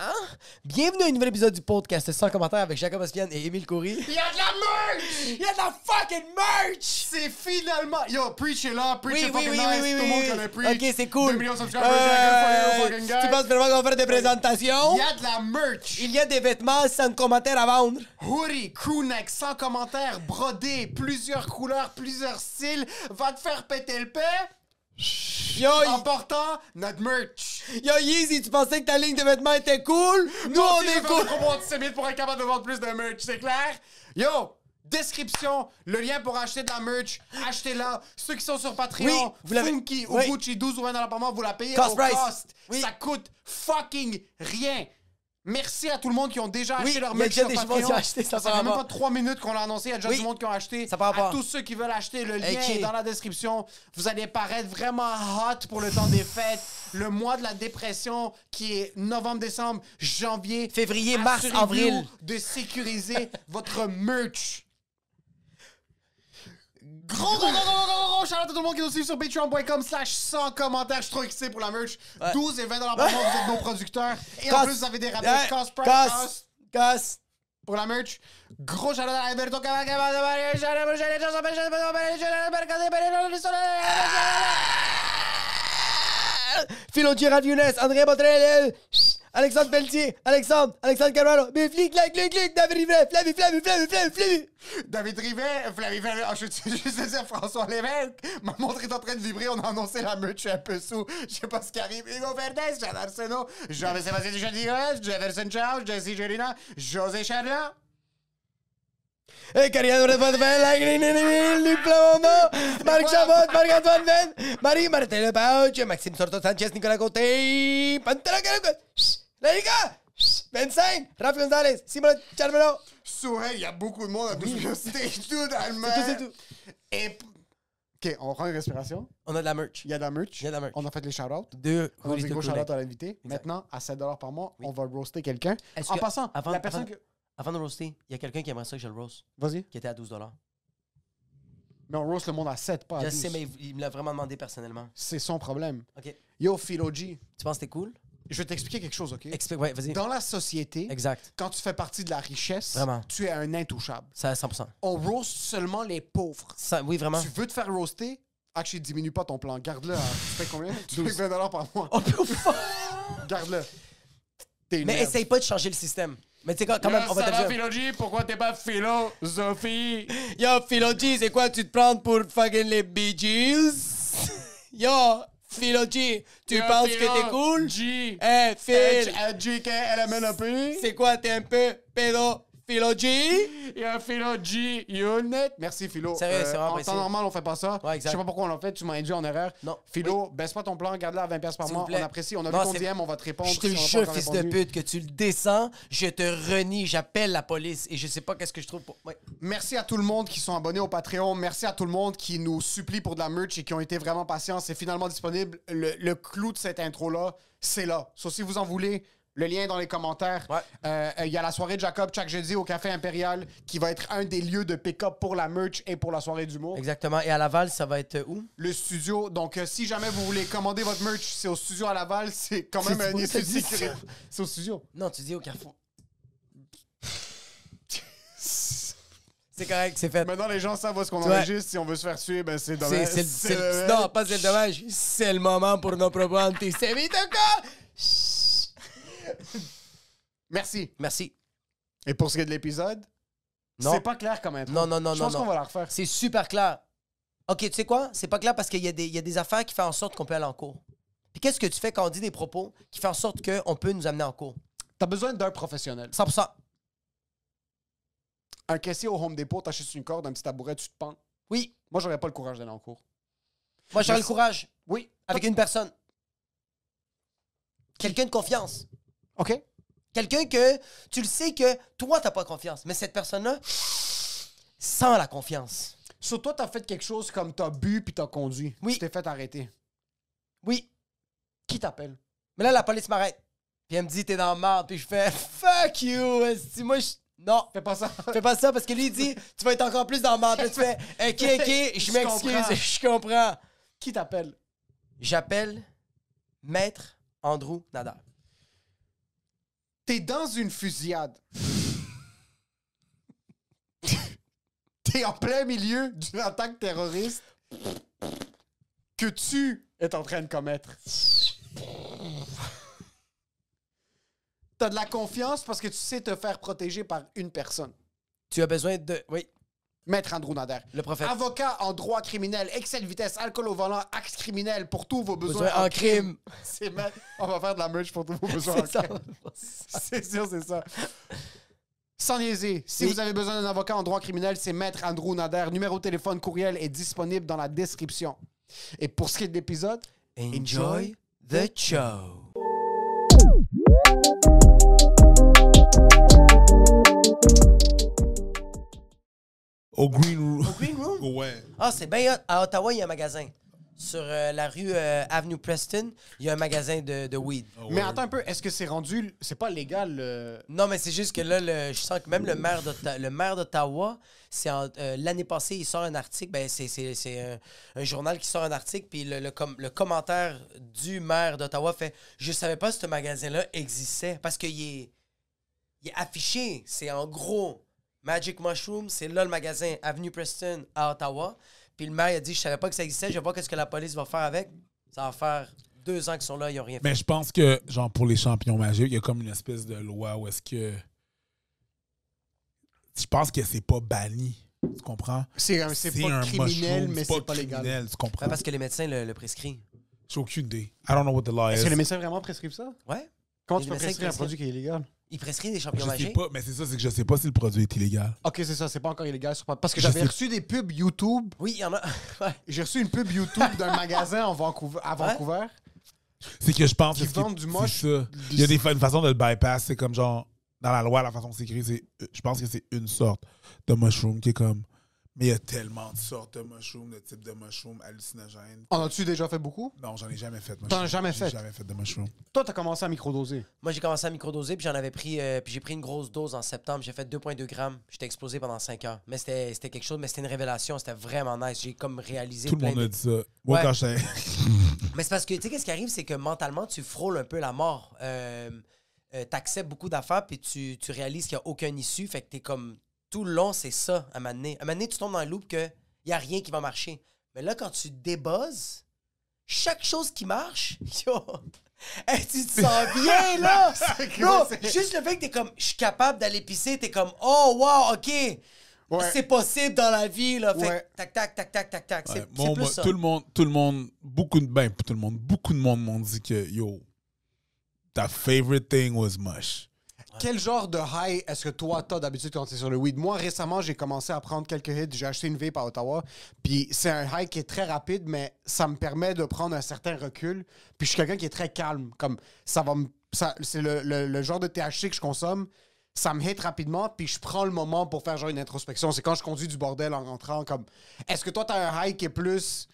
Hein? Bienvenue à un nouvel épisode du podcast sans commentaire avec Jacob Ospian et Émile Coury. Il y a de la merch! Il y a de la fucking merch! C'est finalement. Yo, preach it là, preach Oui, it oui, fucking oui, nice. oui, oui, Tout le oui, monde connaît preach. Ok, c'est cool. 2 millions de subscribers, Euh, fucking tu penses vraiment qu'on va faire des présentations? Il y a de la merch. Il y a des vêtements sans commentaire à vendre. Hoodie, crewneck, sans commentaire, brodé, plusieurs couleurs, plusieurs styles. Va te faire péter le paix Yo, en portant notre merch. yo, Yeezy, tu pensais que ta ligne de vêtements était cool? Nous, on est cool. Pour antisémite pour être capable de vendre plus de merch, c'est clair? Yo! Description, le lien pour acheter de la merch, achetez-la. Ceux qui sont sur Patreon, Oui, vous Funky ou oui. Gucci, 12 ou 20 dollars par mois, vous la payez Cost au price. cost. Oui. Ça coûte fucking rien. Merci à tout le monde qui ont déjà acheté Oui, leur il y a merch déjà sur des gens Patreon. qui ont acheté, ça fait par même pas 3 minutes qu'on l'a annoncé, il y a déjà Oui. du monde qui ont acheté. Ça à tous ceux qui veulent acheter, le lien Ok. est dans la description. Vous allez paraître vraiment hot pour le temps des fêtes. Le mois de la dépression qui est novembre, décembre, janvier. Février, mars, avril. de sécuriser votre merch. Gros, gros, gros, gros, gros, gros, shout out à tout le monde qui nous suit sur patreon.com slash sans commentaires. Je suis trop excité pour la merch. 12 et 20 dollars par mois, vous êtes nos producteurs. Et en plus, vous avez des rabais cost price cost, pour la merch. Gros shout out à Alberto Philo Gérard Younes, André Botrel, Alexandre Pelletier, Alexandre, Alexandre Carvalho, Bifli, Clac, Clac, Clac, David Rivet, Flavie, Flavie, Flavie, Flavie, Flavie. David Rivet, Flavie, Flavie, ah, je suis juste dire François Lévesque. Ma montre est en train de vibrer, on a annoncé la merch, je suis un peu sous. Je sais pas ce qui arrive. Hugo Verdes, Jean Arsenault, Jean-Sébastien Duchadigas, Jefferson Charles, Jesse Gelina, José Charland. Eh, Cariano de Podvel, la Green, Plamondon, Marc Chabot, Marc-Antoine Venn, Marie Martin Pauch, Maxime Sorto Sanchez, Nicolas Côté, Pantera Caracol, Larica, Vincent, Rafi Gonzalez, Simon Charmelo. Souhait, il y a beaucoup de monde à tous les stage tout dans le C'est tout, c'est tout. Ok, on prend une respiration. On a de la merch. Il y a de la merch. Il y a de la merch. On a fait les shout-outs. Deux On a fait gros Kool-Aid. shout-out à l'invité. Maintenant, à 7 par mois, on va roaster quelqu'un. En passant, avant- la personne avant- que. Avant de roaster, il y a quelqu'un qui aimerait ça que je le roast, Vas-y. qui était à 12 Mais on roast le monde à 7, pas à Je 12. sais, mais il- il me l'a vraiment demandé personnellement. C'est son problème. OK. Yo, Philo G, Tu penses que c'était cool? je vais t'expliquer quelque chose, OK? Explique, ouais, vas-y. Dans la société, Exact. quand tu fais partie de la richesse, Vraiment. tu es un intouchable. Ça, 100%. On roast seulement les pauvres. Ça, oui, vraiment. Tu veux te faire roaster? Actually, diminue pas ton plan. Garde-le. à- Tu fais combien? Tu fais 20 par mois. Oh, putain. Garde-le. T'es une Mais merde. essaye pas de changer le système. Mais sais, quand, quand même, on va te dire. G? Pourquoi t'es pas philosophie? Yo, Philo G, c'est quoi tu te prends pour fucking les Bee Gees? Yo, Philo G, tu penses que t'es cool? G. Eh, Phil, G, K, L, M, N, P. c'est quoi, t'es un peu pédo? Philo G? Il y a Philo G Unit. Merci Philo. Sérieux, c'est vraiment En apprécié. temps normal, on fait pas ça. Ouais, exact. Je sais pas pourquoi on l'a fait. Tu m'as induit en erreur. Non. Philo, baisse pas ton plan, garde-le à 20$ par S'il mois. plaît. On apprécie. On a Non, vu ton c'est- DM, on va te répondre. Je te si on a pas jure, encore fils de répondu. pute, que tu le descends, je te renie, j'appelle la police et je sais pas qu'est-ce que je trouve pour. Ouais. Merci à tout le monde qui sont abonnés au Patreon. Merci à tout le monde qui nous supplie pour de la merch et qui ont été vraiment patients. C'est finalement disponible. Le, le clou de cette intro-là, c'est là. Sauf si vous en voulez, le lien est dans les commentaires. Ouais. Euh, Il y a la soirée de Jacob chaque jeudi au Café Impérial qui va être un des lieux de pick-up pour la merch et pour la soirée d'humour. Exactement. Et à Laval, ça va être euh, où? le studio. Donc, euh, si jamais vous voulez commander votre merch, c'est au studio à Laval. C'est quand même un. C'est au studio. Non, tu dis au Carrefour. C'est correct, c'est fait. Maintenant, les gens savent est-ce qu'on enregistre. Si on veut se faire tuer, ben c'est dommage. c'est, non, pas c'est dommage. C'est le moment pour nos propos antisémites. Merci. Merci. Et pour ce qui est de l'épisode, Non. c'est pas clair comme intro. Non, non, non, Je non, pense non. qu'on va la refaire. C'est super clair. OK, tu sais quoi? C'est pas clair parce qu'il y, a des- il y a des affaires qui font en sorte qu'on peut aller en cours. Puis qu'est-ce que tu fais quand on dit des propos qui font en sorte qu'on peut nous amener en cours? T'as besoin d'un professionnel. 100%. Un caissier au Home Depot, t'achètes une corde, un petit tabouret, tu te pends. Oui. Moi, j'aurais pas le courage d'aller en cours. Moi, j'aurais le Merci. courage. Oui. Avec une personne. Quelqu'un de confiance. OK? Quelqu'un que tu le sais que toi, t'as pas confiance. Mais cette personne-là sent la confiance. Sur toi, t'as fait quelque chose comme t'as bu puis t'as conduit. Oui. Tu t'es fait arrêter. Oui. Qui t'appelle? Mais là, la police m'arrête. Puis elle me dit, t'es dans le marde. Puis je fais, fuck you. esti. Moi, je. Non. Fais pas ça. Fais pas ça parce que lui, il dit, tu vas être encore plus dans le marde. Là, tu fais, ok, ok, je m'excuse, je comprends. Qui t'appelle? J'appelle Maître Andrew Nadar. T'es dans une fusillade. T'es en plein milieu d'une attaque terroriste que tu es en train de commettre. T'as de la confiance parce que tu sais te faire protéger par une personne. Tu as besoin de. Oui, Maître Andrew Nader. le prophète. Avocat en droit criminel, excès de vitesse, alcool au volant, axe criminel pour tous vos besoins, Besoin en crime. C'est ma- On va faire de la merch pour tous vos besoins en ça. crime. C'est sûr, c'est ça. Sans niaiser, si Oui. vous avez besoin d'un avocat en droit criminel, c'est Maître Andrew Nader. Numéro de téléphone, courriel est disponible dans la description. Et pour ce qui est de l'épisode, Enjoy the show. Au Green Room. Green Room? Ouais. Ah, c'est bien. À Ottawa, il y a un magasin. Sur euh, la rue euh, Avenue Preston, il y a un magasin de, de weed. mais attends un peu, est-ce que c'est rendu, c'est pas légal euh, Non, mais c'est juste que là, le- je sens que même le maire d'Otta- le maire d'Ottawa, c'est en- euh, l'année passée, il sort un article. Ben, c'est, c'est- c'est un, un journal qui sort un article, puis le, le com- le commentaire du maire d'Ottawa fait Je savais pas que ce magasin-là existait. Parce qu'il est, il est affiché. C'est en gros Magic Mushroom, c'est là le magasin Avenue Preston à Ottawa. Puis le maire il a dit Je savais pas que ça existait, je vais voir ce que la police va faire avec. Ça va faire deux ans qu'ils sont là, ils n'ont rien fait. Mais je pense que, genre, pour les champions magiques, il y a comme une espèce de loi où est-ce que. Je pense que c'est pas banni. Tu comprends? C'est un- c'est pas un criminel, mushroom, mais c'est pas légal. criminel, Tu comprends? Ouais, parce que les médecins le, le prescrivent. J'ai aucune idée. I don't know what the law Est-ce is. que les médecins vraiment prescrivent ça? Ouais. Comment Les tu peux prescrire un produit qui est illégal? Ils prescrivent des Je champions sais pas, mais c'est ça, c'est que je sais pas si le produit est illégal. Ok, c'est ça, c'est pas encore illégal. sur- Parce que Je j'avais sais- reçu des pubs YouTube. Oui, il y en a. Ouais. J'ai reçu une pub YouTube d'un magasin en Vancouver, à Vancouver. C'est que je pense que vendent du moche. Il y a des, une façon de le bypass. C'est comme genre, dans la loi, la façon que c'est écrit, c'est, je pense que c'est une sorte de mushroom qui est comme. Mais il y a tellement de sortes de mushrooms, de types de mushrooms hallucinogènes. En as-tu déjà fait beaucoup? Non, j'en ai jamais fait. T'en as jamais J'ai fait? jamais fait de mushroom. Toi, t'as commencé à microdoser. Moi, j'ai commencé à microdoser, puis j'en avais pris. euh, puis j'ai pris une grosse dose en septembre. J'ai fait 2,2 grammes. J'étais explosé pendant 5 heures. Mais c'était c'était quelque chose, mais c'était une révélation. C'était vraiment nice. J'ai comme réalisé. Tout le monde de- a dit ça. Moi, Ouais. quand j'étais. Mais c'est parce que, tu sais, qu'est-ce qui arrive, c'est que mentalement, tu frôles un peu la mort. Euh, euh, T'acceptes beaucoup d'affaires, puis tu, tu réalises qu'il n'y a aucune issue. Fait que t'es comme. Tout le long, c'est ça, à un moment donné. À un moment donné, tu tombes dans le loop qu'il n'y a rien qui va marcher. Mais là, quand tu débuzzes, chaque chose qui marche, yo, hey, tu te sens bien, là! Bro, juste le fait que t'es comme, je suis capable d'aller pisser, t'es comme, oh, wow, OK! Ouais. C'est possible dans la vie, là. Fait que Ouais. tac, tac, tac, tac, tac, tac. Ouais, c'est plus ça. tout le monde, tout le monde, beaucoup de, ben, tout le monde, beaucoup de monde m'ont dit que, yo, ta favorite thing was mush. Quel genre de high est-ce que toi, t'as d'habitude quand t'es sur le weed? Moi, récemment, j'ai commencé à prendre quelques hits. J'ai acheté une vape à Ottawa. Puis c'est un high qui est très rapide, mais ça me permet de prendre un certain recul. Puis je suis quelqu'un qui est très calme. Comme ça va me. C'est le, le- le genre de THC que je consomme. Ça me hit rapidement, puis je prends le moment pour faire genre une introspection. C'est quand je conduis du bordel en rentrant. Comme, est-ce que toi, t'as un high qui est plus.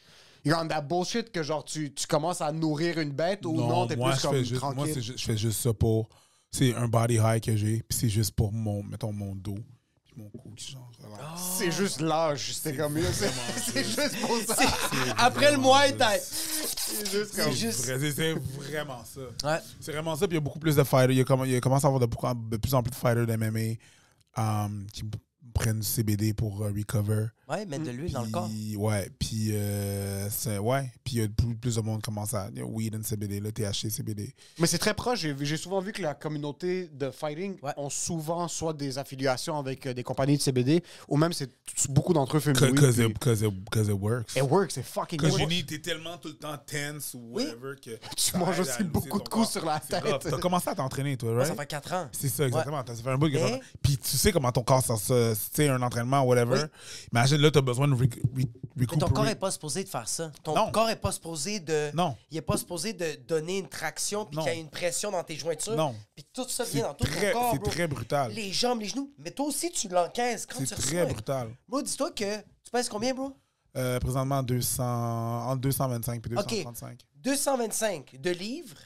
You're on that bullshit que genre tu, tu commences à nourrir une bête ou non, t'es plus comme fais juste, tranquille? moi, je fais juste ça pour. C'est un body high que j'ai, puis c'est juste pour mon, mettons, mon dos, puis mon cou qui genre. relax. C'est juste l'âge. C'est comme mieux. C'est juste pour ça. Après le mois. C'est juste C'est juste. Vrai, vraiment ça. Ouais. C'est vraiment ça. Puis il y a beaucoup plus de fighters. Il y a, comme, il commencé à avoir de, plus en plus de fighters d'MMA um, qui prennent du CBD pour euh, recover. Ouais, mettre de l'huile dans le corps. Puis, ouais. Puis, euh, c'est- ouais. Puis il y a plus, plus de monde qui commence à. know, weed and CBD, le THC, CBD. Mais c'est très proche. J'ai j'ai souvent vu que la communauté de fighting Ouais. ont souvent soit des affiliations avec euh, des compagnies de CBD ou même c'est beaucoup d'entre eux fument du weed, Because puis it, 'cause it, 'cause it works. It works, c'est fucking Because you works. need, t'es tellement tout le temps tense ou Oui. whatever que. Tu manges aussi beaucoup de coups sur la tête. T'as commencé à t'entraîner, toi, right? ça fait 4 ans. C'est ça, exactement. Ça fait un bout que Mais- ça- Puis tu sais comment ton corps, ça, ça- tu sais, un entraînement, whatever. Oui. Là, t'as besoin de re- re- Mais ton corps n'est pas supposé de faire ça. Ton Non. corps n'est pas supposé de. Non. Il n'est pas supposé de donner une traction puis qu'il y ait une pression dans tes jointures. Non. Puis tout ça C'est vient dans tout très, ton corps. c'est très brutal. Les jambes, les genoux. Mais toi aussi, tu l'encaisses quand C'est tu très reçois. brutal. Bro, dis-toi que. Tu pèses combien, bro? Euh, présentement, 200, entre 225 et Ok. 235. 225 de livres.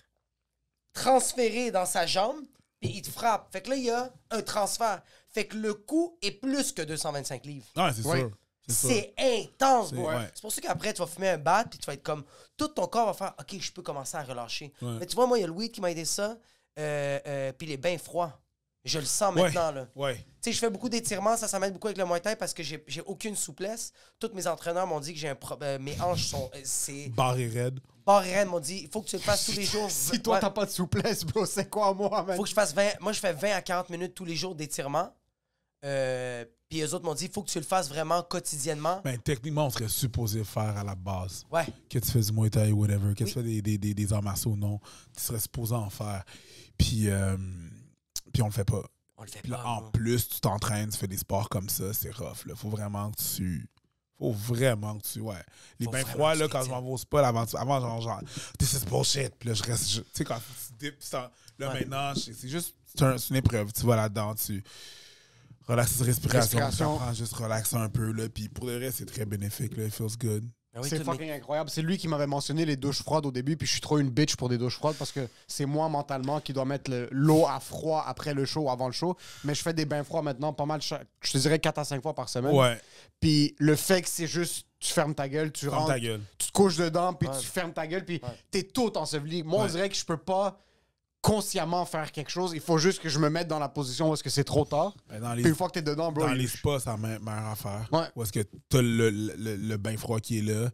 transférer dans sa jambe, puis il te frappe. Fait que là, il y a un transfert. Fait que le coup est plus que 225 livres. C'est Ouais. sûr. C'est sûr. C'est intense, C'est- bro. ouais. C'est pour ça qu'après, tu vas fumer un bat, puis tu vas être comme. Tout ton corps va faire OK, je peux commencer à relâcher. Ouais. Mais tu vois, moi, il y a le weed qui m'a aidé ça, euh, euh, puis il est bien froid. Je le sens Ouais. maintenant, là. Ouais. Tu sais, je fais beaucoup d'étirements, ça, ça m'aide beaucoup avec le Muay Thai parce que j'ai aucune souplesse. Tous mes entraîneurs m'ont dit que j'ai un pro- euh, mes hanches sont. euh, C'est. Barré raide. Barre et Rennes m'ont dit il faut que tu le fasses tous les jours. Si toi, Ouais. t'as pas de souplesse, bro, c'est quoi, moi, man? faut que je fasse 20. Moi, je fais 20 à 40 minutes tous les jours d'étirement. Euh, puis eux autres m'ont dit il faut que tu le fasses vraiment quotidiennement. Ben, techniquement, on serait supposé faire à la base. Ouais. Que tu fais du Muay Thai ou whatever, que Oui. tu fais des, des, des, des arts martiaux ou non, tu serais supposé en faire. Puis, euh, puis on le fait pas. On le fait Puis là, pas. en plus, tu t'entraînes, tu fais des sports comme ça, c'est rough. Là. Faut vraiment que tu. Faut vraiment que tu. Ouais. Les bains froids, là, quand je m'en vais au spa, avant, avant genre, genre, this is bullshit. Puis là, je reste. Tu sais, quand tu dips, là, Ouais. maintenant, c'est juste. C'est un- c'est une épreuve. Tu vas là-dedans, tu relaxes ta respiration, Respiration. juste relaxer un peu, là. Puis pour le reste, c'est très bénéfique, là. It feels good. Ah oui, c'est fucking incroyable. C'est lui qui m'avait mentionné les douches froides au début, puis je suis trop une bitch pour des douches froides parce que c'est moi mentalement qui dois mettre le- l'eau à froid après le show, avant le show. Mais je fais des bains froids maintenant pas mal, chaque- je te dirais 4 à 5 fois par semaine. Ouais, Puis le fait que c'est juste, tu fermes ta gueule, tu ferme rentres, ta gueule. tu te couches dedans, puis Ouais. tu fermes ta gueule, puis Ouais. t'es tout enseveli. Moi, on dirait que je peux pas consciemment faire quelque chose. Il faut juste que je me mette dans la position où est-ce que c'est trop tard. Ben, dans Puis les, une fois que t'es dedans, bro, dans il- les spas, c'est la me- meilleure affaire. Ouais. Où est-ce que t'as le, le, le, le bain froid qui est là,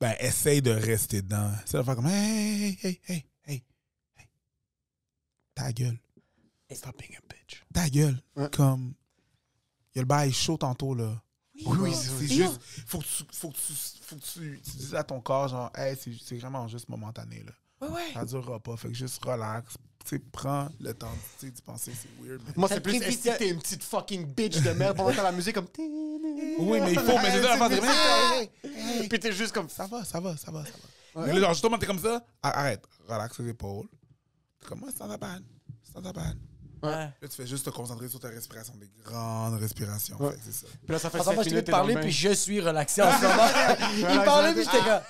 ben, essaye de rester dedans. C'est de faire comme, hey, hey, hey, hey, hey. Ta gueule. Stop being a bitch. Ta gueule. Ouais. Comme, il y a le bail chaud tantôt, là. Oui, oui, c'est c'est- juste, faut que tu, faut que tu, faut que tu, tu dises à ton corps, genre, hey, c'est c'est vraiment juste momentané, là. Ouais, ouais. Ça durera pas, fait que juste relax. Tu sais, prends le temps tu sais, d'y penser, c'est weird, mais... Moi, c'est plus que t'es une petite fucking bitch de merde pendant que la musique comme. Oui, mais il faut, mais c'est ça la bizarre. Puis t'es juste comme. Ça va, ça va, ça va, ça va. Mais là, genre, justement, t'es comme ça, a- arrête, relaxe les épaules. T'es comme, moi, c'est that bad. C'est bad. Ouais. Là, tu fais juste te concentrer sur ta respiration, des grandes respirations. Ouais. C'est ça. Puis là, ça fait Attends, 7 moi, je t'ai de dans bain. puis je suis relaxé en ce moment. Il parlait, puis j'étais comme.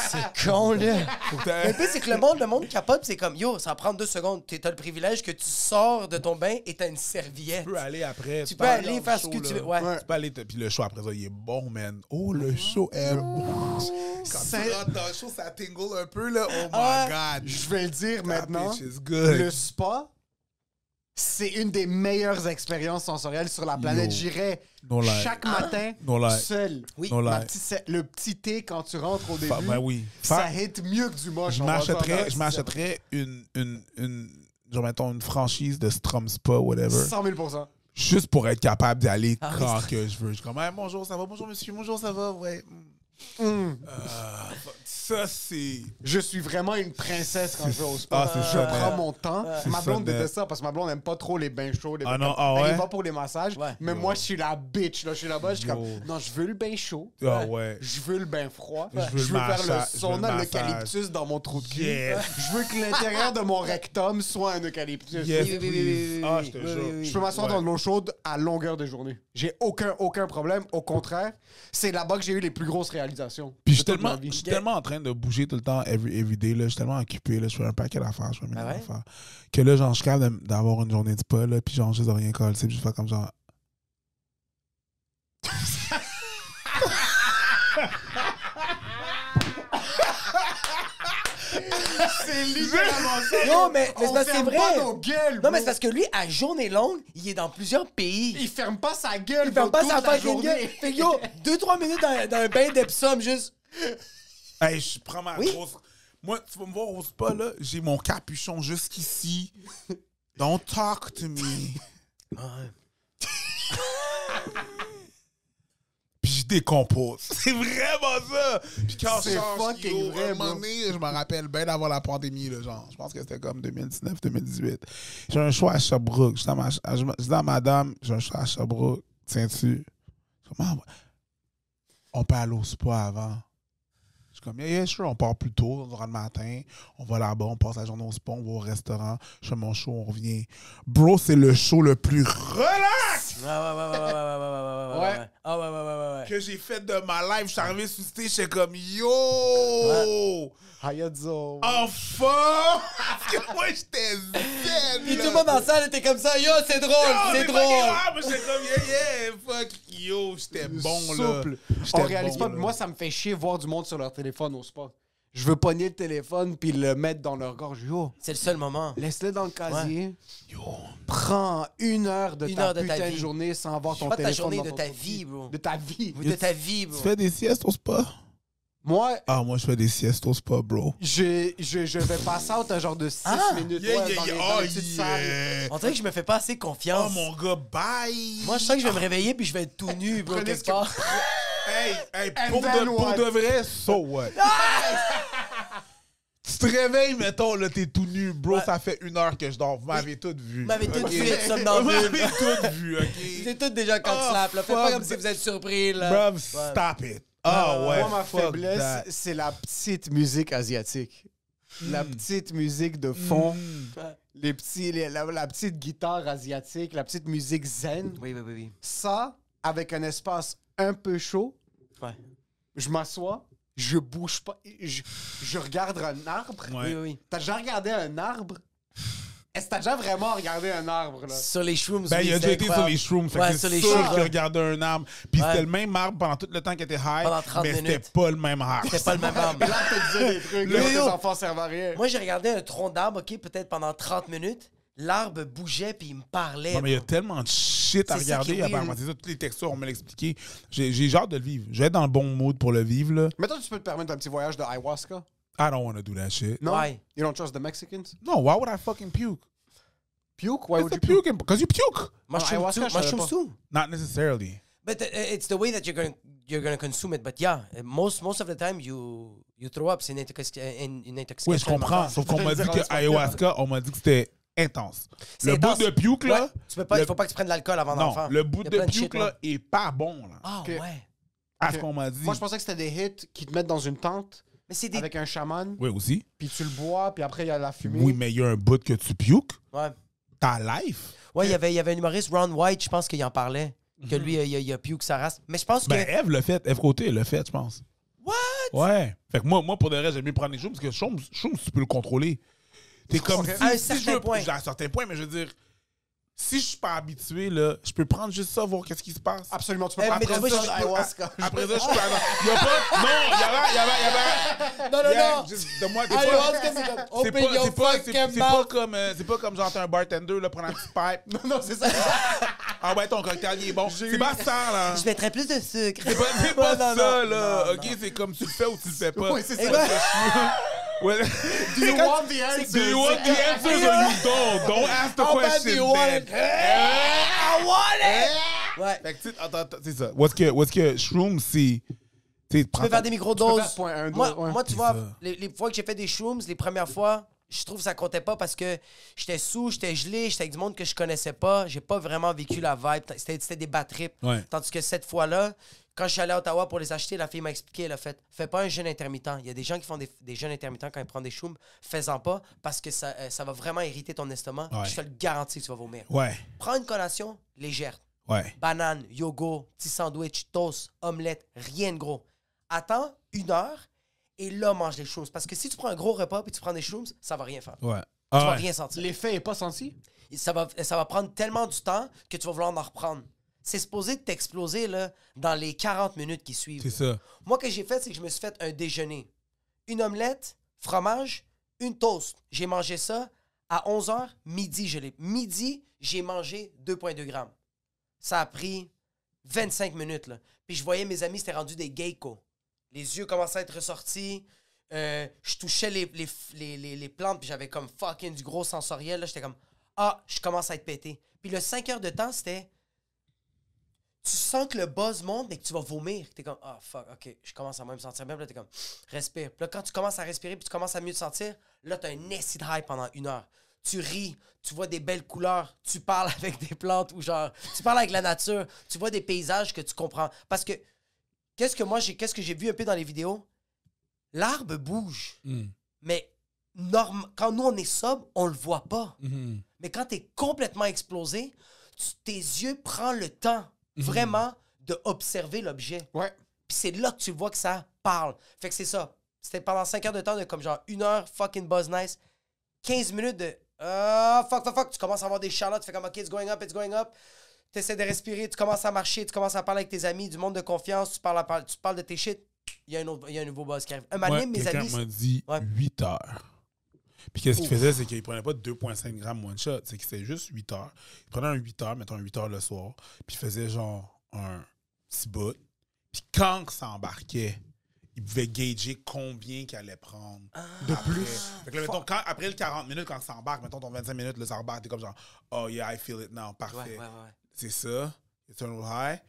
C'est con, là. Le pire, c'est que le monde, le monde capote, puis c'est comme, yo, ça va prendre deux secondes. T'as le privilège que tu sors de ton bain et t'as une serviette. Tu peux aller après. Tu peux peux aller faire ce que tu veux. Ouais. Ouais. Tu peux aller, puis le show après ça, il est bon, man. Oh, le show est bon. Quand tu rentres dans le show, ça tingle un peu, là. Oh Ah my God. Je vais le dire maintenant. bitch is good. Le spa, c'est une des meilleures expériences sensorielles sur la planète. J'irais No lie. chaque matin No seul. Oui. No Ma lie. petite se- le petit thé quand tu rentres au début, Fa- ben oui. ça hit mieux que du moche. je m'achèterais, je m'achèterais une, une, une, genre, mettons, une franchise de Strom Spa, whatever, 100 000 juste pour être capable d'y aller Ah quand que je veux. Je suis comme, Hey, bonjour, ça va, bonjour monsieur, bonjour, ça va, ouais. Mm. Euh, ça, c'est. Je suis vraiment une princesse quand je vais au spa. Ah, je ça, prends mon temps. Ma blonde ça, déteste ça parce que ma blonde n'aime pas trop les bains chauds. Les Ah non, ah ouais? va pour les massages. Ouais. Mais moi, je suis la bitch. Là. Je suis là-bas. Je suis comme, non, je veux le bain chaud. Ah ouais. Je veux le bain froid. Je veux le faire le massage, je veux le sauna, massage. l'eucalyptus dans mon trou de cul. Yes. Je veux que l'intérieur de mon rectum soit un eucalyptus. Yes, Oui, oui, oui, oui, please. oui, Ah, je te jure. Je peux m'asseoir Ouais. dans de l'eau chaude à longueur de journée. J'ai aucun, aucun problème. Au contraire, c'est là-bas que j'ai eu les plus grosses Puis je suis tellement, vie. je suis tellement en train de bouger tout le temps, every, every day, là. Je suis tellement occupé, là. Je fais un paquet d'affaires, je fais Ah ouais? affaires. Que là, genre, je suis capable d'avoir une journée de là, puis genre, juste de rien coller, puis je fais comme genre. C'est littéralement ça. Non, mais, mais c'est parce que c'est ferme vrai. pas nos gueules, non, bro. mais c'est parce que lui, à journée longue, il est dans plusieurs pays. Il ferme pas sa gueule. Il ferme pas sa fucking journée. gueule. Fait que yo, deux, trois minutes dans, dans un bain d'Epsom, juste. Hey, je prends ma Oui. grosse. Moi, tu vas me voir au spa, là, j'ai mon capuchon jusqu'ici. Don't talk to me. Puis je décompose. C'est vraiment ça. Puis quand je yo, vrai, un moment bro. donné, je me rappelle bien d'avoir la pandémie, là, genre. Je pense que c'était comme 2019-2018. J'ai un choix à Sherbrooke. Je dis à, madame, j'ai un choix à Sherbrooke. Tiens-tu? On peut aller au spa avant. Je suis comme, yeah, yeah, sure, on part plus tôt, on rentre le matin, on va là-bas, on passe la journée au spa, on va au restaurant, je fais mon show, on revient. Bro, c'est le show le plus relax ouais, ouais, Que j'ai fait de ma life, je suis arrivé sous stage, j'étais comme yo! Hayadzo! Enfin! Parce que moi, j'étais zen! Puis tout le monde en salle était comme ça, yo, c'est drôle, c'est drôle! J'étais comme yeah, yeah, fuck, yo, j'étais bon, là. Souple. On réalise pas, moi, ça me fait chier voir du monde sur leur téléphone au sport. Je veux pogner le téléphone puis le mettre dans leur gorge. Yo, C'est le seul moment. laisse-le dans le casier. Prends une heure de Une ta heure de ta putain de vie. journée sans avoir ton Pas de ta téléphone journée, dans de ton ta vie, bro. De ta vie. De ta vie, bro. Tu fais des siestes au spa? Moi, Ah, moi, je fais des siestes au spa, bro. je, je, je vais passer out un genre de 6 Ah! minutes Yeah, ouais, yeah, dans les, dans Oh, les salles. On dirait que je me fais pas assez Oh, confiance. mon gars, bye! Moi, je sens que je vais me réveiller puis je vais être tout nu, bro, Prenez quelque part. Hey, hey, pour, de, pour what? de vrai, so what? tu te réveilles, mettons, là, t'es tout nu, bro, Ouais. ça fait une heure que je dors. Vous m'avez toutes vu. Vous m'avez toutes Ok? vu être Vous somnambule. m'avez toutes vu, OK? C'est tout déjà quand Oh, slap, là. Faites pas comme si vous êtes surpris, là. Bruv, stop it. Ah ouais, Moi, ma faiblesse, c'est la petite musique asiatique. La Hmm. petite musique de fond. Les petits, les- la, la petite guitare asiatique, la petite musique zen. Oui, oui, oui, oui. Ça, avec un espace un peu chaud, Ouais. je m'assois, je bouge pas, je, je regarde un arbre. Ouais. Oui, oui. T'as déjà regardé un arbre? Est-ce que t'as déjà vraiment regardé un arbre, là? Sur les shrooms, Ben, oui, il a c'est déjà été sur les shrooms. Fait Ouais, que sur c'est les sûr shrooms, regardé un arbre. Puis Ouais. c'était le même arbre pendant tout le temps qu'il était high. Pendant 30 mais c'était pas le même arbre. C'était pas le même arbre. Là, tu disais des trucs, Le là, tes yo. enfants servent à rien. Moi, j'ai regardé un tronc d'arbre, OK, peut-être pendant 30 minutes. L'arbre bougeait puis il me parlait. Non, mais il y a tellement de shit à regarder. apparemment. C'est ça, toutes les textures, on me l'expliqué. J'ai j'ai hâte de le vivre. Je vais être dans le bon mood pour le vivre, là. Mais toi, tu peux te permettre un petit voyage de ayahuasca? I don't want to do that shit. Non? Why? You don't trust the Mexicans? No, why would I fucking puke? Puke? Why It's would you puke? because you puke. Mushroom ayahuasca, too. Mushroom pas. too. Not necessarily. But uh, it's the way that you're going you're going to consume it. But yeah, uh, most most of the time you you throw up. C'est une, intoxic- une, une intoxication. Oui, je comprends. Sauf qu'on m'a dit que ayahuasca, on m'a dit que c'était intense. Le bout de puke, là. Ouais, tu peux pas, le- il faut pas que tu prennes de l'alcool avant d'en Non, faire. le bout de puke, shit, là, est pas bon, là. Ah ouais. À ce qu'on m'a dit. Moi, je pensais que c'était des hits qui te mettent dans une tente Mais c'est des avec un chaman, Oui, aussi. puis tu le bois, puis après, il y a la fumée. Oui, mais il y a un bout que tu puke. ouais. Ta life. Ouais, il y avait il y avait un humoriste Ron White, je pense qu'il en parlait que lui il a, il a puke sa race. Mais je pense que Ben, Eve l'a fait. Eve Côté l'a fait, je pense. What? Ouais. Fait que moi, moi pour de vrai, j'aime mieux prendre les shrooms parce que shrooms, tu peux le contrôler. T'es comme si, À un si certain je veux, point. À un certain point, mais je veux dire, si je suis pas habitué, là, je peux prendre juste ça, voir qu'est-ce qui se passe. Absolument, tu peux prendre tu vois, ça je- ayahuasca. Après ça, je peux aller. Il y a pas. Non, il y avait. Il y avait. Il y avait. Non non Yeah, non. de moi, Ayahuasca, c'est comme, C'est Open pas, your c'est pas, c'est- fucking c'est pas mouth. comme, euh, c'est pas comme genre t'es un bartender là, prendre un petit pipe. Non, c'est ça. Ah ouais, ton cocktail il est bon. C'est pas ça là. Je mettrais plus de sucre. C'est pas, pas Non, non, ça non. là. Non, ok, non. c'est comme tu le fais ou tu le fais pas. Oui, c'est ça. Ouais. Do you want the answer? Do you want the answers or you don't? Don't ask the How bad question do you want then. it? I want it! Ouais. Fait que, tu sais, attends, attends, c'est ça. What's que, what's que Shroom, c'est. Tu peux faire des microdoses. Moi, ouais. moi, tu vois, les, les fois que j'ai fait des shrooms, les premières fois, je trouve que ça comptait pas parce que j'étais sous, j'étais gelé, j'étais avec du monde que je connaissais pas. J'ai pas vraiment vécu la vibe. C'était c'était des bad trips. Ouais. Tandis que cette fois-là, quand je suis allé à Ottawa pour les acheter, la fille m'a expliqué, elle a fait Fais pas un jeûne intermittent. Il y a des gens qui font des, des jeûnes intermittents quand ils prennent des shrooms. Fais-en pas parce que ça, euh, ça va vraiment irriter ton estomac. Ouais. Je te le garantis que tu vas vomir. Ouais, Prends une collation légère. ouais. Banane, yogourt, petit sandwich, toast, omelette, rien de gros. Attends une heure et là, mange les shrooms. Parce que si tu prends un gros repas et tu prends des shrooms, ça va rien faire. Ouais. Tu Ah vas ouais. rien sentir. L'effet est pas senti? Ça va, ça va prendre tellement du temps que tu vas vouloir en reprendre. C'est supposé de t'exploser là, dans les 40 minutes qui suivent. C'est ça. Moi, ce que j'ai fait, c'est que je me suis fait un déjeuner. Une omelette, fromage, une toast. J'ai mangé ça à 11h, midi, je l'ai. Midi, j'ai mangé 2,2 grammes. Ça a pris 25 minutes. Là. Puis je voyais mes amis, c'était rendu des geckos. Les yeux commençaient à être ressortis. Euh, je touchais les, les, les, les- plantes, puis j'avais comme fucking du gros sensoriel. là. J'étais comme, ah, je commence à être pété. Puis le 5 heures de temps, c'était tu sens que le buzz monte, mais que tu vas vomir. T'es comme, ah, fuck, ok, je commence à moins me sentir bien. Puis là, t'es comme, respire. Puis là, quand tu commences à respirer, puis tu commences à mieux te sentir, là, t'as un acid high pendant une heure. Tu ris, tu vois des belles couleurs, tu parles avec des plantes ou genre, tu parles avec la nature, tu vois des paysages que tu comprends. Parce que, qu'est-ce que moi, j'ai, qu'est-ce que j'ai vu un peu dans les vidéos? L'arbre bouge, Mm. mais norme, quand nous, on est sobre, on le voit pas. Mhm. Mais quand t'es complètement explosé, tu- tes yeux prennent le temps vraiment de observer l'objet. Ouais. Puis c'est là que tu vois que ça parle. Fait que c'est ça. C'était pendant 5 heures de temps de comme genre une heure fucking buzz nice. 15 minutes de ah fuck fuck fuck. Tu commences à avoir des charlottes. Tu fais comme ok, it's going up, it's going up. Tu essaies de respirer, tu commences à marcher, tu commences à parler avec tes amis, du monde de confiance, tu parles, à par- tu parles de tes shit. Il y, a un autre- il y a un nouveau buzz qui arrive. Un donné, mes amis. m'a dit Ouais. 8 heures. Puis qu'est-ce qu'il faisait, c'est qu'il prenait pas 2,5 grammes one shot, c'est que c'était juste 8 heures. Il prenait un 8 heures, mettons un 8 heures le soir, puis il faisait genre un petit bout. Puis quand que ça embarquait, il pouvait gager combien qu'il allait prendre. De après. plus? Fait que là, mettons, quand, après le 40 minutes, quand ça embarque, mettons ton 25 minutes, là, ça embarque, t'es comme genre, oh yeah, I feel it now, parfait. Ouais, ouais, ouais. C'est ça, Eternal High.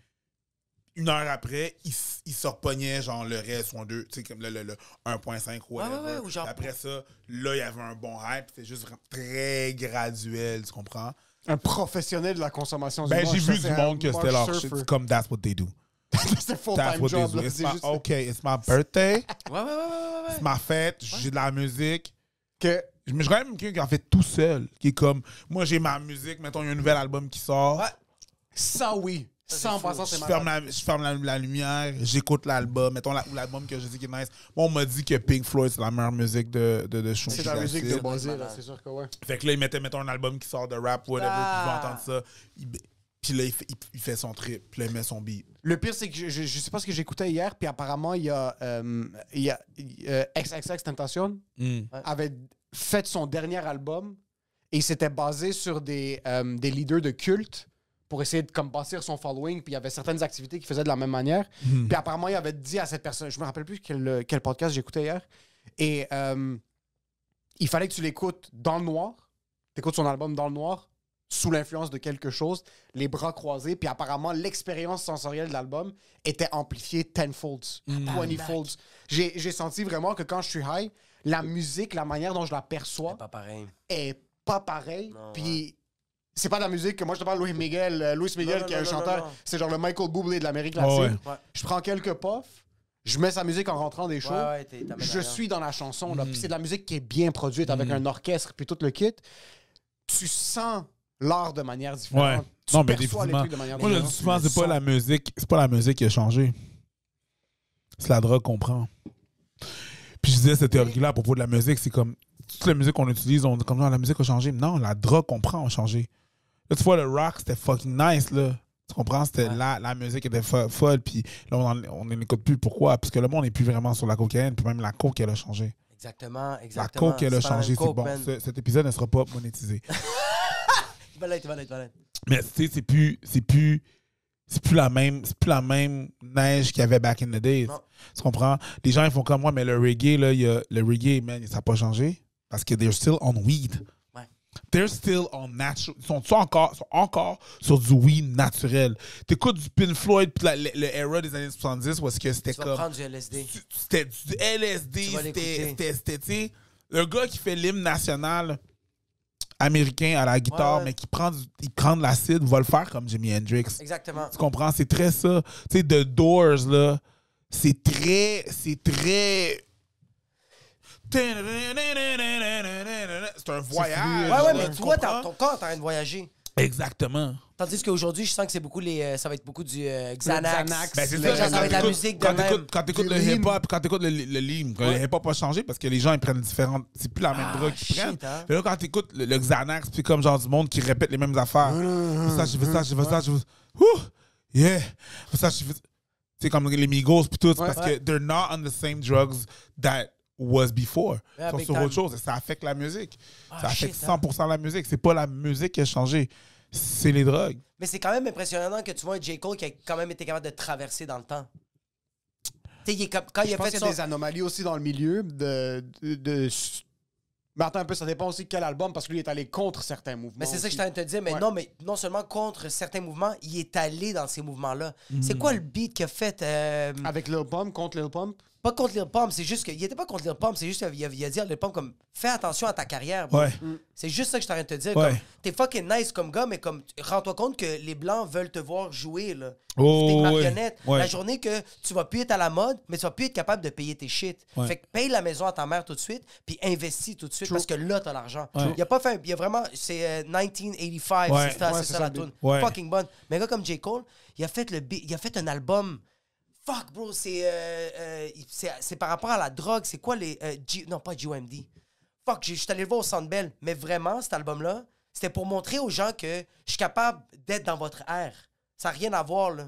Une heure après, il, il se repognait genre le reste, ou un deux, tu sais, comme le, le, le 1.5 ou whatever. ouais, ouais, ou genre- Après ça, là, il y avait un bon hype, c'était juste vraiment très graduel, tu comprends? Un professionnel de la consommation du Ben, j'ai vu c'est du monde que c'était leur shit. C'est comme that's what they do. c'est That's full-time what they job. do. là, It's c'est my, juste OK, it's my birthday, Ouais, ouais, ouais, ouais, ouais, ouais. c'est ma fête, j'ai de la musique. que Mais je quand même quelqu'un qui en fait tout seul, qui est comme, moi j'ai ma musique, mettons, il y a un nouvel album qui sort. Ouais. ça, oui. Ça, 100% c'est c'est je ferme, la, je ferme la, la lumière, j'écoute l'album. Mettons la- l'album que je dis qui est nice. Moi, on m'a dit que Pink Floyd, c'est la meilleure musique de, de. C'est la musique de là, c'est sûr que ouais. Fait que là, il mettait, mettons, un album qui sort de rap, whatever, Ah. puis entendre ça. Il- puis là, il fait, il, il fait son trip, puis là, il met son beat. Le pire, c'est que je, je, je sais pas ce que j'écoutais hier, puis apparemment, il y a, euh, il y a euh, XXX Tentation avait fait son dernier album et il s'était basé sur des, euh, des leaders de culte pour essayer de comme bâtir son following, puis il y avait certaines activités qu'il faisait de la même manière. Puis apparemment, il avait dit à cette personne, je me rappelle plus quel, quel podcast j'écoutais hier, et euh, il fallait que tu l'écoutes dans le noir, t'écoutes son album dans le noir, sous l'influence de quelque chose, les bras croisés, puis apparemment, l'expérience sensorielle de l'album était amplifiée tenfolds, twentyfolds. J'ai j'ai senti vraiment que quand je suis high, la musique, la manière dont je la perçois, C'est pas pareil. est pas pareil. Non, Puis c'est pas de la musique que moi je te parle Louis Miguel, euh, Louis Miguel non, qui est un non, chanteur, c'est genre le Michael Bublé de l'Amérique Oh, latine. ouais. Je prends quelques puffs, je mets sa musique en rentrant des shows. Ouais, ouais, je suis dans la chanson là, Mm. puis c'est de la musique qui est bien produite avec un orchestre puis tout le kit. Tu sens l'art de manière différente. Ouais. Tu Non, mais perçois les définitivement. trucs de manière Moi, je dis souvent, c'est pas la musique, c'est pas la musique qui a changé. C'est la drogue qu'on prend. Puis je disais cette théorie-là à propos de la musique, c'est comme toute la musique qu'on utilise, on dit comme non, la musique a changé. Non, la drogue qu'on prend a changé. Là, tu vois, le rock, c'était fucking nice, là. Tu comprends? C'était Ouais. la, la musique était fo- folle, puis là, on n'en on en écoute plus. Pourquoi? Parce que le monde n'est plus vraiment sur la cocaïne, puis même la coke, elle a changé. Exactement, La exactement. coke, elle a la changé. C'est bon. Ce- cet épisode ne sera pas monétisé. Mais tu sais, c'est plus, c'est plus, c'est plus la même, c'est plus la même neige qu'il y avait back in the days. Non. Tu comprends? Les gens ils font comme moi, mais le reggae là, y a, le reggae man, ça n'a pas changé parce que they're still on weed. They're still on natural. Ils sont, encore, sont encore sur du weed naturel? T'écoutes du Pink Floyd puis le, le era des années 70 où est-ce que c'était comme prendre du LSD. c'était du LSD, c'était, le gars qui fait l'hymne national américain à la guitare, Ouais, ouais. mais qui prend, du- il prend de l'acide, va le faire comme Jimi Hendrix. Exactement. Tu comprends? C'est très ça. Tu sais, The Doors, là, c'est très, c'est très... C'est un voyage. Ouais, ouais, mais toi, ton corps est en train de voyager. Exactement. Tandis qu'aujourd'hui, je sens que c'est beaucoup les, euh, ça va être beaucoup du euh, Xanax. Xanax. Ben, ça, ça va être la musique de quand même. t'écoutes- Quand t'écoutes le hip-hop, quand t'écoutes le, le lean, que le Ouais. hip-hop a changé parce que les gens ils prennent différentes. C'est plus la même Ah, drogue qu'ils shit, prennent. hein. Mais là, quand t'écoutes le, le Xanax, puis comme genre du monde qui répète les mêmes affaires. Je fais ça, je fais ça, je fais ça, je fais Ouh! Yeah! Ça, je fais C'est comme les Migos, puis tout. parce Ouais. que they're not on the same drugs that was before. Yeah, sont sur time. autre chose. et Ça affecte la musique. Ah, ça affecte shit, hein. 100% la musique. C'est pas la musique qui a changé. C'est les drogues. Mais c'est quand même impressionnant que tu vois un J. Cole qui a quand même été capable de traverser dans le temps. Tu sais, il est comme- quand il Je a pense fait qu'il y a son... des anomalies aussi dans le milieu de. de, attends un peu, ça dépend aussi de quel album, parce que lui il est allé contre certains mouvements. Mais c'est ça que je t'en train de te dire. Mais Ouais. non, mais non seulement contre certains mouvements, il est allé dans ces mouvements-là. Mm. C'est quoi le beat qu'il a fait? euh, Avec Lil Pump, contre Lil Pump? Pas contre Lil Pump, c'est juste qu'il était pas contre Lil Pump, c'est juste qu'il a, il a dit à Lil Pump comme fais attention à ta carrière. bro. Ouais. C'est juste ça que je t'arrête de te dire. Ouais. comme, T'es fucking nice comme gars, mais comme rends-toi compte que les blancs veulent te voir jouer là. Oh, T'es une ouais. marionnette. Ouais. La journée que tu vas plus être à la mode, mais tu vas plus être capable de payer tes shit. Ouais. Fait que paye la maison à ta mère tout de suite, puis investis tout de suite parce que là t'as l'argent. Il a pas fait, il a vraiment, c'est euh, 1985, Ouais. c'est ça, Ouais, c'est c'est ça ça la tune. Ouais. Fucking bonne. Mais un gars comme J Cole, il a fait le, bi- il a fait un album. Fuck, bro, c'est euh, euh, c'est c'est par rapport à la drogue. C'est quoi les. euh, G- non, pas GOMD. Fuck, je suis allé le voir au Centre Bell. Mais vraiment, cet album-là, c'était pour montrer aux gens que je suis capable d'être dans votre ère. Ça n'a rien à voir, là.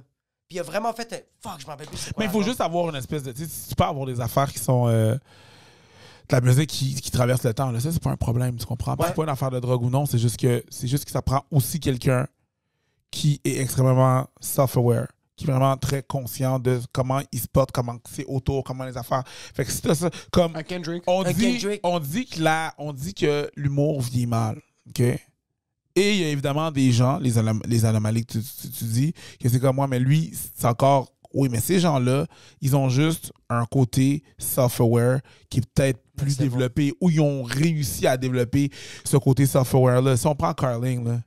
Puis il a vraiment fait un. Fuck, je m'en rappelle plus. quoi Mais il faut juste avoir une espèce de. Tu sais, tu peux avoir des affaires qui sont. de la musique qui, qui traverse le temps. Là. Ça, c'est pas un problème, tu comprends? Ouais. C'est pas une affaire de drogue ou non, c'est juste que c'est juste que ça prend aussi quelqu'un qui est extrêmement self-aware, qui est vraiment très conscient de comment il se porte, comment c'est autour, comment les affaires. Fait que t'as ça, comme Un Kendrick. on Un dit, Kendrick. on dit que la, on dit que l'humour vieillit mal, ok? Et il y a évidemment des gens, les, anom- les anomalies que tu, tu- tu dis, que c'est comme moi, mais lui, c'est encore. Oui, mais ces gens-là, ils ont juste un côté self-aware qui est peut-être plus c'est développé, ou ils ont réussi à développer ce côté self-aware-là. Si on prend Carling, là,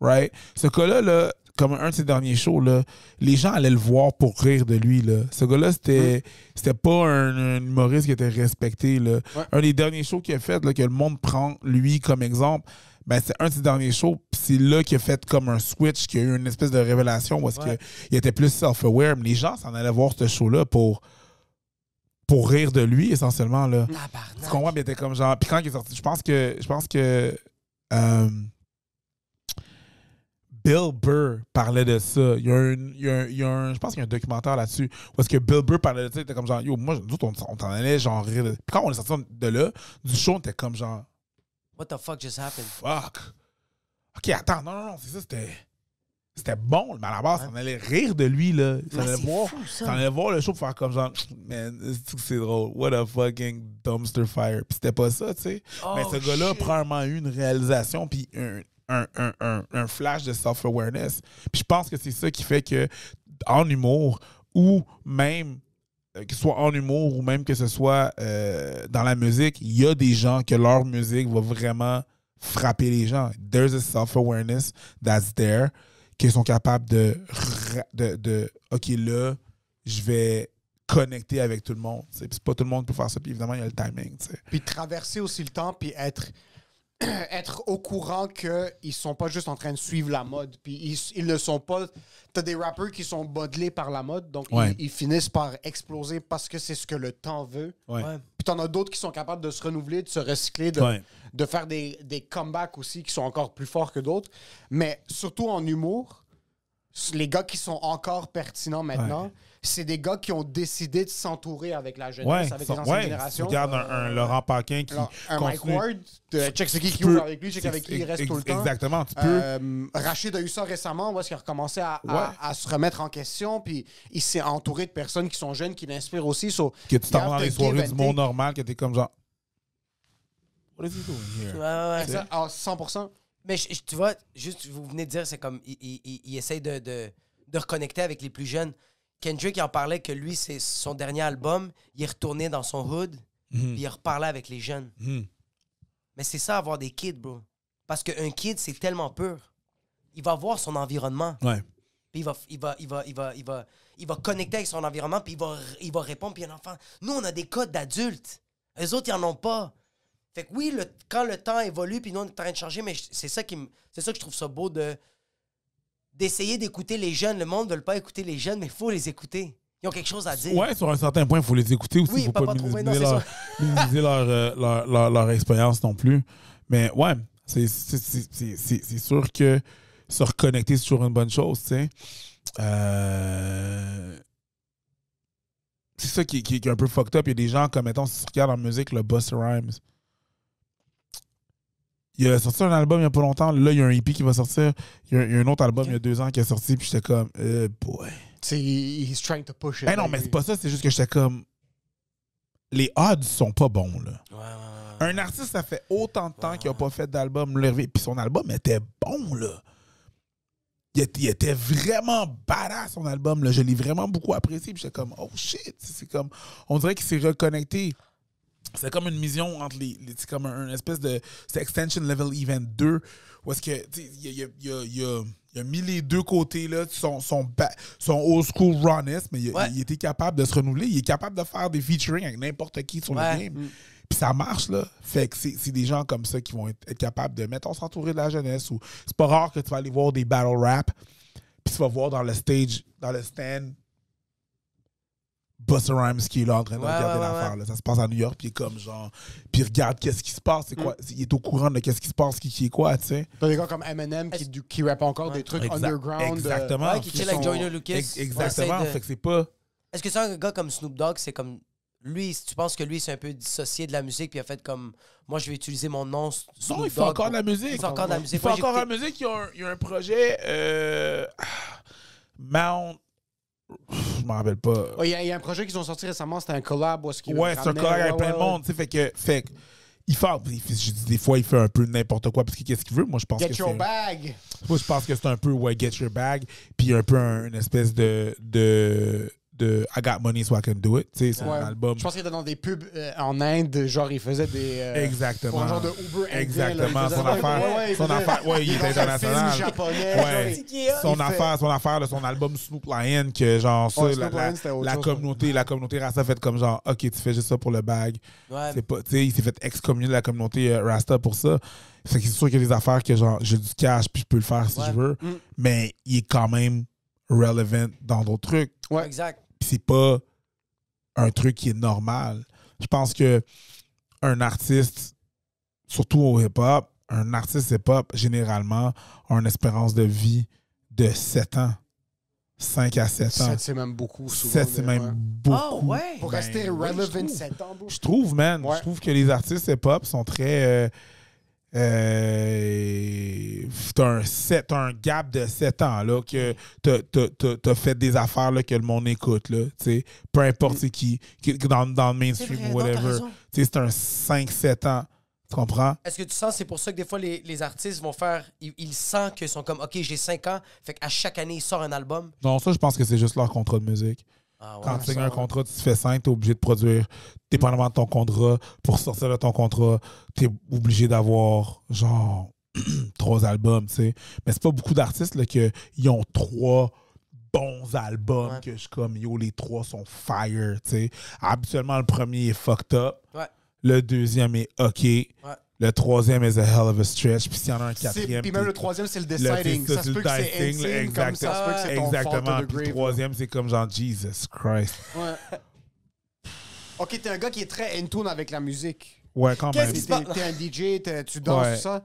right? Ce gars-là, là, comme un de ses derniers shows, là, les gens allaient le voir pour rire de lui. Là. Ce gars-là, c'était c'était pas un, un humoriste qui était respecté. Là. Ouais. Un des derniers shows qu'il a fait, là, que le monde prend lui comme exemple, ben, c'est un de ses derniers shows. c'est là qu'il a fait comme un switch, qu'il y a eu une espèce de révélation parce Ouais. qu'il était plus self-aware. Mais les gens s'en allaient voir ce show-là pour, pour rire de lui, essentiellement. Là. Tu comprends? Il était comme genre. Puis quand il est sorti, je pense que. Je pense que. euh, Bill Burr parlait de ça. Il y a un, il y a un- il y a un- je pense qu'il y a un documentaire là-dessus. Parce que Bill Burr parlait de ça. Il était comme genre, yo, moi, nous on, on t'en allait genre rire. Puis quand on est sorti de là, du show, on était comme genre, What the fuck just happened? fuck. Ok, attends, non, non, non, c'est ça, c'était. C'était bon, mais à la base, on allait rire de lui, là. Ça allait c'est voir, fou, ça. ça allait voir le show pour faire comme genre, man, c'est- drôle. What a fucking dumpster fire. Puis c'était pas ça, tu sais. mais Oh, ce gars-là a probablement eu une réalisation, puis un, un, un, un, flash de self-awareness. Puis je pense que c'est ça qui fait que, en humour, ou même euh, que ce soit en humour ou même que ce soit euh, dans la musique, il y a des gens que leur musique va vraiment frapper les gens. There's a self-awareness that's there, qu'ils sont capables de, de, de OK, là, je vais connecter avec tout le monde. c'est pas tout le monde peut faire ça. Puis évidemment, il y a le timing. tu sais. Puis traverser aussi le temps, puis être, être au courant qu'ils sont pas juste en train de suivre la mode. Puis ils, ils ne sont pas. T'as des rappeurs qui sont modelés par la mode, donc ils- Ouais. ils, finissent par exploser parce que c'est ce que le temps veut. Ouais. Ouais. Puis t'en as d'autres qui sont capables de se renouveler, de se recycler, de, Ouais. de faire des, des comebacks aussi qui sont encore plus forts que d'autres. Mais surtout en humour, les gars qui sont encore pertinents maintenant, c'est des gars qui ont décidé de s'entourer avec la jeunesse, Ouais, avec les anciennes ouais. générations. Regarde un, un Laurent Paquin qui Alors, un Mike. Ward, de check ce qui Tu qui ouvre avec lui, check avec qui il reste tout le temps. Exactement. Tu peux. Euh, Rachid a eu ça récemment, où est-ce qu'il a recommencé à, à- Ouais. à se remettre en question, puis il s'est entouré de personnes qui sont jeunes, qui l'inspirent aussi. So, que tu t'en dans les soirées du monde normal, que t'es comme genre. What is he doing here? Ouais, ouais, à 100%. Mais je- je- tu vois, juste, vous venez de dire, c'est comme, il, il, il- il essaye de, de, de reconnecter avec les plus jeunes. Kendrick, il en parlait que lui, c'est son dernier album, il est retourné dans son hood, Mhm. puis il reparlait avec les jeunes. Mhm. Mais c'est ça, avoir des kids, bro. Parce qu'un kid, c'est tellement pur. Il va voir son environnement, Ouais. puis il va, il va, il va, il va, il va, il va connecter avec son environnement, puis il va, il va répondre, puis un enfant. Nous, on a des codes d'adultes. Les autres, ils en ont pas. Fait que oui, le- quand le temps évolue, puis nous, on est en train de changer, mais c'est ça qui c'est ça que je trouve ça beau de d'essayer d'écouter les jeunes. Le monde ne veut pas écouter les jeunes, mais il faut les écouter. Ils ont quelque chose à dire. Ouais, sur un certain point, il faut les écouter aussi. Il Oui, faut pas- pas, pas trop, minimiser, non, leur, minimiser leur, euh, leur, leur- leur expérience non plus. Mais ouais, c'est- c'est c'est- c'est- c'est- c'est sûr que se reconnecter, c'est toujours une bonne chose, tu sais. Euh, C'est ça qui, qui- qui est un peu fucked up. Il y a des gens comme, mettons, si tu regardes en musique, le Buster Rhymes. Il a sorti un album il n'y a pas longtemps. Là, il y a un EP qui va sortir. Il y a, il y a un autre album il y a deux ans qui est sorti. Puis j'étais comme, euh, boy. C'est he's trying to push it. Eh non, mais c'est pas ça, c'est juste que j'étais comme. Les odds sont pas bons, là. Ouais, ouais, ouais. Un artiste, ça fait autant de temps qu'il a pas fait d'album puis son album était bon, là. il était, il était vraiment badass son album. Là. Je l'ai vraiment beaucoup apprécié. Puis j'étais comme, oh shit. C'est comme, on dirait qu'il s'est reconnecté. C'est comme une mission entre les. les- c'est comme un, une espèce de. C'est Extension Level Event 2. Où est-ce que. Il y a, y a- y a- il a mis les deux côtés, là, son, son, son old school rawness, mais il, Ouais. il était capable de se renouveler. Il est capable de faire des featuring avec n'importe qui sur Ouais. le game. Puis ça marche, là. Fait que c'est c'est des gens comme ça qui vont être, être capables de, mettons, s'entourer de la jeunesse. ou C'est pas rare que tu vas aller voir des battle rap, puis tu vas voir dans le stage, dans le stand, Busta Rhymes qui est là en train de Ouais, regarder ouais, ouais, l'affaire. là. Ça se passe à New York, puis il est comme genre. Puis il regarde qu'est-ce qui se passe, c'est quoi. Il est au courant de qu'est-ce qui se passe, qui, qui est quoi, tu sais. T'as des gars comme Eminem qui, du- qui rappent encore des trucs Exact- underground. euh, exactement. Ouais, qui chill avec sont- Joyner Lucas. Ex- Exactement. De- Fait que c'est pas. Est-ce que c'est un gars comme Snoop Dogg, c'est comme. Lui, tu penses que lui, c'est un peu dissocié de la musique, puis il a fait comme. Moi, je vais utiliser mon nom, Snoop Non, il fait Dogg encore de la musique. Il fait encore de la musique. Il fait encore de la musique. Il y a un, il y a un projet. Euh, Mount. Je m'en rappelle pas. Il y, a- il y a un projet qu'ils ont sorti récemment, c'était un collab. Où qu'ils Ouais, c'est un collègue avec ouais, plein de ouais, monde. tu sais, Fait que. Fait que il fait, je dis des fois, il fait un peu n'importe quoi parce que qu'est-ce qu'il veut? Moi, je pense Get que your bag. Moi, je pense que c'est un peu, ouais, get your bag, puis un peu un- une espèce de, de, de I got money so I can do it. Tu sais, son Ouais. album. Je pense qu'il était dans des pubs euh, en Inde, genre il faisait des. euh, Exactement. pour un genre de Uber indien, Exactement. là, Son affaire. Ouais, son affaire. Ouais, il un international. film japonais. Ouais. genre, il- Son affaire, son affaire, là, son album Snoop Lion, que genre ça, Ouais, la, communauté, la communauté Rasta fait comme genre, ok, tu fais juste ça pour le bag. Ouais. C'est pas, tu sais, il s'est fait excommunier de la communauté euh, Rasta pour ça. Fait que c'est sûr qu'il y a des affaires que genre, j'ai du cash puis je peux le faire si Ouais. je veux, Mm. mais il est quand même relevant dans d'autres trucs. Ouais. Exact. C'est pas un truc qui est normal. Je pense que un artiste, surtout au hip-hop, un artiste hip-hop, généralement, a une espérance de vie de 7 ans. 5 à 7 ans. Sept, c'est même beaucoup. souvent, 7, c'est même ouais. beaucoup. Ah, ouais. Pour Ben, rester je relevant trouve. 7 ans. Je trouve, man. Ouais. Je trouve que les artistes hip-hop sont très. Euh, euh, t'as un, t'as un gap de 7 ans, là, que t'as, t'as- t'as- t'as fait des affaires là, que le monde écoute, là, tu sais. Peu importe c'est qui, qui- dans, dans le C'est mainstream ou whatever. Tu c'est un 5-7 ans. Tu comprends? Est-ce que tu sens, c'est pour ça que des fois, les, les artistes vont faire. Ils, ils sentent qu'ils sont comme, OK, j'ai 5 ans, fait qu'à chaque année, ils sortent un album? Non, ça, je pense que c'est juste leur contrat de musique. Ah, ouais. Quand tu signes un contrat, tu te fais 5, tu es obligé de produire. Dépendamment de ton contrat, pour sortir de ton contrat, tu es obligé d'avoir genre trois albums, tu sais. Mais c'est pas beaucoup d'artistes là, qui ont trois bons albums Ouais. que je comme yo, les trois sont fire, tu sais. Habituellement, le premier est fucked up. Ouais. Le deuxième est OK. Le troisième is a hell of a stretch. Puis s'il y en a un quatrième. Puis même le troisième, c'est le deciding. Ça se le peut que c'est insane, comme ça se peut que c'est ton fall Exactement. the Puis grave. le troisième, c'est comme genre Jesus Christ. Ouais. Ok, t'es un gars qui est très in tune avec la musique. Ouais, quand même. qui T'es un DJ, tu danses, Ouais. tout ça.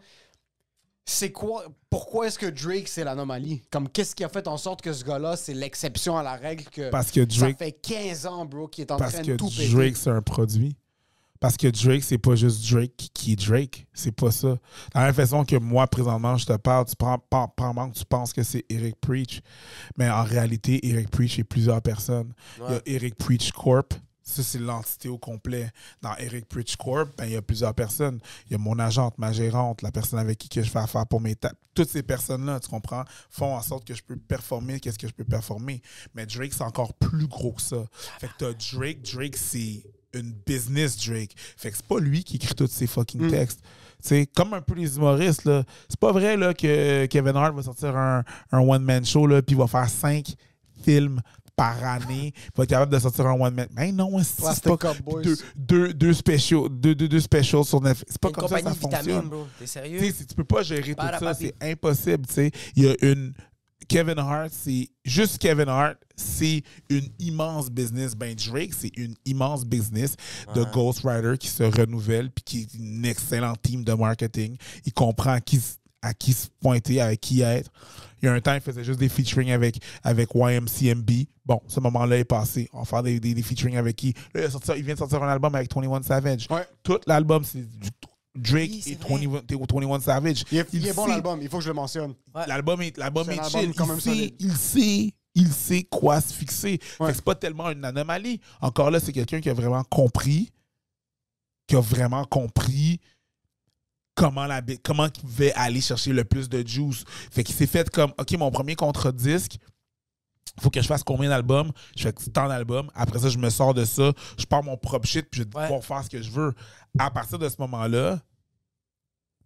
C'est quoi Pourquoi est-ce que Drake c'est l'anomalie? Comme qu'est-ce qui a fait en sorte que ce gars-là c'est l'exception à la règle que Parce que ça Drake, fait 15 ans, bro, qu'il est en parce train que de tout péter? Drake, c'est un produit. Parce que Drake, c'est pas juste Drake qui- est Drake. C'est pas ça. De la même façon que moi, présentement, je te parle, tu prends, prends, tu penses que c'est Eric Preach. Mais en réalité, Eric Preach est plusieurs personnes. Il y a Eric Preach Corp. Ça, c'est l'entité au complet. Dans Eric Preach Corp, ben, il y a plusieurs personnes. Il y a mon agente, ma gérante, la personne avec qui que je fais affaire pour mes tapes. Toutes ces personnes-là, tu comprends, font en sorte que je peux performer qu'est-ce que je peux performer. Mais Drake, c'est encore plus gros que ça. Fait que t'as Drake. Drake, c'est une business Drake. Fait que c'est pas lui qui écrit tous ces fucking textes. Tu sais, comme un peu les humoristes, là. C'est pas vrai là, que Kevin Hart va sortir un, un one-man show, là, puis il va faire cinq films par année. Il va être capable de sortir un one-man. Ben non, c'est c'est pas deux, deux, deux spéciaux, deux, deux, deux specials sur Netflix. C'est pas Une comme ça que ça vitamine, fonctionne. bro. T'es Tu sérieux? tu peux pas gérer tout ça, c'est impossible. tu sais. Il y a une. Kevin Hart, c'est juste Kevin Hart, c'est une immense business. Ben Drake, c'est une immense business de ghostwriter qui se renouvelle puis qui est une excellente team de marketing. Il comprend à qui, à se pointer, avec qui être. Il y a un temps, il faisait juste des featuring avec, avec YMCMB. Bon, ce moment-là est passé. On va faire des, des, des featuring avec qui? Là, il, a sorti- il vient de sortir un album avec 21 Savage. Ouais. Tout l'album, c'est du Drake Oui, et vrai. 21, 21 Savage. Il est, il est bon l'album, il faut que je le mentionne. L'album est, l'album est un chill. album quand il, sait, il sait, il sait quoi se fixer. Ouais. c'est pas tellement une anomalie. Encore là, c'est quelqu'un qui a vraiment compris, qui a vraiment compris comment la comment il pouvait aller chercher le plus de juice. Fait qu'il s'est fait comme OK, mon premier contrat de disque, faut que je fasse combien d'albums? Je fais tant d'albums. Après ça, je me sors de ça, je pars mon propre shit, puis je vais pouvoir faire ce que je veux. À partir de ce moment-là,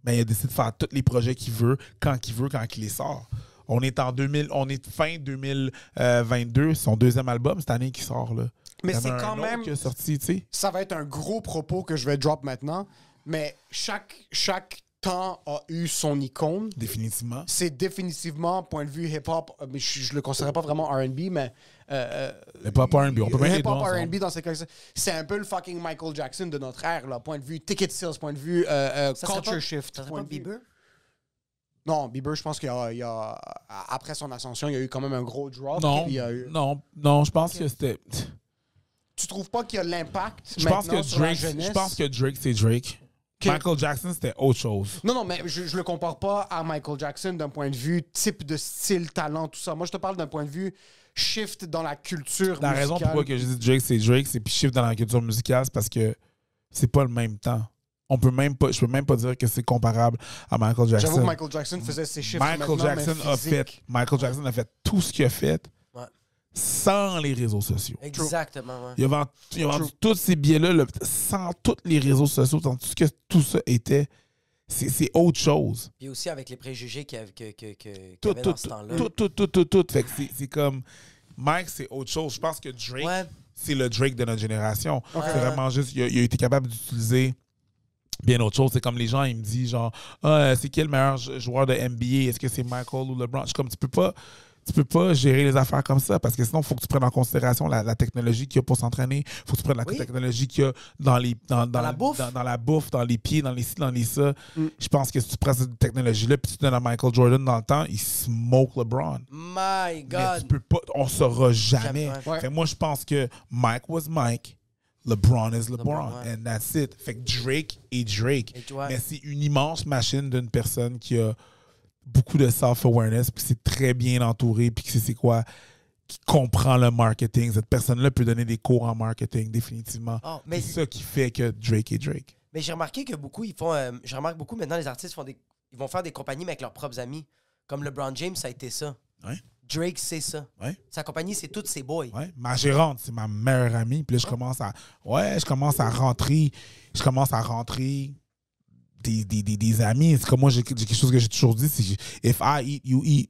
ben, il a décidé de faire tous les projets qu'il veut, quand qu'il veut, quand il les sort. On est en 2000, on est fin 2022, son deuxième album cette année qui sort là. Mais c'est quand même- qui sorti, ça va être un gros propos que je vais drop maintenant, mais chaque, chaque temps a eu son icône. Définitivement. C'est définitivement, point de vue hip-hop, euh, mais je, je le considérais pas vraiment R&B, mais... euh, Le pop R&B, on peut bien les deux hip-hop ensemble. R&B dans ces cas c'est un peu le fucking Michael Jackson de notre ère, là. Point de vue ticket sales, point de vue euh, euh, Ça culture pas- shift. Ça point pas Bieber? Non, Bieber, je pense qu'il y a, il y a- après son ascension, il y a eu quand même un gros drop. Non, puis il y a eu- non, non, je pense que c'était. Tu trouves pas qu'il y a l'impact Je pense que sur la Drake, jeunesse? je pense que Drake c'est Drake. Michael Jackson c'était autre chose. Non, non, mais je, je le compare pas à Michael Jackson d'un point de vue type de style, talent, tout ça. Moi, je te parle d'un point de vue shift dans la culture La musicale. raison pourquoi que je dis Drake c'est Drake, c'est puis chiffre dans la culture musicale, c'est parce que c'est pas le même temps. On peut même pas, je peux même pas dire que c'est comparable à Michael Jackson. J'avoue que Michael Jackson faisait ses shifts Michael Jackson mais a fait, Michael Jackson a fait tout ce qu'il a fait Ouais. sans les réseaux sociaux. Exactement, ouais. Il a vendu, il a vendu tous ces billets-là là, sans tous les réseaux sociaux, sans tout ce que tout ça était. C'est autre chose. Puis aussi avec les préjugés qu'il y avait, que, que, Tout, avait tout, dans ce temps-là. tout, tout, tout, tout, tout. Fait que c'est- c'est comme. Mike, c'est autre chose. Je pense que Drake, Ouais. c'est le Drake de notre génération. Ouais. C'est vraiment juste. Il a, il a été capable d'utiliser bien autre chose. C'est comme les gens, ils me disent genre, ah, c'est qui le meilleur jou- joueur de NBA Est-ce que c'est Michael ou LeBron? Je suis comme, tu peux pas. Tu peux pas gérer les affaires comme ça parce que sinon, il faut que tu prennes en considération la, la technologie qu'il y a pour s'entraîner. Il faut que tu prennes la Oui. technologie qu'il y a dans, les, dans, dans, la bouffe. Dans, dans la bouffe, dans les pieds, dans les ci, dans les ça. Mm. Je pense que si tu prends cette technologie-là puis tu donnes à Michael Jordan dans le temps, il smoke LeBron. My Mais tu God. peux pas, on saura jamais. Ouais. Fait moi, je pense que Mike was Mike, LeBron is LeBron, LeBron, ouais. and that's it. Fait que Drake est Drake. Et Mais c'est une immense machine d'une personne qui a beaucoup de self-awareness, puis c'est très bien entouré, puis c'est quoi, qui comprend le marketing. Cette personne-là peut donner des cours en marketing, définitivement. Oh, mais c'est ça qui fait que Drake est Drake. mais j'ai remarqué que beaucoup, ils font. euh, je remarque beaucoup maintenant, les artistes font des, ils vont faire des compagnies mais avec leurs propres amis. Comme LeBron James, ça a été ça. Ouais. Drake, c'est ça. Ouais. Sa compagnie, c'est tous ses boys. Ouais. Ma gérante, c'est ma meilleure amie. Puis là, je commence à. Ouais, je commence à rentrer. Je commence à rentrer des, des, des, des amis. C'est comme moi, j'ai quelque chose que j'ai toujours dit c'est if I eat, you eat.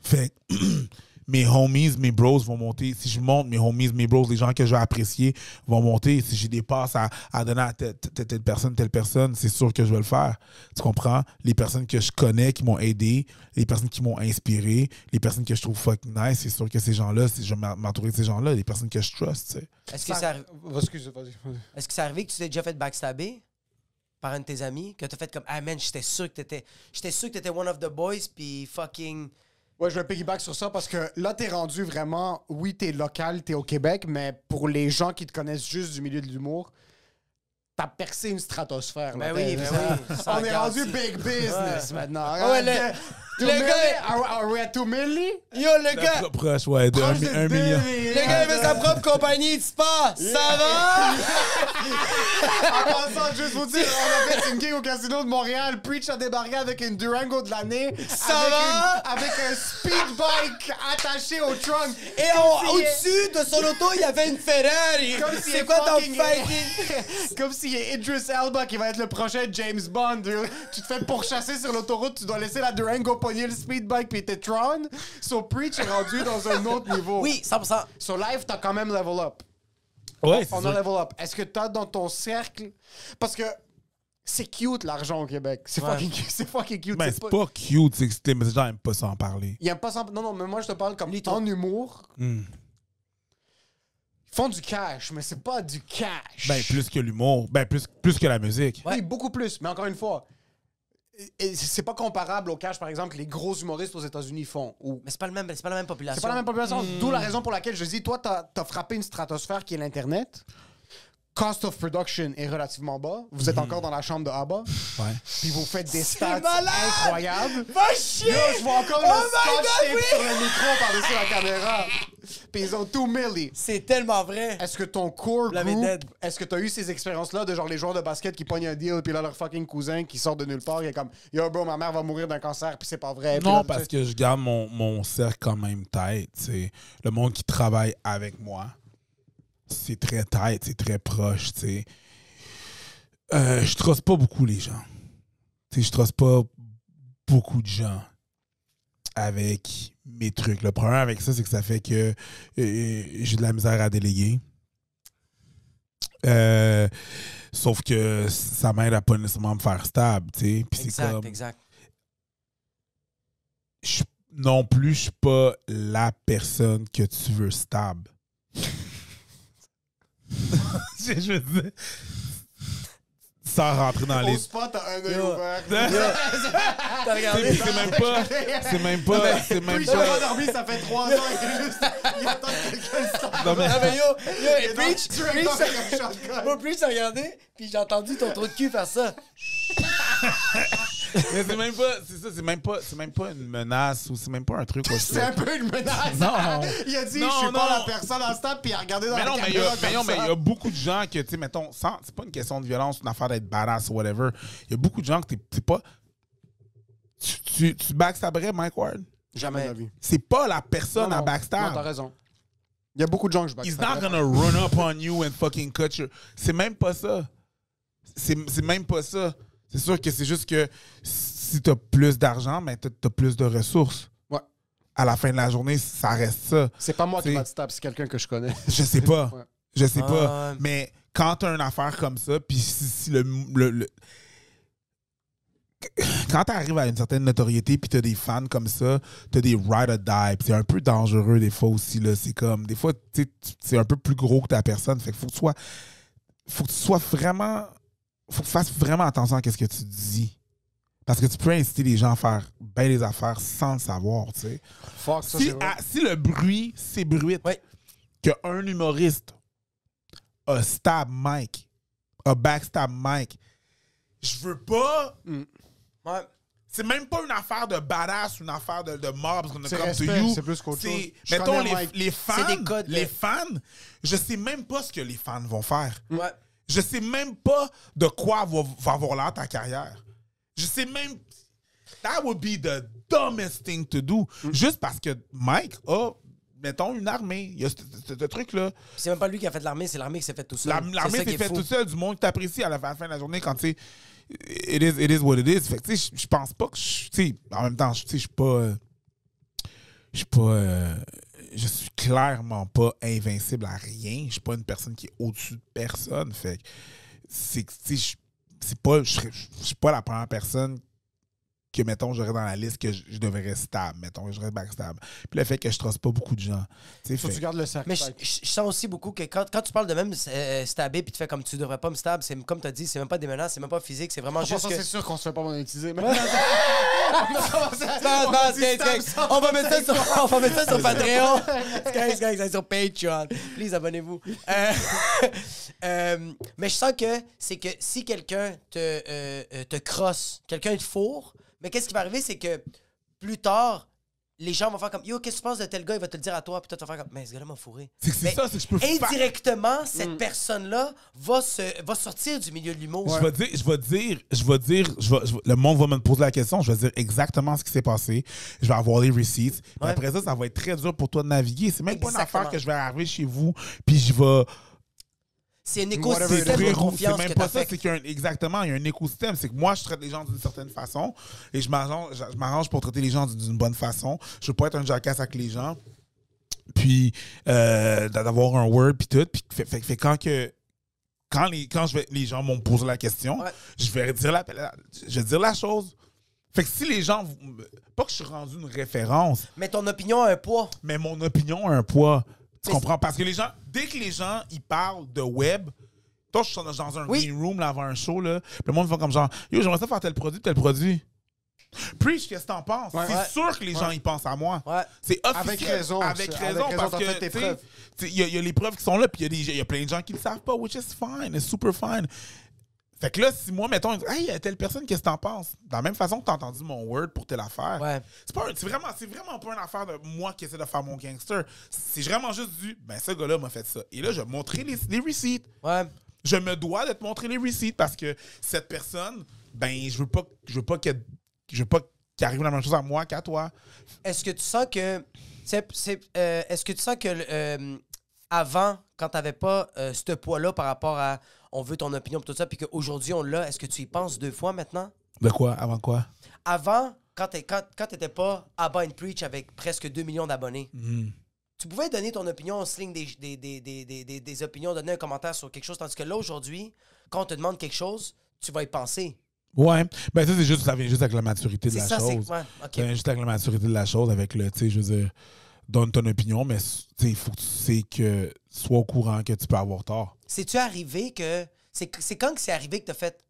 Fait que mes homies, mes bros vont monter. Si je monte, mes homies, mes bros, les gens que je vais apprécier vont monter. Si j'ai des passes à, à donner à telle, telle- telle personne, telle personne, c'est sûr que je vais le faire. Tu comprends? Les personnes que je connais qui m'ont aidé, les personnes qui m'ont inspiré, les personnes que je trouve fucking nice, c'est sûr que ces gens-là, si je vais m'en- m'entourer de ces gens-là, les personnes que je trust, tu sais. Est-ce que, Ça- est-ce que c'est arrivé que tu t'es déjà fait backstabber? Par un de tes amis? Que t'as fait comme, ah man, j'étais sûr que t'étais. J'étais sûr que t'étais one of the boys, puis fucking. Ouais, je vais piggyback sur ça parce que là, t'es rendu vraiment. Oui, t'es local, t'es au Québec, mais pour les gens qui te connaissent juste du milieu de l'humour, t'as percé une stratosphère. là. Ben oui, ben oui. Sans On est rendu big business maintenant. Ouais, le- le gars- Are, are we at 2 milli? Yo, le gars! Pro- Proche, ouais, de million. millions. Le gars, il veut sa propre compagnie de spa! Ça va? En passant, juste vous dire, on a fait une gig au Casino de Montréal. Preach a débarqué avec une Durango de l'année. Ça avec va? une- avec un speed bike attaché au trunk. Et est- au-dessus de son auto, il y avait une Ferrari! Comme s'il C'est est quoi ton fucking- fucking. Comme s'il y a Idris Elba qui va être le prochain James Bond. Tu te fais pourchasser sur l'autoroute, tu dois laisser la Durango pogner le speed bike puis t'es Tron. So Preach est rendu dans un autre niveau. Oui, 100%. So Live, t'as quand même level up. Ouais, On a ça. level up. Est-ce que t'as dans ton cercle... Parce que c'est cute l'argent au Québec. C'est Ouais. fucking, cute. c'est fucking cute. Ben, c'est pas cute, c'est que les gens n'aiment pas s'en parler. Il aime pas sans- Non, non, mais moi je te parle comme Lui, toi. en humour. Hmm. Ils font du cash, mais c'est pas du cash. Ben, plus que l'humour. Ben, plus, plus que la musique. Oui, beaucoup plus. Mais encore une fois, et- c'est pas comparable au cash, par exemple, que les gros humoristes aux États-Unis font. Ou Mais c'est pas, le même, c'est pas la même population. c'est pas la même population. D'où la raison pour laquelle je dis, toi, t'as as frappé une stratosphère qui est l'Internet. Cost of production est relativement bas. Vous êtes encore dans la chambre de Abba. Ouais. Puis vous faites des stats malade! incroyables. Va chier! Yo, je vois encore Oh le scotch tape oui! sur le micro par-dessus la caméra. Puis ils ont tout milli. C'est tellement vrai. Est-ce que ton core L'avait group, est-ce que t'as eu ces expériences-là de genre les joueurs de basket qui pognent un deal puis là leur fucking cousin qui sort de nulle part, il est comme Yo bro, ma mère va mourir d'un cancer puis c'est pas vrai. Non, là, parce que je garde mon, mon cercle quand même tête. C'est le monde qui travaille avec moi. C'est très tête, c'est très proche. tu sais. Euh, je trosse pas beaucoup les gens. Tu sais, je trosse pas beaucoup de gens avec mes trucs. Le problème avec ça, c'est que ça fait que euh, j'ai de la misère à déléguer. Euh, sauf que ça m'aide à pas nécessairement me faire stable, tu sais. Puis c'est Exact, comme exact. je- non plus, je suis pas la personne que tu veux stable. Je, je veux dire, sans rentrer dans Au les. spot, t'as un œil ouvert. T'as regardé? C'est même pas. C'est même pas. C'est même pas pas. dormi, ça fait trois ans. Il juste. Il attend que quelqu'un. Non, mais- Ah, mais yo, yo, et Preach, le Preach, moi, Preach, j'ai regardé, puis j'ai entendu ton trou de cul faire ça. Mais c'est même pas. C'est ça, c'est même pas. C'est même pas une menace ou c'est même pas un truc. C'est un peu une menace. Non. Il a dit, Non, je suis pas non. la personne en stade, puis il a regardé dans Mais la non, mais il y caméra a, mais non, mais il y a beaucoup de gens que, tu sais, mettons, sans- c'est pas une question de violence, une affaire d'être badass ou whatever. Il y a beaucoup de gens que t'es t'es pas. Tu, tu, tu backstabberais Mike Ward? Jamais. C'est pas la personne Non, à backstab. Non, t'as raison. Il y a beaucoup de gens que je He's backstab. not gonna run up on you and fucking cut your. C'est même pas ça. C'est c'est même pas ça. C'est sûr que c'est juste que si t'as plus d'argent, mais t'as t'as plus de ressources. Ouais. À la fin de la journée, ça reste ça. C'est pas moi qui C'est- backstab, c'est quelqu'un que je connais. Je sais pas. Ouais. Je sais Ah, pas. ouais. Mais quand t'as une affaire comme ça, puis si, si le, le- le- Quand t'arrives à une certaine notoriété, puis t'as des fans comme ça, t'as des ride or die, puis c'est un peu dangereux des fois aussi. là. C'est comme, des fois, tu sais, tu- c'est un peu plus gros que ta personne. Fait qu'il faut que tu sois, faut que tu sois vraiment, faut que tu fasses vraiment attention à ce que tu dis. Parce que tu peux inciter les gens à faire bien des affaires sans le savoir, tu sais. Fuck, ça, Si, c'est vrai. à- si le bruit s'ébruite Ouais. qu'un humoriste a stab Mike, a backstab Mike, je veux pas. Ouais. C'est même pas une affaire de badass ou une affaire de, de mob parce qu'on a C'est come respect, to you. c'est plus qu'autre chose. Je Mettons, les, fans, les fans, je sais même pas ce que les fans vont faire. Ouais. Je sais même pas de quoi va, va avoir l'air ta carrière. Je sais même. That would be the dumbest thing to do. Mm. Juste parce que Mike a, mettons, une armée. Il y a ce, ce- ce truc-là. C'est même pas lui qui a fait l'armée, c'est l'armée qui s'est fait tout seul. L'armée s'est est fait fou. tout seul, du monde qui t'apprécie à la fin, à la fin de la journée quand tu sais. It is, it is what it is. Fait que, tu sais, je- pense pas que. je- Tu sais, en même temps, je- tu sais, je suis pas. euh, Je suis pas. euh, je suis clairement pas invincible à rien. Je suis pas une personne qui est au-dessus de personne. Fait c'est pas. Je suis pas la première personne que, mettons, j'aurais dans la liste que je, je devrais stable, mettons, que je devrais backstab. Puis le fait que je trosse pas beaucoup de gens. Tu sais, Faut que tu gardes le cercle. Mais je, sens aussi beaucoup que quand, quand tu parles de même euh, stabber puis tu fais comme tu devrais pas me stab, c'est comme tu as dit, c'est même pas des menaces, c'est même pas physique, c'est vraiment juste que. c'est sûr qu'on se fait pas monétiser. Mais... On va mettre ça sur, on va mettre ça sur Patreon. Correct, c'est sur Patreon. Please, abonnez-vous. Euh, euh, mais je sens que c'est que si quelqu'un te, euh, te crosse, quelqu'un te fourre, mais qu'est-ce qui va arriver, c'est que plus tard, les gens vont faire comme Yo, qu'est-ce que tu penses de tel gars Il va te le dire à toi, puis toi, tu vas faire comme Mais ce gars-là m'a fourré. c'est que c'est Mais ça, c'est que je peux faire- Indirectement, cette personne-là va, se, va sortir du milieu de l'humour. Je vais dire, je vais dire, je vais dire, je vais- je vais- le monde va me poser la question, je vais dire exactement ce qui s'est passé. Je vais avoir les receipts. Puis Ouais. après ça, ça va être très dur pour toi de naviguer. C'est même pas une Exactement. affaire que je vais arriver chez vous, puis je vais C'est un écosystème de confiance C'est que même pas ça, c'est qu'il y a un, exactement, il y a un écosystème. C'est que moi, je traite les gens d'une certaine façon et je m'arrange, pour traiter les gens d'une bonne façon. Je veux pas être un jackass avec les gens. Puis euh, d'avoir un word puis tout. Puis fait, fait- fait quand que quand les quand je vais, les gens vont me poser la question, Ouais. je vais dire la, la- je vais dire la chose. Fait que si les gens pas que je suis rendu une référence, Mais ton opinion a un poids. mais mon opinion a un poids. Tu comprends? Parce que les gens, dès que les gens ils parlent de web, toi, je suis dans un Oui. green room là, avant un show, là, puis le monde fait comme genre, yo, j'aimerais ça faire tel produit, tel produit. Preach, qu'est-ce que t'en penses? Ouais. c'est Ouais. sûr que les gens y pensent à moi. Ouais. C'est officiel. Avec raison, Avec raison, avec parce que il y, a- il y a les preuves qui sont là, puis il y, y a plein de gens qui le savent pas, which is fine, it's super fine. Fait que là, si moi, mettons, hey, il y a telle personne, qu'est-ce que t'en penses? De la même façon que t'as entendu mon word pour telle affaire. Ouais. C'est pas un- c'est vraiment, c'est vraiment pas une affaire de moi qui essaie de faire mon gangster. C'est vraiment juste du, ben, ce gars-là m'a fait ça. Et là, je vais montrer les, les receipts. Ouais. Je me dois de te montrer les receipts parce que cette personne, ben, je veux pas, je veux pas qu'elle, je veux pas qu'il arrive la même chose à moi qu'à toi. Est-ce que tu sens que. c'est- c'est, euh, Est-ce que tu sens que euh, avant, quand t'avais pas euh, ce poids-là par rapport à on veut ton opinion pis tout ça, puis qu'aujourd'hui on l'a, est-ce que tu y penses deux fois maintenant? De quoi? Avant quoi? Avant, quand t'es- quand, quand t'étais pas Abba and Preach avec presque 2 millions d'abonnés, tu pouvais donner ton opinion, on se ligne des, des, des, des, des, des- des opinions, donner un commentaire sur quelque chose, tandis que là, aujourd'hui, quand on te demande quelque chose, tu vas y penser. Ouais. Ben, ça, c'est juste, ça vient juste avec la maturité de la ça, c'est. chose. Ouais. Ça vient juste avec la maturité de la chose, avec le, tu sais, je veux dire, donne ton opinion, mais, il faut que tu sais que, sois au courant que tu peux avoir tort. C'est-tu arrivé que. C'est c'est quand que c'est arrivé que t'as fait.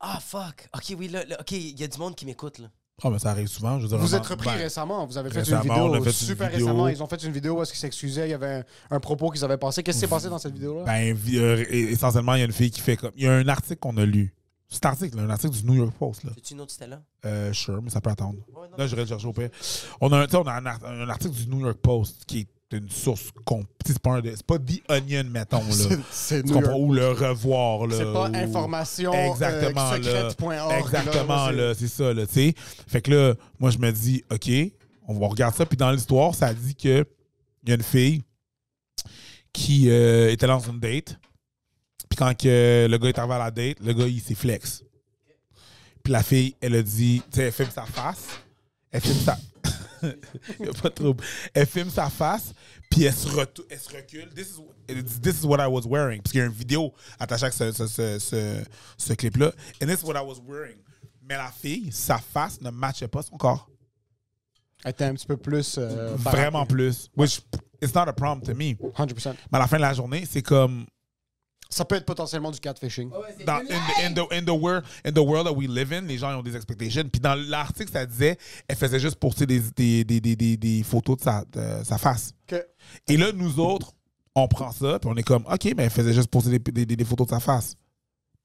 Ah, fuck. Ok, oui, là, là, ok, il y a du monde qui m'écoute, là. Ah, mais ça arrive souvent, je veux dire. Vous êtes repris ben, récemment. Vous avez fait une on vidéo a fait une super vidéo. récemment. Ils ont fait une vidéo où est-ce qu'ils s'excusaient. Il y avait un, un propos qu'ils avaient passé. Qu'est-ce qui s'est passé dans cette vidéo-là? Ben, euh, essentiellement, il y a une fille qui fait comme. Il y a un article qu'on a lu. C'est un article, là, un article du New York Post, là. Une autre Stella? Euh, sure, mais ça peut attendre. Ouais, non. Là, j'irai le chercher au pire. On a, un, on a un, art- un article du New York Post qui est une source. C'est pas, un de- c'est pas The Onion, mettons, là. C'est. Ou le revoir, là. C'est pas ou- information Exactement, euh, là. secrète.org. Exactement, là. là, c'est ça, là, tu sais. Fait que là, moi, je me dis, OK, on va regarder ça. Puis dans l'histoire, ça dit que il y a une fille qui euh, était dans une date. Puis quand que le gars est arrivé à la date, le gars, il s'est flex. Puis la fille, elle a dit, tu sais, elle filme sa face. Elle filme sa... Il a pas de trouble. Elle filme sa face, puis elle se, elle se recule. This is, this is what I was wearing. Parce qu'il y a une vidéo attachée à ce, ce, ce, ce, ce clip-là. And this is what I was wearing. Mais la fille, sa face ne matchait pas son corps. Elle était un petit peu plus. euh, Vraiment plus. Which, it's not a problem to me. 100%. Mais à la fin de la journée, c'est comme... Ça peut être potentiellement du catfishing. dans, in, the, in, the, in, the world, in the world that we live in, les gens ils ont des expectations. Puis dans l'article, ça disait, elle faisait juste poster des, des, des, des, des, des photos de sa, de sa face. Et là, nous autres, on prend ça, puis on est comme, OK, mais elle faisait juste poster des, des, des- des photos de sa face.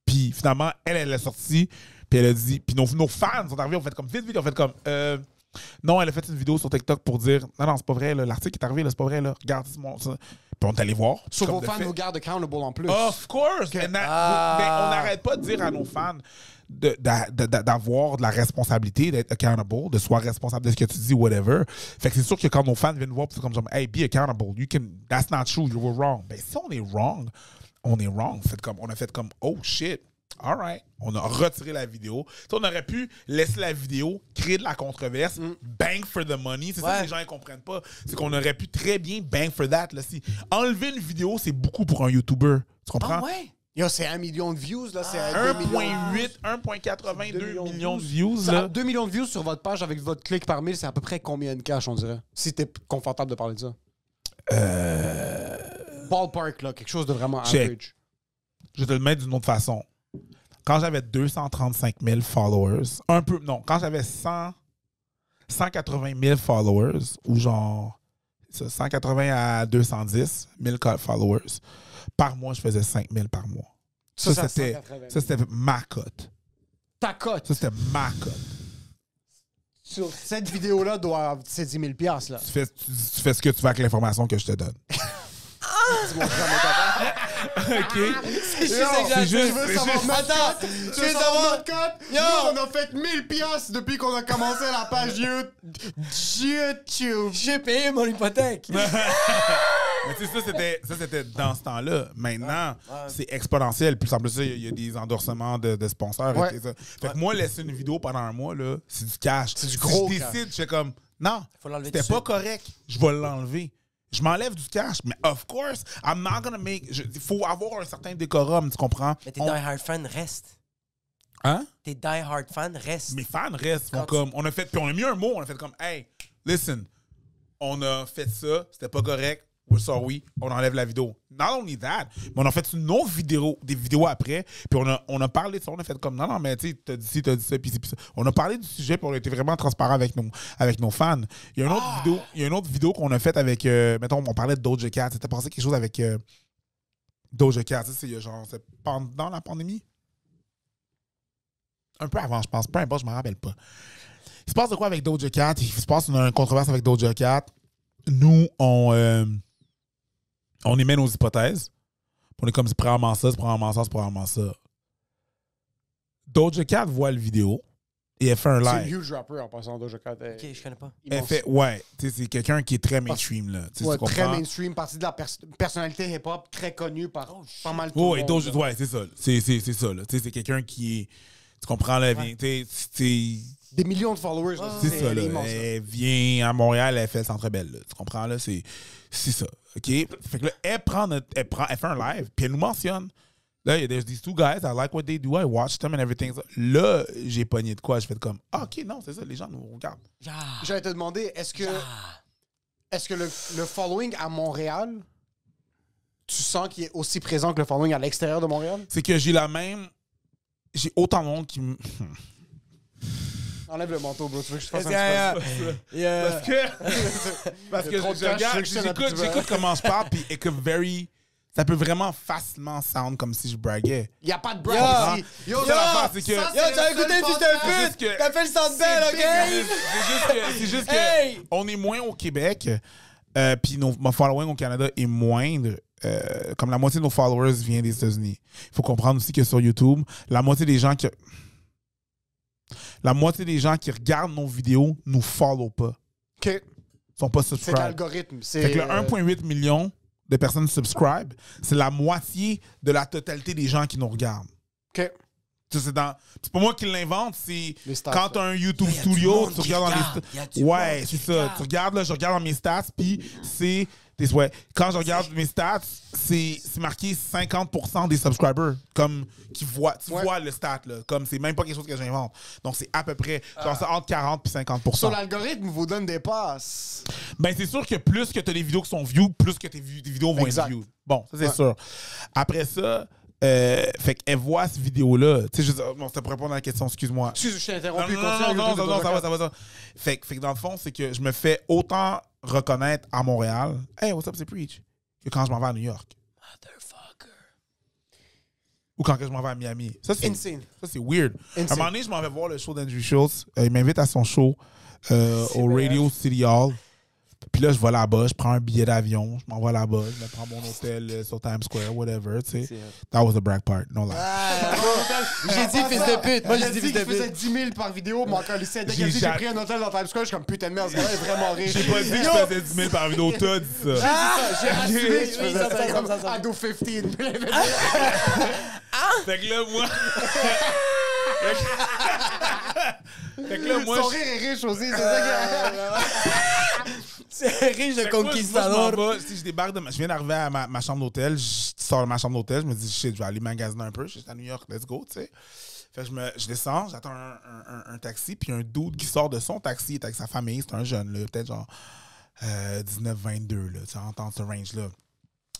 Puis finalement, elle, elle est sortie, puis elle a dit, puis nos, nos fans sont arrivés, on fait comme, vite, vite, on fait comme, euh, non, elle a fait une vidéo sur TikTok pour dire, non, non, c'est pas vrai, l'article est arrivé, là, c'est pas vrai, là, regarde, c'est. Puis on est allé voir. Comme vos de fans fait. vous gardent accountable en plus. Of course! That- Ah. mais on n'arrête pas de dire à nos fans de- d'a- de- d'avoir de la responsabilité, d'être accountable, de soit responsable de ce que tu dis, whatever. Fait que c'est sûr que quand nos fans viennent nous voir, c'est comme genre, hey, be accountable, you can, that's not true, you were wrong. Ben, si on est wrong, on est wrong. Fait comme, on a fait comme, oh shit, all right. On a retiré la vidéo. On aurait pu laisser la vidéo, créer de la controverse, bang for the money. C'est ça que les gens ne comprennent pas. C'est qu'on aurait pu très bien bang for that. Là, si. Enlever une vidéo, c'est beaucoup pour un YouTuber. Tu comprends? Ah ouais? Yo, c'est un million de views, là. C'est 1.8, 1.82 Deux millions de views. Là. 2 millions de views sur votre page avec votre clic par mille, c'est à peu près combien de cash, on dirait? Si t'es confortable de parler de ça. Ballpark, là, quelque chose de vraiment Euh. Check. average. Je vais te le mettre d'une autre façon. Quand j'avais 235 000 followers, un peu, non, quand j'avais 100, 180 000 followers, ou genre ça, 180 à 210 000 co- followers, par mois, je faisais 5 000 par mois. Ça, Ça, c'était, 180. ça, c'était ma cote. Ta cote? Ça, c'était ma cote. sur cette vidéo-là doit c'est 10 000 piastres, là. Tu fais, tu, tu fais ce que tu veux avec l'information que je te donne. Ta OK? C'est juste Non, exact. c'est juste- Je veux savoir cote. Je veux savoir notre cote. Yo. On a fait 1000 piastres depuis qu'on a commencé la page YouTube. J'ai payé mon hypothèque. Mais tu sais, ça, c'était, dans ce temps-là. Maintenant, c'est exponentiel. Puis en plus, il y a- il y, a des endorsements de, de sponsors. Ouais. ça. Fait que moi, laisser une vidéo pendant un mois, là, c'est du cash. C'est du gros Si je décide, je fais comme, non, c'était pas correct. Je vais l'enlever. Je m'enlève du cash. Mais of course, I'm not gonna make... Il faut avoir un certain décorum, tu comprends? Mais tes On- die-hard fans restent. Hein? Tes die-hard fans restent. mes fans restent. font comme, on a fait, puis on a mis un mot, on a fait comme, hey, listen, on a fait ça, c'était pas correct, sorry, on enlève la vidéo. Not only that, mais on a fait une autre vidéo, des vidéos après, puis on a, on a parlé de ça, on a fait comme, non, non, mais tu sais, t'as dit ci, t'as dit ça, puis ça. On a parlé du sujet, puis on a été vraiment transparent avec nos, avec nos fans. Il y a une autre vidéo, il y a une autre vidéo qu'on a faite avec, euh, mettons, on parlait de Doja Cat, t'as passé quelque chose avec euh, Doja Cat, c'est genre, c'est pendant la pandémie? Un peu avant, je pense, peu importe, je me rappelle pas. Il se passe de quoi avec Doja Cat? Il se passe une controverse avec Doja Cat. Nous, on, euh, on émet nos hypothèses. On est comme c'est probablement ça, c'est probablement ça, c'est probablement ça. Doja Cat voit la vidéo et elle fait un C'est un live. huge rapper en passant Doja Cat. Ok, je connais pas. Elle fait, ouais, tu sais, c'est quelqu'un qui est très mainstream, là. Ouais, tu très mainstream, partie de la pers- personnalité hip-hop, très connue par pas mal tout Oh, le monde. Doja, ouais, c'est ça. C'est, c'est, c'est ça, là. Tu sais, c'est quelqu'un qui est. Tu comprends, là, vient, tu sais, c'est. Des millions de followers. là. C'est ça, là. immense, là. Elle vient à Montréal, elle fait le centre belle, là. Tu comprends, là? C'est, c'est ça. OK? Fait que là, elle prend, notre- elle prend, elle fait un live, puis elle nous mentionne. Là, il y a there's these two guys, I like what they do, I watch them and everything. Là, j'ai pogné de quoi? Je fais comme, ah, OK, non, c'est ça, les gens nous regardent. J'allais te demander, est-ce que, est-ce que le, le following à Montréal, tu sens qu'il est aussi présent que le following à l'extérieur de Montréal? C'est que j'ai la même. J'ai autant de monde qui me. Enlève le manteau, bro. Tu veux que je fasse un Yeah, petit peu-. Parce que. Parce Il y que je, regarde- que j'écoute, un peu- j'écoute comment je parle, puis it could very. Ça peut vraiment facilement sound comme si je braguais. Il n'y a pas de Yo! brag ici. Yo, C'est que- Yo, t'as écouté juste pute! que- T'as fait le big, ok? C'est juste que, c'est juste que Hey! on est moins au Québec, euh, puis nos- mon following au Canada est moindre. euh, comme la moitié de nos followers vient des États-Unis. Il faut comprendre aussi que sur YouTube, la moitié des gens qui la moitié des gens qui regardent nos vidéos nous follow pas, OK. sont pas C'est subscribed. l'algorithme. C'est Fait que le euh, 1,8 million de personnes subscribe, c'est la moitié de la totalité des gens qui nous regardent. OK. C'est dans- c'est pas moi qui l'invente, c'est quand là. tu as un YouTube studio, tu regardes dans les Ouais, c'est ça. Tu regardes, là, je regarde dans mes stats, puis c'est. Des- Ouais, quand je regarde mes stats, c'est marqué 50% des subscribers comme qui voient, tu Ouais. vois le stat là, comme c'est même pas quelque chose que j'invente. Donc c'est à peu près genre c'est entre 40 puis 50%. Sur l'algorithme vous donne des passes. Ben, c'est sûr que plus que tu as des vidéos qui sont view, plus que tes vi- tes vidéos vont Exact. être view. Bon, ça, c'est Ouais. sûr. Après ça, euh, fait qu'elle voit cette vidéo-là. Tu sais, je bon, c'était pour répondre à la question, excuse-moi. Excuse, je t'ai Non, interrompu. non, non, continue non, ça va, ça va, ça. Fait, que- fait que dans le fond, c'est que je me fais autant reconnaître à Montréal. Hey, what's up, c'est Preach? Que quand je m'en vais à New York. Motherfucker. Ou quand que je m'en vais à Miami. Ça, c'est Insane. Ça, c'est weird. À un moment donné, je m'en vais voir le show d'Andrew Schultz. Euh, il m'invite à son show euh, au Radio City Hall. Puis là, je vais là-bas, je prends un billet d'avion, je m'en vais là-bas, je me prends mon hôtel euh, sur Times Square, whatever, tu sais. That was a brag part, no lie. J'ai dit fils de pute. Moi, j'ai dit fils de qu'il faisait pute. 10 000 par vidéo, mais encore lycée. Dès qu'il a J'ai dit j'ai ja- pris un hôtel dans Times Square, je suis comme putain de merde, ce gars-là est vraiment riche. J'ai pas dit que je faisais 10 000 par vidéo, t'as dit ça. J'ai assumé que je faisais comme ça, ça. ado 15. Fait que là, moi. fait que là, moi. Son rire est riche aussi, c'est ça C'est riche de conquistador. moi, je si je débarque de ma- je viens d'arriver à ma, ma chambre d'hôtel, je sors de ma chambre d'hôtel, je me dis shit, je vais aller magasiner un peu, je suis à New York, let's go, tu sais. Fait que je, me, je descends, j'attends un, un- un- un taxi, puis un dude qui sort de son taxi, il est avec sa famille, c'est un jeune, là, peut-être genre euh, 19-22, là, tu sais, entendre ce range-là.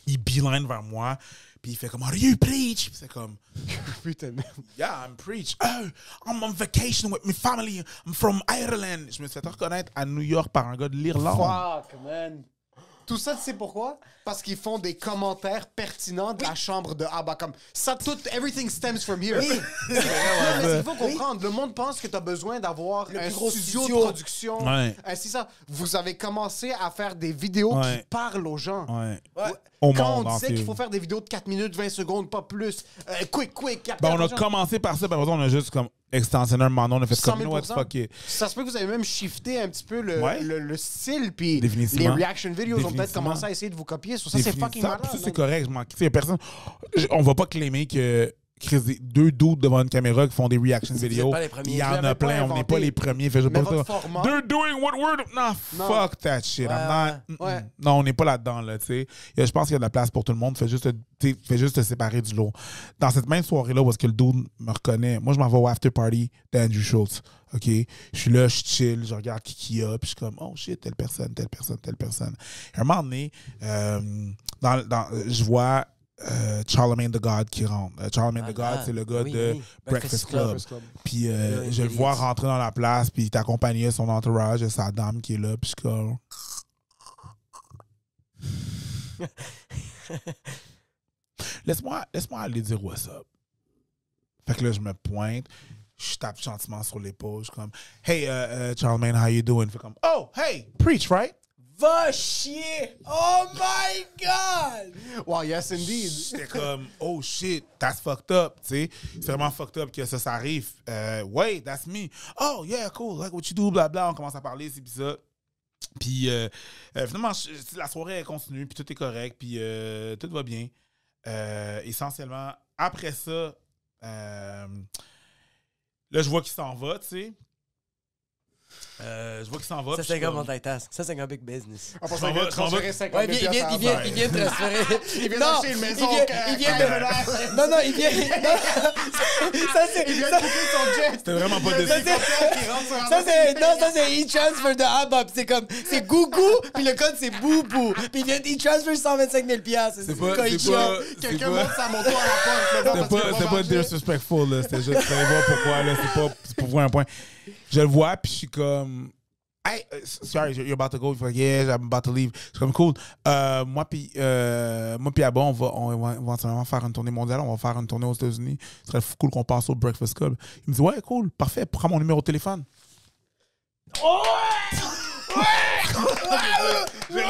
Il beeline vers moi, puis il fait comme, Are you preach? C'est comme, Putain de merde. Yeah, I'm preach. Oh, I'm on vacation with my family. I'm from Ireland. Je me suis fait reconnaître à New York par un gars de l'Irlande. Fuck, man. Tout ça, tu sais pourquoi? Parce qu'ils font des commentaires pertinents de la chambre de Abba. Comme ça, tout, everything stems from here. Oui. Il faut comprendre, le monde pense que tu as besoin d'avoir un gros studio, studio. de production. Ouais. Ainsi ça. Vous avez commencé à faire des vidéos Ouais. qui parlent aux gens. Ouais. Au Quand monde on disait qu'il faut faire des vidéos de 4 minutes, 20 secondes, pas plus. Euh, quick, quick, Ben, on a commencé par ça, ça, on a juste comme extensionné un moment, on a fait 100 comme, 000 you know what, fuck it. Ça se peut que vous avez même shifté un petit peu le, Ouais. le, le style, puis les reaction videos ont peut-être commencé à essayer de vous copier. Ça, c'est fucking Ça, malade. ça, c'est correct. Je m'en- tu sais, personne, je- on va pas claimer que, deux doutes devant une caméra qui font des reaction vidéos. Il y en a plein. On n'est pas les premiers. Fait, je pas format- They're doing what we're Nah, Non. fuck that shit. I'm Ouais, not- mm-mm. ouais. Non, on n'est pas là-dedans, là, Je pense qu'il y a de la place pour tout le monde. Fais juste, fais juste te séparer du lot. Dans cette même soirée-là, où est-ce que le dude me reconnaît, moi, je m'en vais au after party d'Andrew Schultz. OK? Je suis là, je chill, je regarde qui qu'il y a, puis je suis comme, oh shit, telle personne, telle personne, telle personne. Et à un moment donné, euh, dans, dans, je vois euh, Charlemagne the God qui rentre. Euh, Charlemagne the God, Ah, c'est le gars oui, de oui. Breakfast Club. Breakfast Club. Puis euh, je le vois rentrer dans la place, puis il de son entourage, de sa dame qui est là, puis comme... Laisse-moi laisse aller dire what's up. Fait que là, je me pointe, je tape gentiment sur l'épaule, je suis comme « Hey, uh, uh, Charlemagne, how you doing? » Fait comme « Oh, hey, preach, right? » Va chier! Oh my god! Wow, yes indeed. J'étais comme, oh shit, that's fucked up, tu sais. C'est vraiment fucked up que ça, ça arrive. Euh, wait, that's me. Oh, yeah, cool, like what you do, bla bla. On commence à parler, c'est puis ça. Puis euh, euh, finalement, je- la soirée elle continue, puis tout est correct, puis euh, tout va bien. Euh, essentiellement, après ça, euh, là, je vois qu'il s'en va, tu sais. Euh, je vois qu'il s'en va. Ça, c'est comme- multitask. Ça, c'est un gars big business. En passant, il vient de transférer 50 Ouais, il 000 vient, il vient, il vient, il vient de transférer. Il vient d'acheter une maison il vient, de... Non, non, il vient... non, ça, c'est... Il vient de son jet. C'était vraiment pas la Ça, c'est... Non, ça, c'est e-transfer de Abba. Puis c'est comme... C'est Gougou, puis le code, c'est Boubou. Puis il vient d'e-transfer 125 000 piastres. C'est pas- c'est pas- Quelqu'un monte sa moto à la porte. C'était pas, disrespectful, là. C'était juste, vous allez voir pourquoi, là. C'est pas, c'est pour voir un point. Je le vois, puis je suis comme, hey, uh, sorry, you're about to go. Fait, yeah, I'm about to leave. Suis comme, cool. Euh, moi, puis, euh, moi, puis Abba, on va, on va éventuellement faire une tournée mondiale. On va faire une tournée aux États-Unis. Ce serait cool qu'on passe au Breakfast Club. Il me dit, ouais, cool, parfait. Prends mon numéro de téléphone. Je l'ai-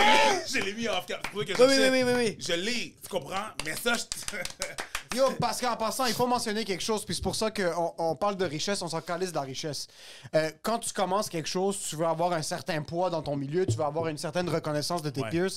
Je l'ai mis off cap. C'est Oui, oui, oui, oui, oui. Je l'ai, tu comprends? Mais ça, je... Yo, parce qu'en passant, il faut mentionner quelque chose, puis c'est pour ça qu'on on parle de richesse, on s'en calisse de la richesse. Euh, quand tu commences quelque chose, tu veux avoir un certain poids dans ton milieu, tu veux avoir une certaine reconnaissance de tes Ouais. peers.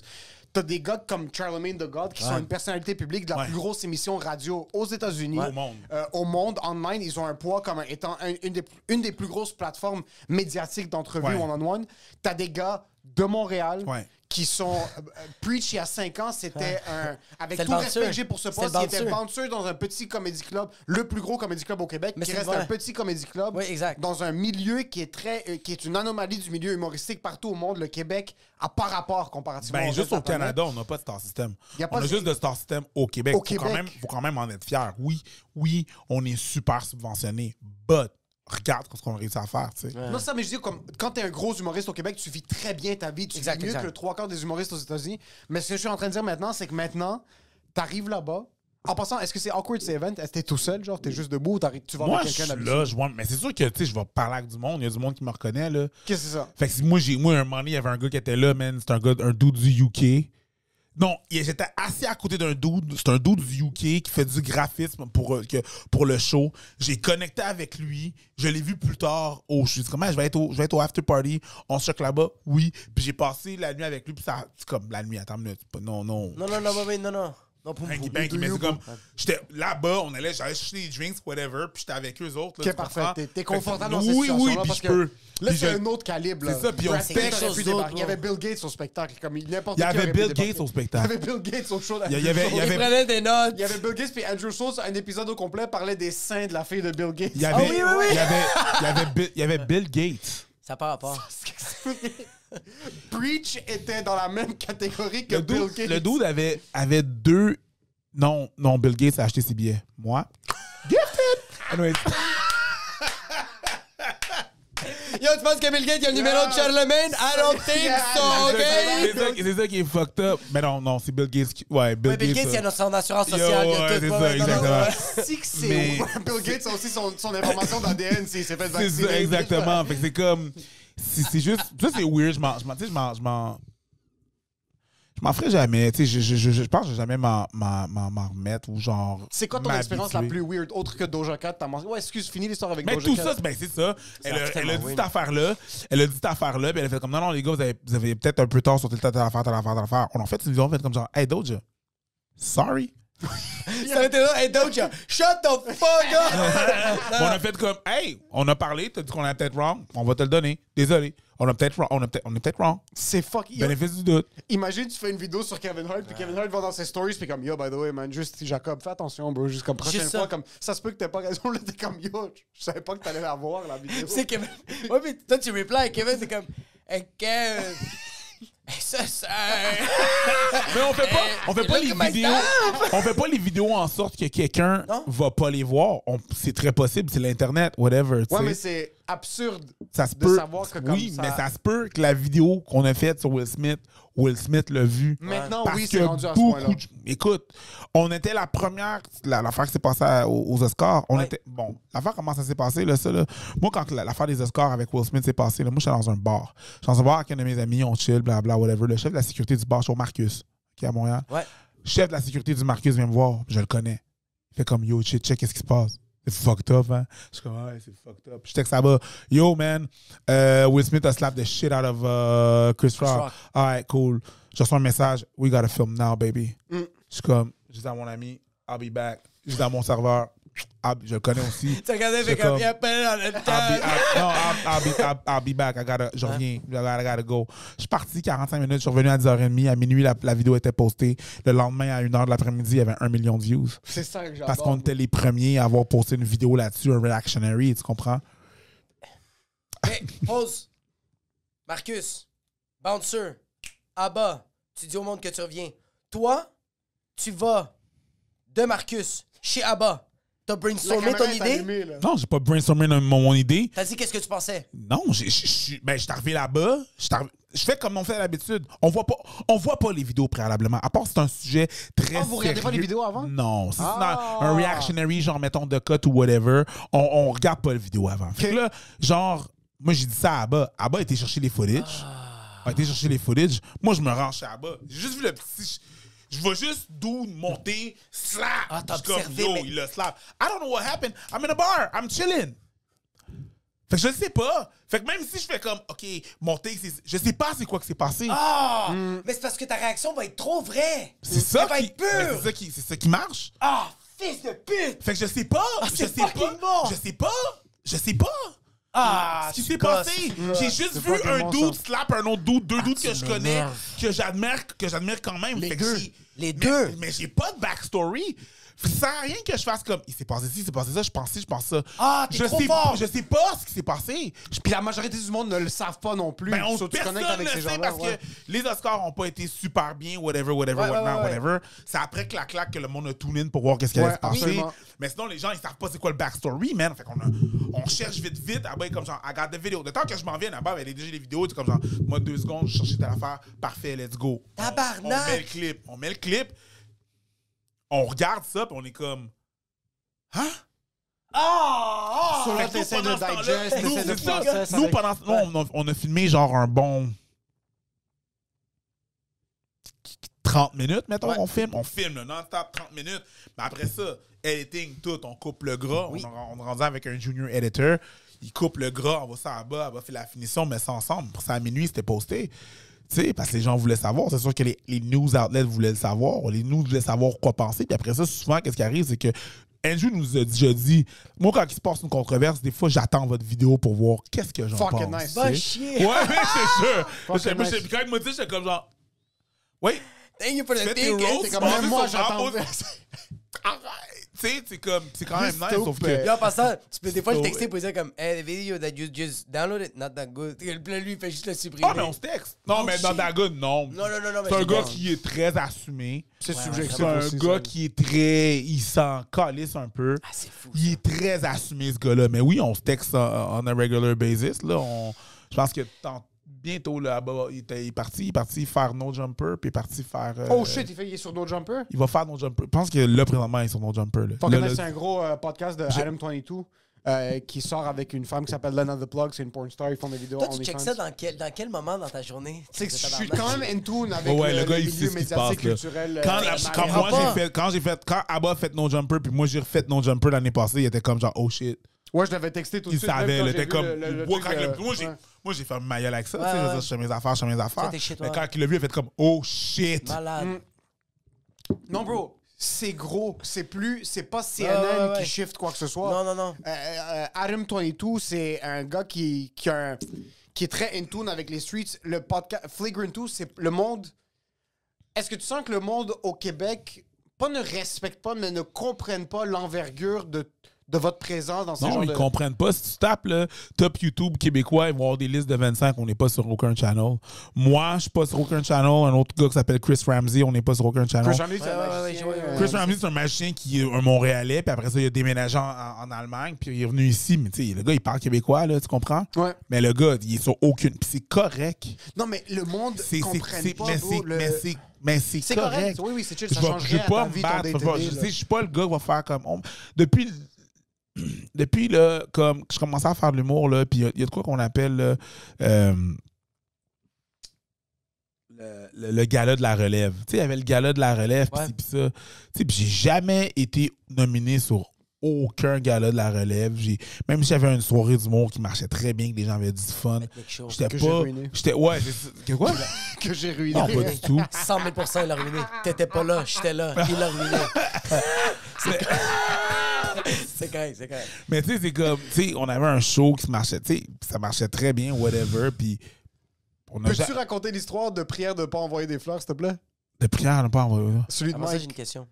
T'as des gars comme Charlemagne the God qui sont une personnalité publique de la Ouais. plus grosse émission radio aux États-Unis. Au monde. Euh, au monde, online, ils ont un poids comme étant un- une, des, une des plus grosses plateformes médiatiques d'entrevue Ouais. one-on-one. T'as des gars de Montréal. Qui sont. euh, Preach, il y a 5 ans, c'était un. Avec tout respect que j'ai pour ce poste, il était bouncer. dans un petit comédie club, le plus gros comédie club au Québec, Mais qui c'est reste vrai. un petit comédie club. Oui, exact. Dans un milieu qui est très. euh, qui est une anomalie du milieu humoristique partout au monde. Le Québec a pas rapport comparativement Ben, juste au. Canada, on n'a pas de star system. Y a pas on a de- juste de star system au Québec. Au faut, Quand Québec. même, faut quand même en être fier. Oui, oui, on est super subventionné, but regarde ce qu'on a réussi à faire, tu sais. Non, ça, mais je dis, comme, quand t'es un gros humoriste au Québec, tu vis très bien ta vie. Tu Exact, vis mieux exact. que le trois quarts des humoristes aux États-Unis. Mais ce que je suis en train de dire maintenant, c'est que maintenant, t'arrives là-bas. En passant, est-ce que c'est awkward ces events? Est-ce que t'es tout seul, genre, t'es juste debout ou t'arrives- tu vas je quelqu'un suis d'habitude? là, je vois, mais c'est sûr que, tu sais, je vais parler avec du monde. Il y a du monde qui me reconnaît, là. Qu'est-ce que c'est ça? Fait que si moi, j'ai, moi, un moment donné, il y avait un gars qui était là, man. C'est un gars, un dude du UK. Non, j'étais assis à côté d'un dude. C'est un dude du UK qui fait du graphisme pour, euh, pour le show. J'ai connecté avec lui. Je l'ai vu plus tard. Oh, je suis dit, comment je vais être au, je vais être au after party. On se choque là-bas. Oui. Puis j'ai passé la nuit avec lui. Puis ça, c'est comme la nuit. Attends une minute. Non, non. Non, non, non, non, non. Non, pour Hanky. Panky, mais you, c'est comme. J'étais là-bas, on allait, j'allais chercher des drinks, whatever, puis j'étais avec eux autres. là, Ok, tu parfait. T'es- confortable dans cette Oui, oui, puis parce je que peux. Là, c'est je- un autre calibre. là. C'est ça, puis on d'autre, Il y avait. Bill Gates au spectacle. Comme il- n'importe Il y qui avait Bill. Gates au Il y spectacle. avait Bill Gates au show. Il y avait- il y Il avait- prenait des notes. Il y avait Bill Gates puis Andrew Schultz, un épisode au complet parlait des seins de la fille de Bill Gates. Il y avait, Ah oui, oui, oui. Il y avait, il y avait, Bill, il y avait Bill Gates. Ça part à part. Preach était dans la même catégorie que Le Bill dude, Gates. le dude avait, avait deux. Non, non, Bill Gates a acheté ses billets. Moi? Gifted! Anyways, Yo, tu penses que Bill Gates, il a le numéro de Charlemagne? I don't think so, c'est OK? c'est ça qui est fucked up. Mais non, non, c'est Bill Gates qui. Ouais, Bill Ouais, Bill Gates. Gates, il euh, a son assurance Yo, sociale. a ouais, c'est ça, exactement. Si que c'est Bill Gates a aussi son, son information d'ADN s'il s'est fait C'est vacciner. ça, exactement. fait que c'est comme. C'est juste. Ça, c'est weird. Je m'en. je m'en- je m'en. Je m'en. Je m'en ferai jamais. Tu sais, je, je, je, je pense que je vais jamais m'en, remettre ou genre. C'est quoi ton expérience la plus weird, autre que Doja Cat? T'as mangé... Ouais, excuse, finis l'histoire avec Mais Doja tout Cat. ça, c'est- ben, c'est ça. Elle, a- tellement elle a dit cette affaire-là. Elle a dit cette affaire-là. Puis elle a fait comme non, non, les gars, vous avez, vous avez peut-être un peu tard sur telle, affaire, telle affaire, telle affaire. On a fait une vidéo, on a fait comme genre, hey, Doja, sorry. Ça été là. Hey, Doja, shut the fuck up! on a fait comme, hey, on a parlé, t'as dit qu'on a peut-être wrong, on va te le donner. Désolé. On a peut-être wrong, on, a peut-être- on est peut-être wrong. C'est fucking. Bénéfice du doute. Imagine, tu fais une vidéo sur Kevin Hart, puis Kevin Hart va dans ses stories, puis comme, yo, by the way, man, juste Jacob, fais attention, bro, juste comme prochaine Juste ça. fois, comme, ça se peut que t'aies pas raison, là, t'es comme, yo, je savais pas que t'allais la voir, la vidéo. C'est Kevin. Ouais, mais toi, tu replies. Kevin, c'est comme. Hey, Kevin. Ça, ça. Mais on fait pas, on fait pas les vidéos. On fait pas les vidéos en sorte que quelqu'un va pas les voir. On- C'est très possible, c'est l'internet, whatever. tu Ouais, sais. mais c'est absurde ça se de peut. savoir que comme oui, ça- mais ça se peut que la vidéo qu'on a faite sur Will Smith, Will Smith l'a vue. Maintenant, Parce oui, c'est rendu à ce point-là. de- Écoute, on était la première. la- L'affaire qui s'est passée aux, aux Oscars, on Ouais. était. Bon, l'affaire, comment ça s'est passé, là, ça, là? Moi, quand la- l'affaire des Oscars avec Will Smith s'est passée, là, moi, j'étais dans un bar. J'étais dans un bar avec un de mes amis, on chill, blablabla, whatever. Le chef de la sécurité du bar, c'est au Marcus, qui est à Montréal. Ouais. chef de la sécurité du Marcus vient me voir, je le connais. Il fait comme yo, check, check, qu'est-ce qui se passe? C'est fucked up, hein? Je suis comme, ouais, c'est fucked up. Je texte là-bas, yo, man, euh, Will Smith a slapped the shit out of uh, Chris Rock. Rock. Alright, cool. Je reçois un message, we gotta film now, baby. Mm. Je suis comme, je dis à mon ami, I'll be back. Je dis à mon serveur, I'll- je le connais aussi. Tu regardais, fait C'est comme. Il appelle dans le I'll be, temps. I'll- non, I'll, be, I'll, be back. I gotta, je reviens. I gotta, I gotta go. Je suis parti 45 minutes. Je suis revenu à 10h30. À minuit, la, la vidéo était postée. Le lendemain, à 1h de l'après-midi, il y avait un million de views. C'est ça que j'adore. Parce qu'on était les premiers à avoir posté une vidéo là-dessus, un reactionary, tu comprends? Hey, pause. Marcus, bouncer, Abba, tu dis au monde que tu reviens. Toi, tu vas de Marcus chez Abba. T'as brainstormé ton idée? allumée. Non, j'ai pas brainstormé mon, mon idée. T'as dit qu'est-ce que tu pensais? Non, ben, je suis arrivé là-bas. Je fais comme on fait d'habitude. On voit pas, on voit pas les vidéos préalablement. À part si c'est un sujet très Ah, vous regardez pas les vidéos avant? Non. Si Ah. c'est dans un reactionary, genre, mettons, de cut ou whatever, on, on regarde pas les vidéos avant. Fait que là, genre, moi, j'ai dit ça à Abba. Abba a été chercher les footage. A été chercher les footage. Moi, je me rends chez Abba. J'ai juste vu le petit... Je vois juste d'où monter, slap. Ah, t'as Je suis comme, observé, yo, mais- il a slap. I don't know what happened. I'm in a bar. I'm chilling. Fait que je le sais pas. Fait que même si je fais comme, OK, monter, c'est- je sais pas c'est quoi qui s'est passé. Ah! Mais c'est parce que ta réaction va être trop vraie. c'est ça Elle va qui, être pure. c'est ça qui, c'est ça qui marche. Ah, fils de pute! Fait que je sais pas. je Ah, c'est sais pas. bon. Je sais pas. Je sais pas. Ah, Ce qui s'est passé. J'ai juste vu un dude ça. slap un autre dude, deux dudes que tu je connais, que j'admire, que j'admire quand même. Les Fait que deux. Les mais- deux. Mais j'ai pas de backstory. À rien que je fasse comme il s'est passé ci, il s'est passé ça, je pense ci, je pense ça. Ah, t'es je trop sais, fort. Je sais pas ce qui s'est passé. Puis la majorité du monde ne le savent pas non plus. Ben, on, So, tu personne connectes avec ne ces le sait parce ouais. que les Oscars ont pas été super bien, whatever, whatever, Ouais, whatnot, whatever. C'est après que la claque que le monde a tune in pour voir qu'est-ce qui allait se passer. absolument. Mais sinon, les gens, ils savent pas c'est quoi le backstory, man. Fait qu'on a- on cherche vite, vite. Ah ben, comme genre, I got the video. De temps que je m'en viens là-bas, est déjà les vidéos. C'est comme genre, moi, deux secondes, je cherchais telle affaire. Parfait, let's go. On- Tabarnak! On, met le clip. On met le clip. On regarde ça, puis on est comme. Hein? Ah! Fait que nous, de digest, nous, t'essaies de c'est ça. process Nous, avec- pendant ce- on, a, on a filmé genre un bon 30 minutes, mettons, Ouais. on filme. On filme non-stop 30 minutes. Mais après ça, editing, tout, on coupe le gras. Oui. On, on est rendu avec un junior editor. Il coupe le gras, on va ça à bas, on va faire la finition, on met ça ensemble. Pour ça, à minuit, c'était posté. Sais, parce que les gens voulaient savoir. C'est sûr que les, les news outlets voulaient le savoir. Les news voulaient savoir quoi penser. Puis après ça, souvent, qu'est-ce qui arrive, c'est que Andrew nous a déjà dit, moi, quand il se passe une controverse, des fois, j'attends votre vidéo pour voir qu'est-ce que j'en pense. Fucking nice. chier! Ouais, mais c'est sûr. Moi, nice. Quand il m'a dit, j'étais comme genre, oui, Thank you for the ticket. roasts, C'est comme basé même moi, sur j'attends. Arrête. Tu sais, c'est comme, c'est quand même nice, sauf que. Puis en passant, tu peux des fois le texter pour dire comme Hey, the video that you just downloaded, not that good. Là, lui, il fait juste le supprimer. Ah, mais on se texte. Non, Oh, mais shit. ta gueule, non. Non, non, non, non, C'est un gars qui est très assumé. C'est subjectif C'est un gars qui est très. Il s'en calisse un peu. Ah, c'est fou. Il est très assumé, ce gars-là. Mais oui, on se texte on a regular basis. Là, on, je pense que tant- bientôt, là, bah, il, était- il est parti. Il est parti faire No Jumper. Puis il est parti faire. euh, Oh shit, il, fait, il est sur No Jumper? Il va faire No Jumper. Je pense que là, présentement, il est sur No Jumper. Là. Là, c'est un gros euh, podcast de Adam 22 euh, qui sort avec une femme qui s'appelle Lena the Plug. C'est une porn star. Ils font des vidéos Toi, tu check ça dans quel, dans quel moment dans ta journée? C'est que De je suis quand même in tune avec Ouais, le, le gars, le il sait milieu ce qui se médiatique, passe, là. culturel. quand, euh, la- quand moi j'ai fait quand j'ai fait quand Abba a fait No Jumper puis moi j'ai refait No Jumper l'année passée il était comme genre oh shit Ouais, je l'avais texté tout de il suite. même savait quand il j'ai était vu comme le- le- le moi, truc, quand le- moi j'ai ouais. Moi j'ai fait ma gueule avec ça tu sais, Ouais, je veux ouais. dire, je fais mes affaires je fais mes affaires shit, mais ouais. quand il l'a vu il a fait comme oh shit Malade. Mm. Non, bro. c'est gros. C'est plus, c'est pas CNN Ouais, ouais, ouais. qui shift quoi que ce soit. Non, non, non. Euh, euh, Adam 22, c'est un gars qui, qui, a un- qui est très in tune avec les streets. Le podcast Flagrant 2, c'est le monde. Est-ce que tu sens que le monde au Québec, pas ne respecte pas, mais ne comprenne pas l'envergure de, de votre présence dans ce Non, genre ils de. comprennent pas. Si tu tapes le top YouTube québécois, ils vont avoir des listes de 25. On n'est pas sur aucun channel. Moi, je suis pas sur aucun channel. Un autre gars qui s'appelle Chris Ramsey, on n'est pas sur aucun channel. Chris Ramsey, c'est un magicien, ouais, ouais, Chris Ramsey, c'est un magicien qui est un Montréalais, puis après ça, il a déménagé en, en- Allemagne, puis il est venu ici. Mais tu sais, le gars, il parle québécois, là, tu comprends? Ouais. Mais le gars, il est sur aucune. Puis c'est correct. Non, mais le monde comprenne c'est- pas, mais, c'est, mais, c'est, correct. correct. Oui, oui, c'est chill. Je Ça vais, change je vais rien à pas me battre. Je, vais- je suis pas le gars qui va faire comme. on- depuis. Depuis là, comme je commençais à faire de l'humour, là, puis il y a- y, a de quoi qu'on appelle là, euh, le, le- le gala de la relève. Tu sais, il y avait le gala de la relève, puis ça. Tu sais, puis j'ai jamais été nominé sur aucun gala de la relève. J'ai, même si j'avais une soirée d'humour qui marchait très bien, que les gens avaient du fun, j'étais Que j'ai pas. ruiné. J'étais, ouais. Que quoi? que j'ai ruiné. Non, pas du tout. 100 000 il l'a ruiné. T'étais pas là, j'étais là. Il l'a ruiné. C'est correct, c'est correct. Mais tu sais, c'est comme, tu sais, on avait un show qui marchait, tu sais, ça marchait très bien, whatever, puis on a Peux-tu ja- raconter l'histoire de prière de pas envoyer des fleurs, s'il te plaît? de prière, on n'a pas envoyé ça. Celui de Avant ça, j'ai une question.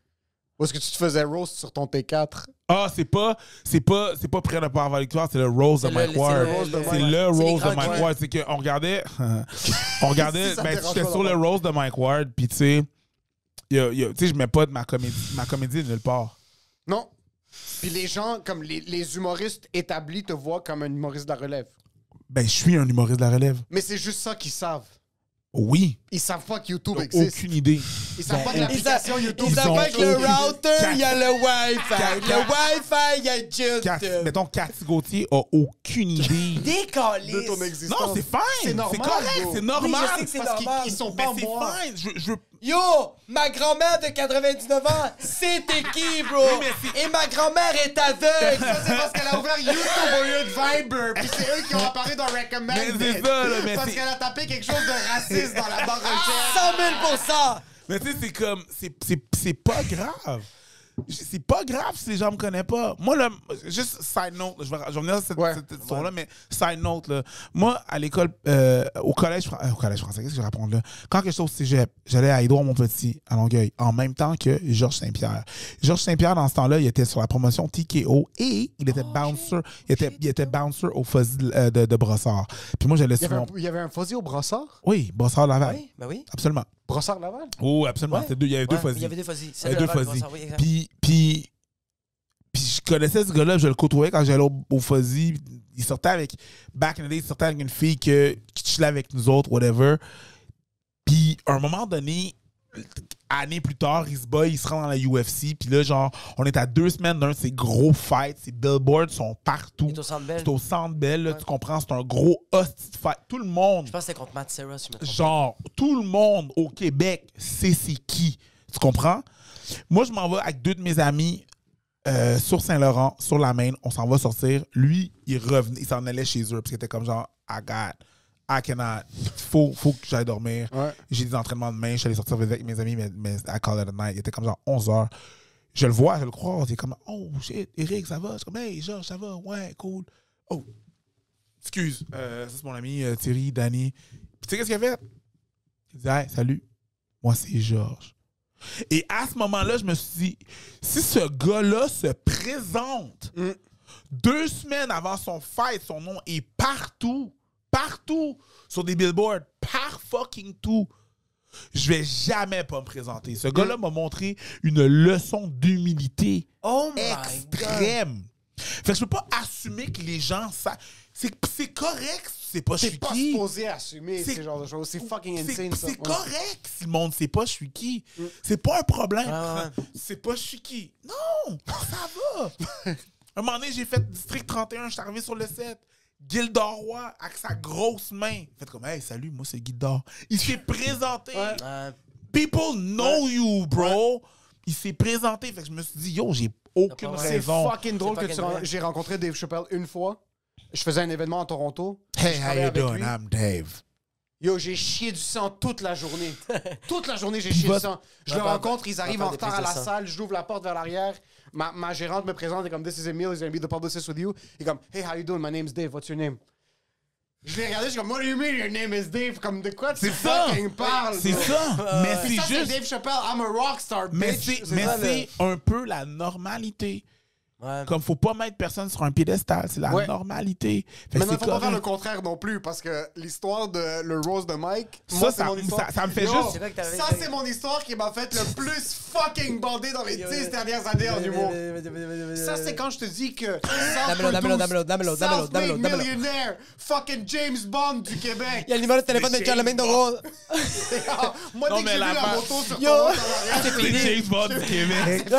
Où est-ce que tu te faisais roast sur ton T4? Ah, c'est pas, c'est pas, c'est pas prière de pas avoir victoire, c'est le Rose de Mike c'est Ward. de C'est le Rose de Mike Ward. C'est qu'on regardait, on regardait, ben, j'étais sur le. Rose de Mike Ward, puis tu sais, tu sais, je mets pas de ma comédie, ma comédie nulle part. Non. Puis les gens, comme les, les humoristes établis, te voient comme un humoriste de la relève. Ben, je suis un humoriste de la relève. Mais c'est juste ça qu'ils savent. Oui. Ils savent pas que YouTube existe. Aucune idée. Ils savent pas que Ils l'application YouTube ils savent pas que le router, il y a le Wi-Fi. Le Wi-Fi, il y a Cathy- YouTube. mettons, Cathy Gauthier a aucune idée. Décalisse. de ton existence. Non, c'est fine. C'est normal, correct, bro. c'est normal. Que c'est Parce qu'ils- sont Mais pas c'est fine. Je, je, Yo, ma grand-mère de 99 ans, c'était qui, bro? Et ma grand-mère est aveugle. Ça, c'est parce qu'elle a ouvert YouTube au lieu de Viber. Puis c'est eux qui ont apparu dans Recommend. Mais c'est ça, là, mais Parce qu'elle a tapé quelque chose de raciste dans la barre recherche. 100 000 Mais tu sais, c'est comme. C'est, c'est, c'est pas grave. C'est pas grave si les gens me connaissent pas. Moi, là, juste side note, là, je vais, je vais revenir à cette, Ouais. cette histoire-là, mais side note, là, moi, à l'école, euh, au collège, euh, au collège français, qu'est-ce que je raconte là? Quand que j'étais au cégep, j'allais à Édouard Montpetit, à Longueuil, en même temps que Georges Saint-Pierre. Georges Saint-Pierre, dans ce temps-là, il était sur la promotion TKO et il était bouncer, il était, il était bouncer au fuzzy euh, de, de Brossard. Puis moi, j'allais un, il y avait un fuzzy au brossard? Oui, Brossard Laval. Oui, ben oui. Absolument. Brossard Laval? Oh, absolument. Ouais. Deux- il y avait deux Ouais, fuzzy. Il y avait deux fuzzy. Il y avait deux. Oui, exact. Puis, puis, puis je connaissais ce gars-là, je le côtoyais quand j'allais au, au Fuzzy. Il sortait avec, back in the day, il sortait avec une fille que, qui chillait avec nous autres, whatever. Puis, à un moment donné, année plus tard, il se bat, il se rend dans la UFC. Puis là, genre, on est à deux semaines d'un de ces gros fights. Ces billboards sont partout. Il est au Centre Bell. C'est au Centre Bell, là, Ouais. tu comprends? C'est un gros hostie de fight. Tout le monde Je pense que c'était contre Matt Serra, si je me trompe. pas. genre, tout le monde au Québec sait c'est qui. Tu comprends? Moi, je m'en vais avec deux de mes amis euh, sur Saint-Laurent, sur la Maine. On s'en va sortir. Lui, il revenait, il s'en allait chez eux parce qu'il était comme genre, I got, I cannot. Faut, faut que j'aille dormir. Ouais. J'ai des entraînements demain. Je suis allé sortir avec mes amis, mais, mais I call it a night. Il était comme genre 11 h. Je le vois, je le croise. Il est comme, oh shit, Eric, ça va? Je suis comme, hey, Georges, ça va? Ouais, cool. Oh, excuse, euh, ça c'est mon ami euh, Thierry, Danny. Puis tu sais qu'est-ce qu'il a fait? Il dit, hey, salut, moi c'est Georges. Et à ce moment-là, je me suis dit, si ce gars-là se présente Mm. deux semaines avant son fight, son nom est partout, partout, sur des billboards, par fucking tout. Je vais jamais pas me présenter. Ce gars-là m'a montré une leçon d'humilité Oh extrême. Fait que je peux pas assumer que les gens savent. C'est, correct si c'est pas je suis pas qui. supposé assumer ce genre de choses. C'est fucking insane, ça. c'est correct si le monde sait pas je suis qui. C'est pas un problème. Ouais, C'est pas je suis qui. Non, ça va. un moment donné, j'ai fait District 31, je suis arrivé sur le set. Gildor Roy, avec sa grosse main. Fait comme, hey, salut, moi c'est Gildor. Il s'est présenté. People know you, bro. Il s'est présenté. Fait que je me suis dit, yo, j'ai aucune vrai. C'est raison. fucking drôle C'est que tu fucking ren-. J'ai rencontré Dave Chappelle une fois. Je faisais un événement à Toronto. Hey, how you doing? lui. I'm Dave. Yo, j'ai chié du sang toute la journée. toute la journée, j'ai chié du sang. Je le rencontre, ils arrivent en retard à la salle, j'ouvre la porte vers l'arrière. Ma, ma gérante me présente et comme This is Emil, he's gonna be the publicist with you. Et comme Hey, how you doing? My name's Dave. What's your name? Je l'ai regardé, je suis comme What do you mean your name is Dave? Comme de quoi tu C'est ça. fucking parles? C'est bro? ça. Mais Puis ça, c'est c'est juste. Dave Chappelle. I'm a rockstar, Mais bitch. c'est mais ça, c'est un peu la normalité. Ouais. Comme faut pas mettre personne sur un piédestal, c'est la Ouais. normalité. Fait Mais non, c'est faut pas faire le contraire non plus, parce que l'histoire de le Rose de Mike, Ça, moi, ça- c'est mon histoire. ça- ça me fait Yo, juste- Ça, c'est mon histoire qui m'a fait le plus fucking bander dans les 10 dernières années en humour. Ça, c'est quand je te dis que Damelo, damelo, damelo, damelo, damelo, damelo, damelo. millionnaire, fucking James Bond du Québec. Il y a le numéro de téléphone de Charlemagne de Gaulle. Moi, dès que j'ai vu la moto sur ton fini. James Bond du Québec.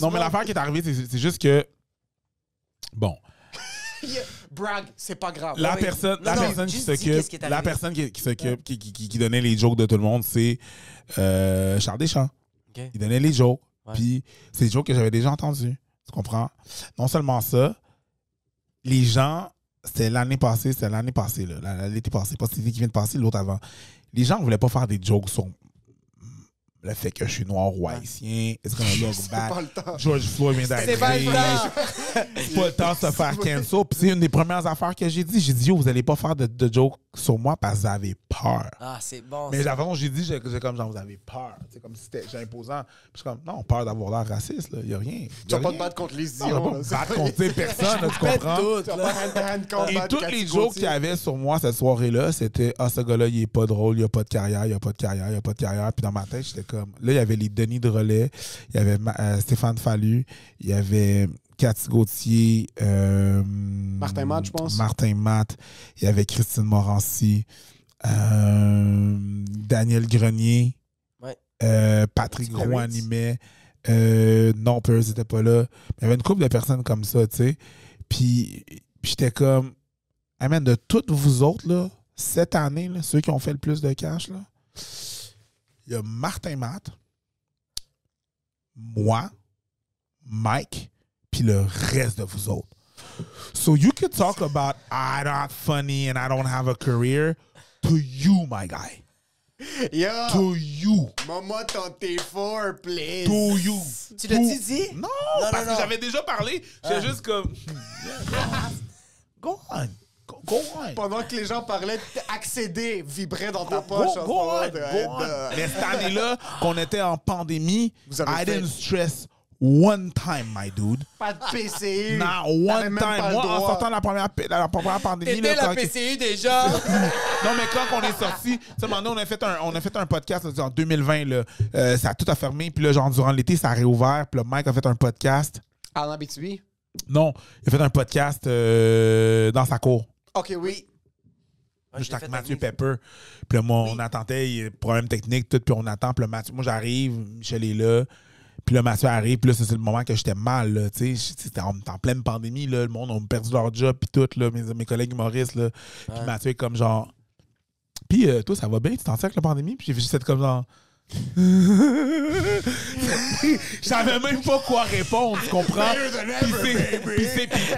Non, mais l'affaire qui est arrivée, c'est c'est juste que. Bon. Brag, c'est pas grave. la personne, la personne qui s'occupe, la personne qui, qui s'occupe, qui, qui, donnait les jokes de tout le monde, c'est euh, Charles Deschamps. Ok. Il donnait les jokes. Ouais. Puis c'est des jokes que j'avais déjà entendus. Tu comprends? Non seulement ça, les gens, c'était l'année passée, c'était l'année passée, l'été passé, pas l'été qui vient de passer, l'autre avant. Les gens ne voulaient pas faire des jokes sur le fait que je suis noir ou haïtien. Est-ce qu'on a look back? pas le temps. George Floyd vient d'arriver. C'est pas le temps. C'est pas le temps de se faire cancel. Puis c'est une des premières affaires que j'ai dit. J'ai dit, yo, vous allez pas faire de, de jokes sur moi parce que vous avez peur. Ah, c'est bon. Mais la façon j'ai dit, j'ai comme genre, vous avez peur. C'est comme si c'était imposant. Puis je suis comme, non, peur d'avoir l'air raciste, là. Il y a rien. Tu vas pas te battre contre les Non, on va Dion. pas me battre contre personne, là, tu comprends? tout, Tu vas pas Et de tous les jokes qu'il y avait sur moi cette soirée-là, c'était Ah, ce gars-là, il est pas drôle, il a pas de carrière, il a pas de carrière, il a pas de carrière. Puis dans ma tête, j'étais comme. Là, il y avait les Denis de relais, il y avait Ma- euh, Stéphane Fallu, il y avait Cathy Gauthier, euh, Martin Matt, je pense. Martin Matt, il y avait Christine Morancy, euh, Daniel Grenier, Ouais. euh, Patrick. Roux animait. Euh, non, Pearl n'était pas là. Il y avait une couple de personnes comme ça, tu sais. Puis, puis j'étais comme, man, de toutes vous autres, là, cette année, là, ceux qui ont fait le plus de cash, là, il y a Martin Matt, moi, Mike, puis le reste de vous autres. So you could talk about I'm not funny and I don't have a career to you, my guy. Yo, To you. maman ton T4, please. To you. Tu l'as-tu dit? Non, Non, parce non, que j'avais déjà parlé. J'étais juste comme. Go on. Go, go on. Pendant que les gens parlaient, accéder vibrait dans ta Go, poche. go, en ce go moment on, de- go on. de- Mais cette année-là, qu'on était en pandémie, Vous avez I fait- didn't stress one time, my dude. Pas de PCU. Not T'avais one time. le Moi, en sortant de la première, la première pandémie, T'étais là, la PCU déjà. Non, mais quand on est sorti, tu sais, maintenant, on a fait un, on a fait un podcast là, en 2020, là, euh, ça a tout a fermé, puis là, genre, durant l'été, ça a réouvert, puis là, Mike a fait un podcast. En Abitibi? Non, il a fait un podcast euh, dans sa cour. Ok, oui. Juste avec Mathieu Pepper. Puis là, moi, on attendait, il y a problème technique, tout, puis on attend. Puis là, Mathieu, moi, j'arrive, Michel est là. Puis là, Mathieu arrive, puis là, c'est le moment que j'étais mal, là, tu sais. C'était en, en pleine pandémie, là. Le monde a perdu leur job, puis tout, là, mes, mes collègues humoristes, là. Puis. Mathieu est comme genre... Puis euh, toi, ça va bien? Tu t'en sors avec la pandémie? Puis j'ai juste être comme genre... Je savais même pas quoi répondre, tu comprends?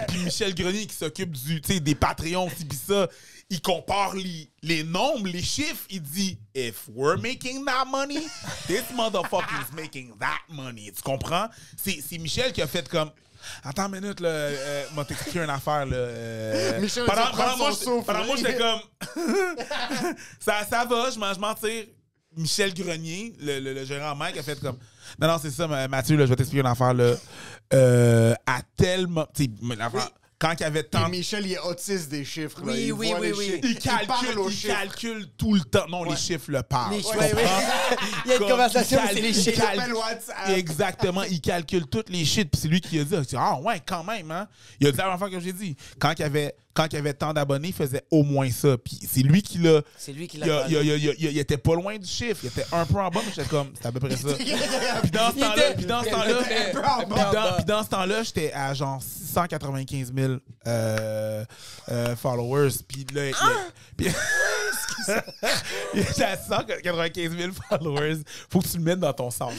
Puis Michel Grenier qui s'occupe du, des Patreons, pis ça, il compare les, les nombres, les chiffres, il dit If we're making that money, this motherfucker is making that money. Tu comprends? C'est Michel qui a fait comme. Attends une minute, là, euh, m'a t'expliquer une affaire, là. euh, Michel, pendant, pendant pendant moi, j'étais comme. ça, ça va, je m'en tire. Michel Grenier, le, le, le gérant Mike, a fait comme. Non, non, c'est ça, Ma- Mathieu, là, je vais t'expliquer une affaire. Là. Euh, à tellement. Tu sais, mais l'affaire- Quand il y avait tant. Michel, il est autiste des chiffres. là. Oui, il oui, voit oui, les oui. chiffres. Il calcule, parle aux il chiffres. calcule tout le temps. Non, les chiffres le parlent. Les tu chiffres, oui, oui. comprends? Il y a une conversation, c'est les chiffres. il calcule-. Exactement, il calcule toutes les shit. Puis c'est lui qui a dit Ah ouais, quand même, hein. Il a dit la même fois que j'ai dit. Quand il y avait, quand il y avait tant d'abonnés, il faisait au moins ça. Puis c'est lui qui l'a. C'est lui qui l'a il, était pas loin du chiffre. Il était un peu en bas, mais j'étais comme, c'était à peu près ça. Puis dans ce temps-là, puis dans ce il temps-là, était puis un peu en bas. dans, puis dans ce temps-là, j'étais à genre 695 000 euh, euh, followers. Puis là, il- puis- j'étais à 695 000 followers. Faut que tu le mettes dans ton sound.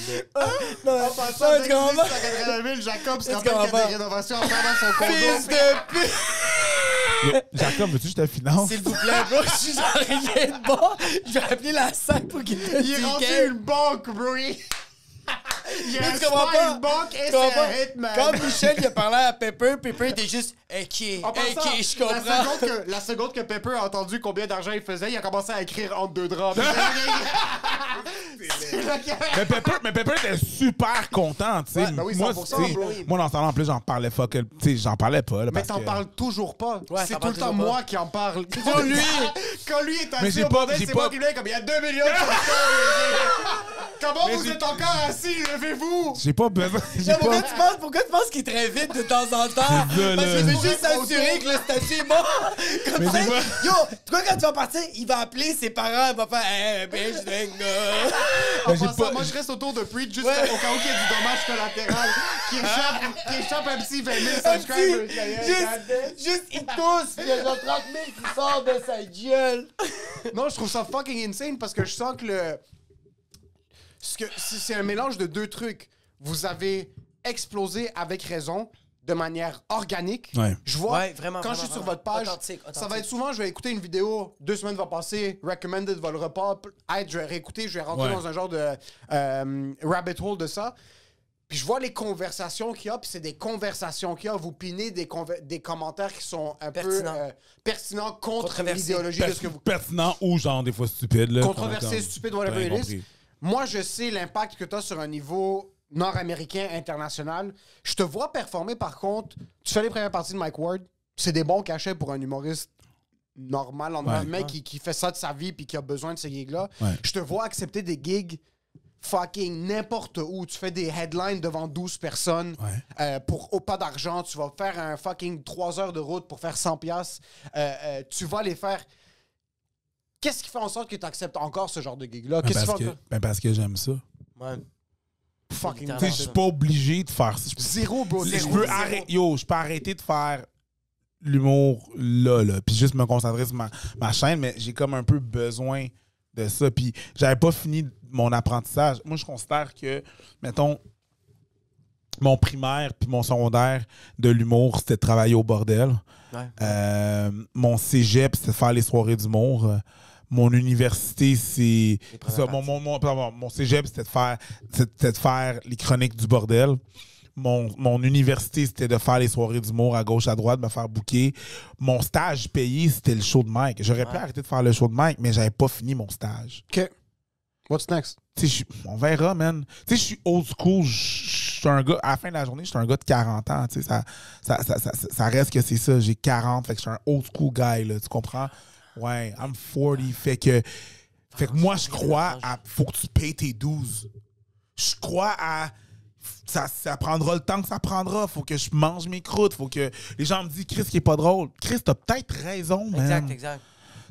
Non, En passant, non, dès tu qu'il comprends dit pas? 180 000, Jacob se rappelle qu'il y a des rénovations à faire dans son Fils condo. de pute! Jacob, veux-tu que je te finance? S'il vous plaît, bro, je suis genre rien de bon. Je vais appeler la SAC pour qu'il te Il est rendu une banque, bro. Un tu comprends pas? une banque et comprends c'est pas? un hitman. Quand Michel il a parlé à Pepper, Pepper était juste OK, OK, je La comprends. seconde, que, la seconde que Pepper a entendu combien d'argent il faisait, il a commencé à écrire entre deux draps. Mais Pepper, mais Pepper était super content, tu sais. Ouais, ben oui, moi, 100%, tu sais, bro. moi, dans ce temps-là, en plus, j'en parlais fuck, tu sais, j'en parlais pas. Là, Mais t'en que- parles toujours pas. Ouais, c'est tout le temps moi qui en parle. toujours lui. Quand lui est Mais assis c'est pas- moi qui viens comme il y a 2 millions de personnes. Comment Mais vous êtes encore assis? Levez-vous! J'ai pas besoin. J'ai pourquoi pas. tu penses, pourquoi tu penses qu'il te de temps en temps? Parce qu'il veut Pour juste s'assurer que le statut est bon. Comme ça, yo, tu vois, quand tu vas partir, il va appeler ses parents, il va faire Hey, bitch, dingue. En Ben, pas- moi, je reste autour de Preach juste Ouais. au cas où il y a du dommage collatéral qui échappe, qui échappe un petit 20 000 Un subscribers. petit- juste, juste, il tousse, il y a genre 30 000 qui sortent de sa gueule. Non, je trouve ça fucking insane parce que je sens que le. Ce que- C'est c'est un mélange de deux trucs. Vous avez explosé avec raison de manière organique. Ouais. Je vois, Ouais, vraiment, quand vraiment, je suis sur votre page, Authentique, ça va être souvent, je vais écouter une vidéo, deux semaines vont passer, recommended va le repop, je vais réécouter, je vais rentrer Ouais. dans un genre de euh, rabbit hole de ça. Puis je vois les conversations qu'il y a, puis c'est des conversations qu'il y a. Vous pinez des, des commentaires qui sont un Pertinents. peu euh, pertinents contre Controversés. l'idéologie de ce que vous Pertinent ou genre des fois stupide. Là, controversé, stupide, whatever it is. Moi, je sais l'impact que tu as sur un niveau nord-américain, international. Je te vois performer, par contre. Tu fais les premières parties de Mike Ward. C'est des bons cachets pour un humoriste normal, en Ouais. mec qui, qui fait ça de sa vie puis qui a besoin de ces gigs-là. Ouais. Je te vois accepter des gigs fucking n'importe où. Tu fais des headlines devant 12 personnes Ouais. euh, pour au pas d'argent. Tu vas faire un fucking 3 heures de route pour faire 100 piastres. Euh, euh, tu vas les faire... Qu'est-ce qui fait en sorte que tu acceptes encore ce genre de gig-là? Ben, parce, que, ben, parce que j'aime ça. Ouais. Fucking Littéralement. Tu sais, je suis pas obligé de faire ça. Zéro, bro. Je Zéro, peux zéro. arrêter, yo, je peux arrêter de faire l'humour là, là, puis juste me concentrer sur ma, ma chaîne, mais j'ai comme un peu besoin de ça. Puis j'avais pas fini mon apprentissage. Moi, je considère que, mettons, mon primaire puis mon secondaire de l'humour, c'était de travailler au bordel. Ouais. Euh, mon cégep, c'était de faire les soirées d'humour. Mon université, c'est. ça, Mon, mon, mon, pardon, mon cégep, c'était de, faire, c'était de faire les chroniques du bordel. Mon, mon université, c'était de faire les soirées d'humour à gauche, à droite, me faire bouquer. Mon stage payé, c'était le show de Mike. J'aurais pu arrêter de faire le show de Mike, mais j'avais pas fini mon stage. OK. What's next? On verra, man. Tu sais, je suis old school. Je je suis un gars, à la fin de la journée, je suis un gars de 40 ans. Ça, ça, ça, ça, ça reste que c'est ça. J'ai 40, fait que je suis un old school guy, là. Tu comprends? Ouais, I'm 40. Fait que, fait que moi, je crois à. Faut que tu payes tes 12. Je crois à. Ça, ça prendra le temps que ça prendra. Faut que je mange mes croûtes. Faut que les gens me disent, Chris, qui est pas drôle. Chris, t'as peut-être raison, man. Exact, exact.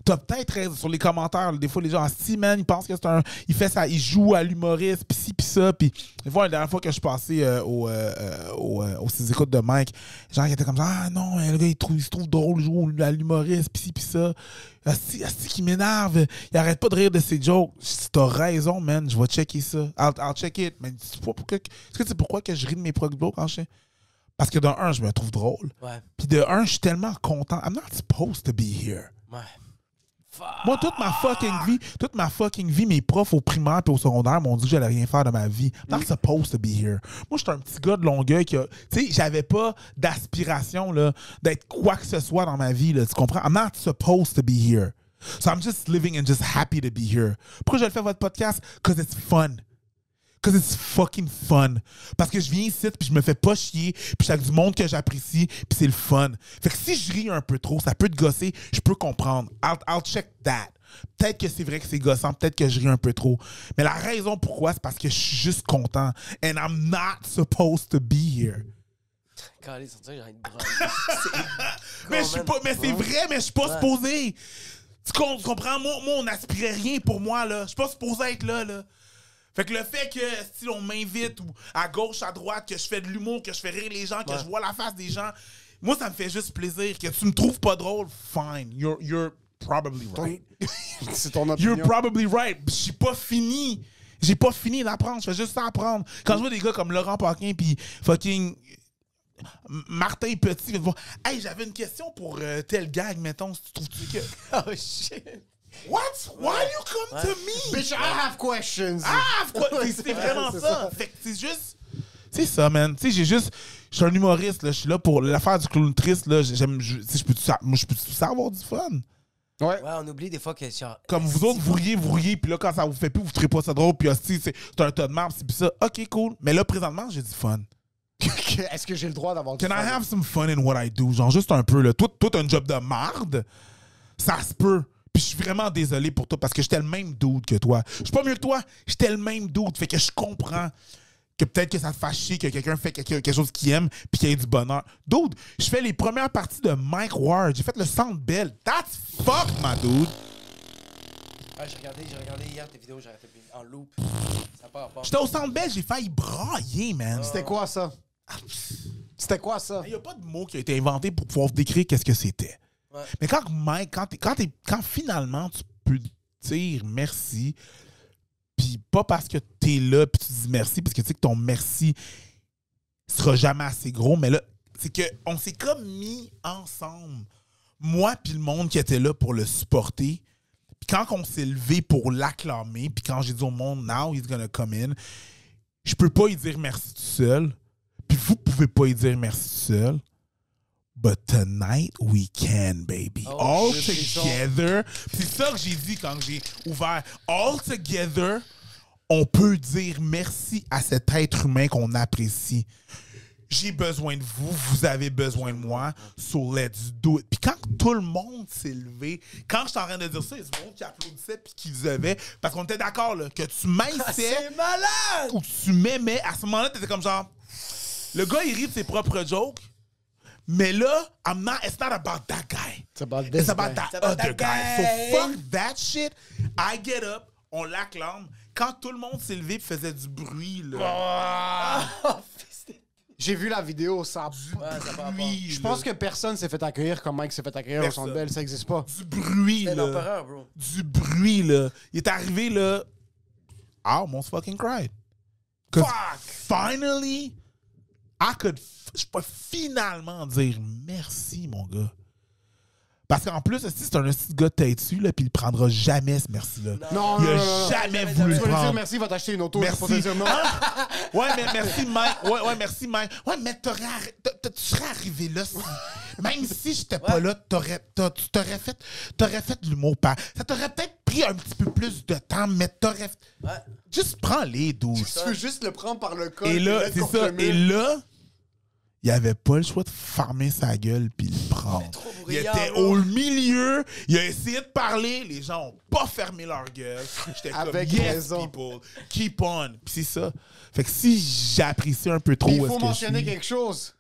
T'as peut-être raison sur les commentaires. Des fois, les gens, si man, ils pensent que c'est un. Il fait ça, il joue à l'humoriste, pis ci, pis ça. Des fois, la dernière fois que je suis passé euh, au, euh, euh, au, euh, aux six écoutes de Mike, les gens qui étaient comme ça, ah non, le gars, il, trouve, il se trouve drôle, il joue à l'humoriste, pis ci, pis ça. Asti, asti qui m'énerve. Il arrête pas de rire de ses jokes. Si T'as raison, man. Je vais checker ça. I'll, I'll check it. Mais tu sais pas pourquoi. Est-ce que sais pourquoi que je ris de mes prog quand je Parce que d'un un, je me trouve drôle. Ouais. Puis de un, je suis tellement content. I'm not supposed to be here. Ouais. Moi, toute ma fucking vie, toute ma fucking vie, mes profs au primaire et au secondaire m'ont dit que j'allais rien faire de ma vie. Not supposed to be here. Moi, j'étais un petit gars de Longueuil qui a... Tu sais, j'avais pas d'aspiration, d'être quoi que ce soit dans ma vie, là. Tu comprends? I'm not supposed to be here. So I'm just living and just happy to be here. Pourquoi je le fais votre podcast? Because it's fun. Cause it's fucking fun. Parce que je viens ici puis je me fais pas chier puis avec du monde que j'apprécie puis c'est le fun. Fait que si je ris un peu trop, ça peut te gosser, je peux comprendre. I'll, I'll check that. Peut-être que c'est vrai que c'est gossant, peut-être que je ris un peu trop. Mais la raison pourquoi, c'est parce que je suis juste content. And I'm not supposed to be here. J'ai envie de. Mais je suis pas, mais c'est vrai, mais je suis pas Ouais. supposé. Tu comprends? Moi, moi, on n'aspirait rien pour moi, là. Je suis pas supposé être là, là. Fait que le fait que, si on m'invite ou à gauche, à droite, que je fais de l'humour, que je fais rire les gens, que Ouais. je vois la face des gens, moi, ça me fait juste plaisir. Que tu me trouves pas drôle, fine. You're, you're probably right. C'est ton opinion. You're probably right. J'ai pas fini. J'ai pas fini d'apprendre. Je fais juste ça apprendre. Quand je vois des gars comme Laurent Paquin puis fucking Martin Petit. Hey, j'avais une question pour euh, tel gag, mettons. Si tu trouves-tu que. Oh shit. What? Why you come to me? Bitch, I have questions. Ah, quoi? C'est- C'est vraiment ça. ça. Fait que c'est juste. C'est ça, man. Tu sais, j'ai juste. Je suis un humoriste, là. Je suis là pour l'affaire du clown triste, là. J'aime. je- Tu sais, je peux peux ça avoir du fun? Ouais. Ouais, on oublie des fois que genre. Comme vous autres, vous riez, vous riez, puis là, quand ça vous fait plus, vous trouvez pas ça drôle, puis hostie, c'est c'est un tas de marbre, c'est puis ça. Ok, cool. Mais là, présentement, j'ai du fun. Est-ce que j'ai le droit d'avoir du Can I fun? have some fun in what I do? Genre, juste un peu, là. Toi, t'as un job de marde? Ça se peut. Puis je suis vraiment désolé pour toi parce que j'étais le même dude que toi. Je suis pas mieux que toi. J'étais le même dude. Fait que je comprends que peut-être que ça te fasse chier que quelqu'un fait quelque, quelque chose qu'il aime puis qu'il y ait du bonheur. Dude, je fais les premières parties de Mike Ward. J'ai fait le Centre Bell. That's fuck, my dude. Ah, j'ai regardé, j'ai regardé hier tes vidéos, j'ai arrêté en loop. Ça part pas. J'étais au Centre Bell, j'ai failli brailler, man. C'était quoi ça? C'était quoi ça? Il n'y a pas de mot qui a été inventé pour pouvoir décrire qu'est-ce que c'était. Mais quand Mike, quand, quand, quand finalement tu peux dire merci, puis pas parce que tu es là puis tu dis merci, parce que tu sais que ton merci sera jamais assez gros, mais là, c'est que on s'est comme mis ensemble, moi puis le monde qui était là pour le supporter. Puis quand on s'est levé pour l'acclamer, puis quand j'ai dit au monde, now he's gonna come in, je peux pas y dire merci tout seul. Puis vous pouvez pas y dire merci tout seul. But tonight we can, baby. Oh, All together. C'est ça que j'ai dit quand j'ai ouvert. All together, on peut dire merci à cet être humain qu'on apprécie. J'ai besoin de vous, vous avez besoin de moi, so let's do it. Puis quand tout le monde s'est levé, quand je suis en train de dire ça, il y a du monde qui applaudissait puis qui disait, parce qu'on était d'accord que tu m'aissais C'est malade! où tu m'aimais, à ce moment-là, t'étais comme genre. Le gars, il rit de ses propres jokes. Mais là, I'm not, it's not about that guy. It's about It's this about guy. that It's about other that guy. guy. So fuck that shit. I get up, on l'acclame. Quand tout le monde s'est levé et faisait du bruit, là. Oh, J'ai vu la vidéo, ça. Pas. bruit, Je pense que personne s'est fait accueillir comme Mike s'est fait accueillir au. Centre Bell, ça existe pas. Du bruit, là. l'empereur, bro. Du bruit, là. Il est arrivé, là. I almost fucking cried. Cause finally, I could. Je peux finalement dire merci, mon gars. Parce qu'en plus, si c'est un petit gars têtu, là, puis il prendra jamais ce merci-là. Non, Il non, a non, non, non. jamais Jamais, voulu le lui dire prendre. merci, il va t'acheter une auto. Merci. pas te dire non. Ouais, mais merci, Mike. Ouais, ouais, merci, Mike. Ouais, mais t'aurais tu serais arrivé là. si- Même si j'étais pas là, t'aurais, t'aurais fait, t'aurais fait de l'humour. par- Ça t'aurait peut-être pris un petit peu plus de temps, mais t'aurais. Ouais. Juste prends les 12. Tu veux juste le prendre par le col. Et là, c'est ça. Et là, il avait pas le choix de fermer sa gueule puis le prendre. Il était au milieu, il a essayé de parler, les gens ont pas fermé leur gueule. J'étais comme Avec yes, raison. people, keep on. Puis c'est ça. Fait que si j'apprécie un peu trop il faut est-ce que je mentionner suis- quelque chose.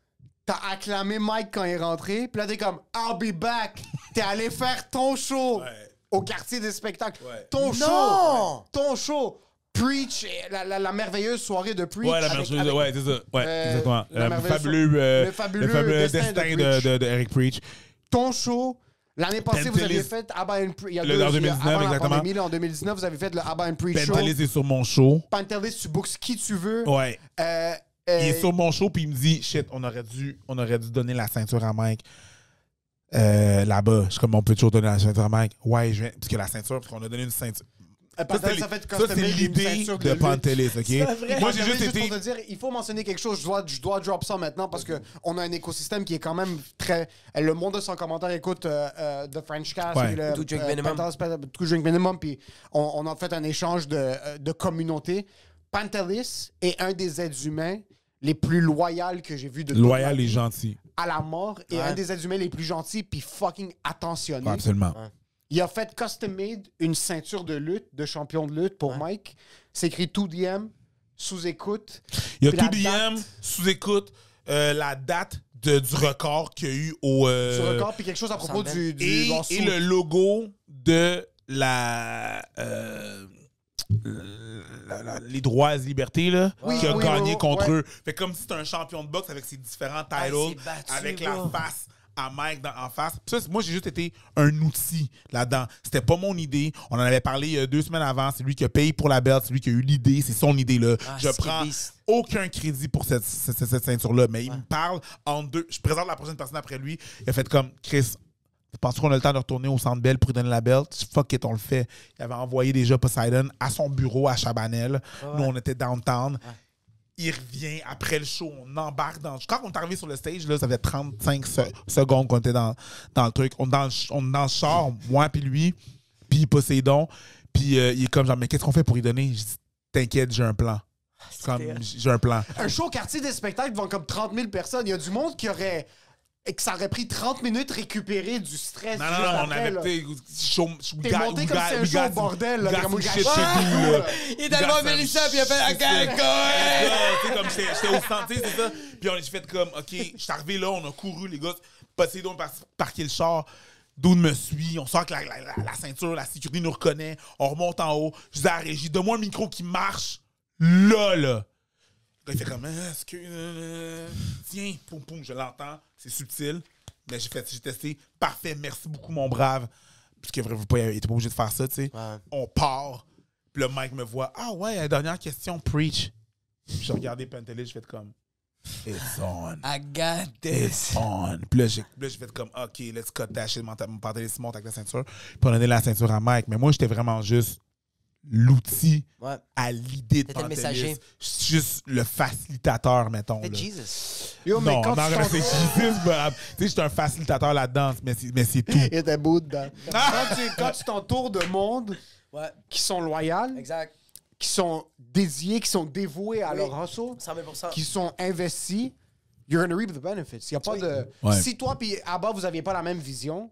T'as acclamé Mike quand il est rentré, puis là t'es comme I'll be back. T'es allé faire ton show Ouais. au quartier des spectacles. Ouais. Ton Non! show, ton show. Preach, la, la- la merveilleuse soirée de Preach. Ouais, la merveilleuse, avec- ouais, c'est ça. Ouais, Euh, exactement. la Le merveilleuse- fabuleux, euh, le fabuleux destin de de, Preach. de, de Eric Preach. Ton show. L'année passée, vous aviez fait Abba and Preach. Le- en il y a- 2019, avant la exactement. pandémie, là, en 2019, vous avez fait le Abba and Preach show. Pentelis est sur mon show. Pantelis, tu bookes qui tu veux. Ouais. Euh, Il euh, est sur mon show puis il me dit shit, on aurait dû, on aurait dû donner la ceinture à Mike. Euh, là-bas, je suis comme on peut toujours donner la ceinture à Mike. Ouais, je viens parce que la ceinture parce qu'on a donné une ceinture. Euh, Ça, Pantelis c'est a fait ça, c'est l'idée de. Pantelis, OK? vrai. Moi, j'ai juste été pour te dire, il faut mentionner quelque chose. Je dois, je dois drop ça maintenant parce que on a un écosystème qui est quand même très. Le monde de son commentaire écoute euh, euh, The French Cast, Ouais. le, Two Drink euh, Minimum. Pantelis, Two Drink Minimum, puis on, on a fait un échange de, euh, de communauté. Pantelis est un des êtres humains les plus loyaux que j'ai vu de loyal et gentil. à la mort et Ouais. un des êtres humains les plus gentils puis fucking attentionnés. Ouais, absolument. Il a fait custom-made une ceinture de lutte, de champion de lutte pour Mike. C'est écrit 2DM, sous écoute. Il y a Puis la tout DM, date. sous écoute, euh, la date de, du record qu'il y a eu au. euh, record, puis quelque chose à propos du, du et, le logo de la. euh, la- la- les droits et libertés là, Oui, qui a oui, gagné oui, contre ouais. eux. Fait comme si c'était un champion de boxe avec ses différents Ah, titles, battu, avec la face à Mike dans- en face. Ça, moi, j'ai juste été un outil là-dedans. C'était pas mon idée. On en avait parlé euh, deux semaines avant. C'est lui qui a payé pour la belt. C'est lui qui a eu l'idée. C'est son idée, là. Ah, je prends aucun crédit pour cette, cette, ceinture-là. Mais il me parle en deux. Je présente la prochaine personne après lui. Il a fait comme Chris. Penses-tu qu'on a le temps de retourner au centre Bell pour lui donner la belt? Fuck it, on le fait. Il avait envoyé déjà Poseidon à son bureau à Chabanel. Nous, on était downtown. Il revient après le show, on embarque dans. Quand on est arrivé sur le stage, là, ça fait 35 se- secondes qu'on était dans, dans le truc. On est dans le, on est dans le char, moi puis lui, puis Poséidon. Puis euh, il est comme genre, mais qu'est-ce qu'on fait pour y donner? Je dis, t'inquiète, j'ai un plan. Comme, j'ai un plan. Un show au quartier des spectacles devant comme 30 000 personnes. Il y a du monde qui aurait. Et que ça aurait pris 30 minutes récupérer du stress. Non, non, non, on avait. T'es monté comme si un show au bordel, là. comme, shit là. do. Il est allé voir Mélissa, puis il a fait. Tu sais, comme j'étais au sais, c'est ça. Puis on- j'ai fait comme, OK, je suis arrivé là, on a couru, les gars. Poséidon est parti parquer le char. Dude me suit, on sort avec la, la- la- la ceinture, la sécurité nous reconnaît, on remonte en haut. Je dis à la régie, donne-moi un micro qui marche là, là. Il fait comme, Ah, est-ce que. euh, tiens, poum, poum, je l'entends, c'est subtil. Mais j'ai fait, j'ai testé. Parfait, merci beaucoup, mon brave. Puisque vraiment, pas, il était pas obligé de faire ça, tu sais. Ouais. On part. Puis le mec me voit, ah ouais, dernière question, preach. Puis j'ai regardé Pentelis, j'ai fait comme, it's on. I got It's this. on. Puis là, j'ai fait comme, OK, let's cut that shit. Mon, mon Pentelis monte avec la ceinture. Puis on a donné la ceinture à Mike. Mais moi, j'étais vraiment juste l'outil Ouais. à l'idée de messager. Juste le facilitateur, mettons. C'était. Jesus. Yo, mais non, quand non, tu non, t'en- c'est Jesus, but, Tu sais, j'étais un facilitateur là-dedans, mais c'est, mais c'est tout. Il était beau dedans. quand tu quand tu t'entoures de monde Ouais. qui sont loyaux, Exact. qui sont dédiés, qui sont dévoués à Oui. leur hustle, 100 000 qui sont investis, you're gonna reap the benefits. Il y a pas Oui. de. Ouais. Si toi puis Abba vous aviez pas la même vision,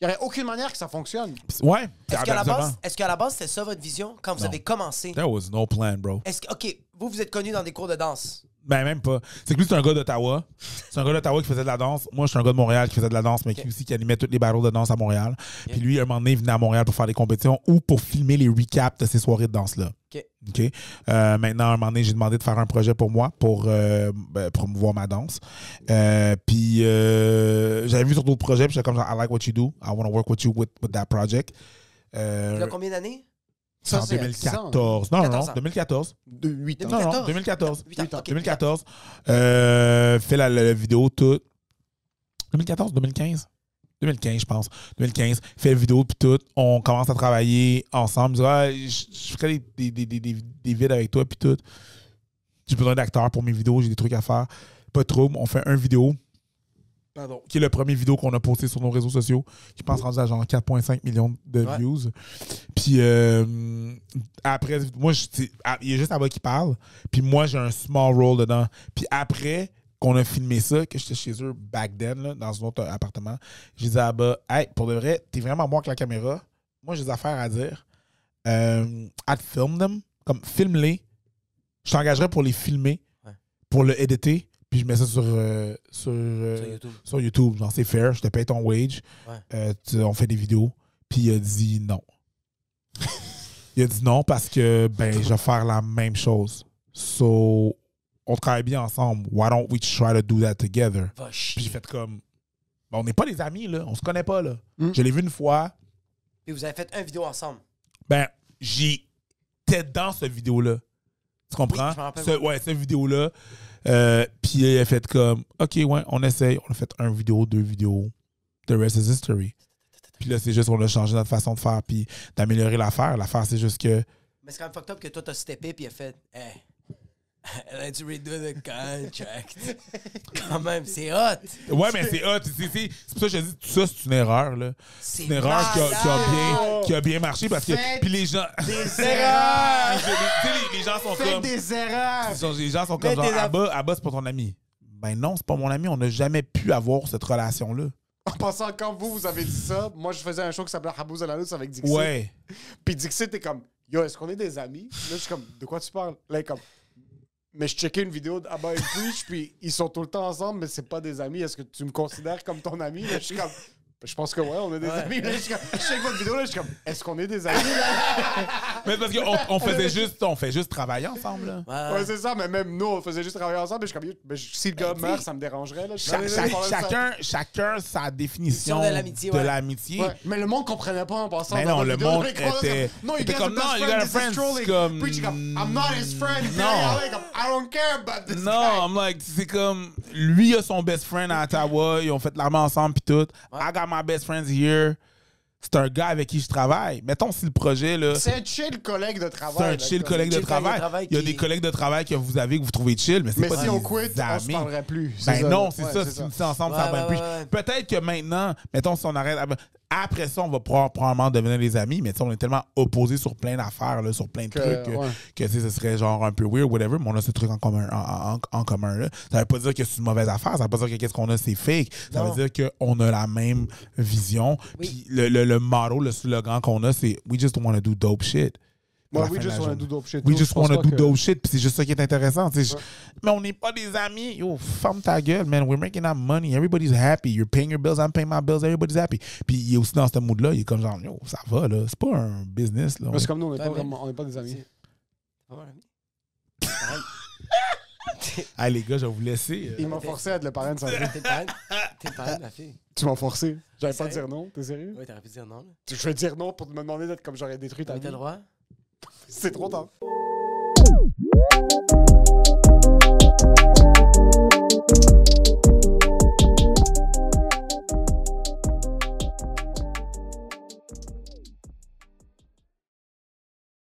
il y aurait aucune manière que ça fonctionne. Ouais. Est-ce qu'à la base, est-ce qu'à la base c'était ça votre vision quand vous Non. avez commencé? There was no plan, bro. Est-ce que ok, vous vous êtes connu dans des cours de danse Ben, même pas. C'est que lui, c'est un gars d'Ottawa. C'est un gars d'Ottawa qui faisait de la danse. Moi, je suis un gars de Montréal qui faisait de la danse, mais qui aussi qui animait toutes les battles de danse à Montréal. Puis lui, un moment donné, il venait à Montréal pour faire des compétitions ou pour filmer les recaps de ces soirées de danse-là. Ok. OK. Euh, maintenant, un moment donné, j'ai demandé de faire un projet pour moi pour euh, ben, promouvoir ma danse. Euh, puis euh, j'avais vu sur d'autres projets, puis j'étais comme genre, I like what you do. I want to work with you with, with that project. Tu as combien d'années? C'est en Ça, c'est à 10 ans. 2014. Non, non, 14 non, ans. 2014. De 8 ans. Non, non, 2014. 2014. Huit ans, ok. 2014. Euh, fait la, vidéo toute. 2014, 2015? 2015, je pense. 2015. Fait la vidéo, puis tout. On commence à travailler ensemble. Je dis, Ah, je, je ferai des, des, des, des, des vides avec toi, puis tout. J'ai besoin d'acteurs pour mes vidéos, j'ai des trucs à faire. Pas de trouble. On fait un vidéo, Pardon. qui est le premier vidéo qu'on a posté sur nos réseaux sociaux, qui pense rendu à genre 4,5 millions de Ouais. views. Puis euh, après, moi, je- il y a juste Abba qui parle. Puis moi, j'ai un small role dedans. Puis après qu'on a filmé ça, que j'étais chez eux back then, là, dans un autre appartement, j'ai dit à Abba, hey, pour de vrai, t'es vraiment bon avec la caméra. Moi, j'ai des affaires à dire. Euh, film them. Comme, filme-les. Je t'engagerais pour les filmer, Ouais. pour le éditer, puis je mets ça sur, euh, sur, euh, Sur YouTube. sur YouTube. Genre, c'est fair, je te paye ton wage. Ouais. Euh, tu- on fait des vidéos. Puis il a dit non. il a dit non parce que, ben, je vais faire la même chose. So, on travaille bien ensemble. Why don't we try to do that together? Va Puis j'ai fait comme, ben, on n'est pas des amis, là. On se connaît pas, là. Mm. Je l'ai vu une fois. Puis vous avez fait une vidéo ensemble. Ben, j'étais dans cette vidéo-là. Tu comprends? Oui, je me rappelle, Ce- ouais, cette vidéo-là. Euh, puis il a fait comme, OK, ouais, on essaye. On a fait un vidéo, deux vidéos. The rest is history. Puis là, c'est juste qu'on a changé notre façon de faire puis d'améliorer l'affaire. L'affaire, c'est juste que. Mais c'est quand même fucked up que toi t'as steppé puis a fait Hey, let's redo the contract. quand même, c'est hot. Ouais, mais c'est hot. C'est c'est- c'est pour ça que je dis, tout ça, c'est une erreur, là. C'est une erreur qui a, qui a malade. bien, qui a bien marché parce que. Puis les gens. Des erreurs! Tu sais, les, les gens sont Faites comme. des erreurs! Genre, les gens sont comme genre, Abba, Abba, c'est pas ton ami. Ben non, c'est pas mon ami. On n'a jamais pu avoir cette relation-là. En passant, quand vous, vous avez dit ça, moi, je faisais un show qui s'appelait Habouz à la avec Dixie. Ouais. Puis Dixie, t'es comme, yo, est-ce qu'on est des amis? Là, je suis comme, de quoi tu parles? Là, il est comme, mais je checkais une vidéo d'Abba et Preach, puis ils sont tout le temps ensemble, mais c'est pas des amis. Est-ce que tu me considères comme ton ami? Je suis comme, Je pense que ouais, on est des Ouais. amis. Là, je, je check votre vidéo, là, je suis comme, est-ce qu'on est des amis, là? Mais parce qu'on on faisait juste, on fait juste travailler ensemble, là. Ouais. Ouais, c'est ça, mais même nous, on faisait juste travailler ensemble. Mais je suis comme, je- si le gars Ben, meurt, ça me dérangerait, là. Cha- sais cha- chacun, chacun sa définition De l'amitié, ouais. mais le monde comprenait pas en passant. Mais non, le vidéo, monde était- Non, you était comme, non, you got a friend, comme, comme, I'm not his friend. Puis non. il comme, I don't care about this Non, guy. I'm like, c'est comme, lui a son best friend à Ottawa, ils ont fait l'armée ensemble pis tout. I got my best friends here. C'est un gars avec qui je travaille. Mettons si le projet, là, C'est un chill collègue de c'est travail. un là, chill collègue de travail. travail Il y a qui- des collègues de travail que vous avez que vous trouvez chill, mais c'est Mais pas si des on quit, on se amis. parlerait plus. c'est Ben ça, non, c'est Ouais, ça. c'est Si on ensemble, Ouais, ça va ouais, plus. ouais, ouais. Peut-être que maintenant, mettons, si on arrête. Après ça, on va pro- probablement devenir des amis, mais on est tellement opposés sur plein d'affaires, sur plein de Que, trucs, que, ouais. ce serait genre un peu weird, whatever, mais on a ce truc en commun. En, en- en commun là. Ça veut pas dire que c'est une mauvaise affaire, ça veut pas dire que qu'est-ce qu'on a, c'est fake. Ça Non. veut dire qu'on a la même vision. Oui. Puis le, le, le motto, le slogan qu'on a, c'est We just want to do dope shit. Ouais, la we just la wanna do dope shit. We just wanna pas do que- dope shit, puis c'est juste ça qui est intéressant. Mais on n'est pas des amis. Yo, ferme ta gueule, man. We're making our money. Everybody's happy. You're paying your bills, I'm paying my bills. Everybody's happy. Puis il est aussi dans ce mood-là. Il est comme genre, yo, ça va, là. C'est pas un business, là. Parce que comme nous, on n'est Ouais, pas vraiment, on pas des amis. Pareil. Ah, les gars, je vais vous laisser. euh. Il m'a forcé à être le parrain de sa vie. T'es le parrain. De ma fille. Tu m'as forcé. J'avais pas dire non. T'es sérieux? Oui, t'aurais pu dire non. Je vais dire non pour me demander d'être comme j'aurais détruit ta vie. t'as le droit? C'est trop tard.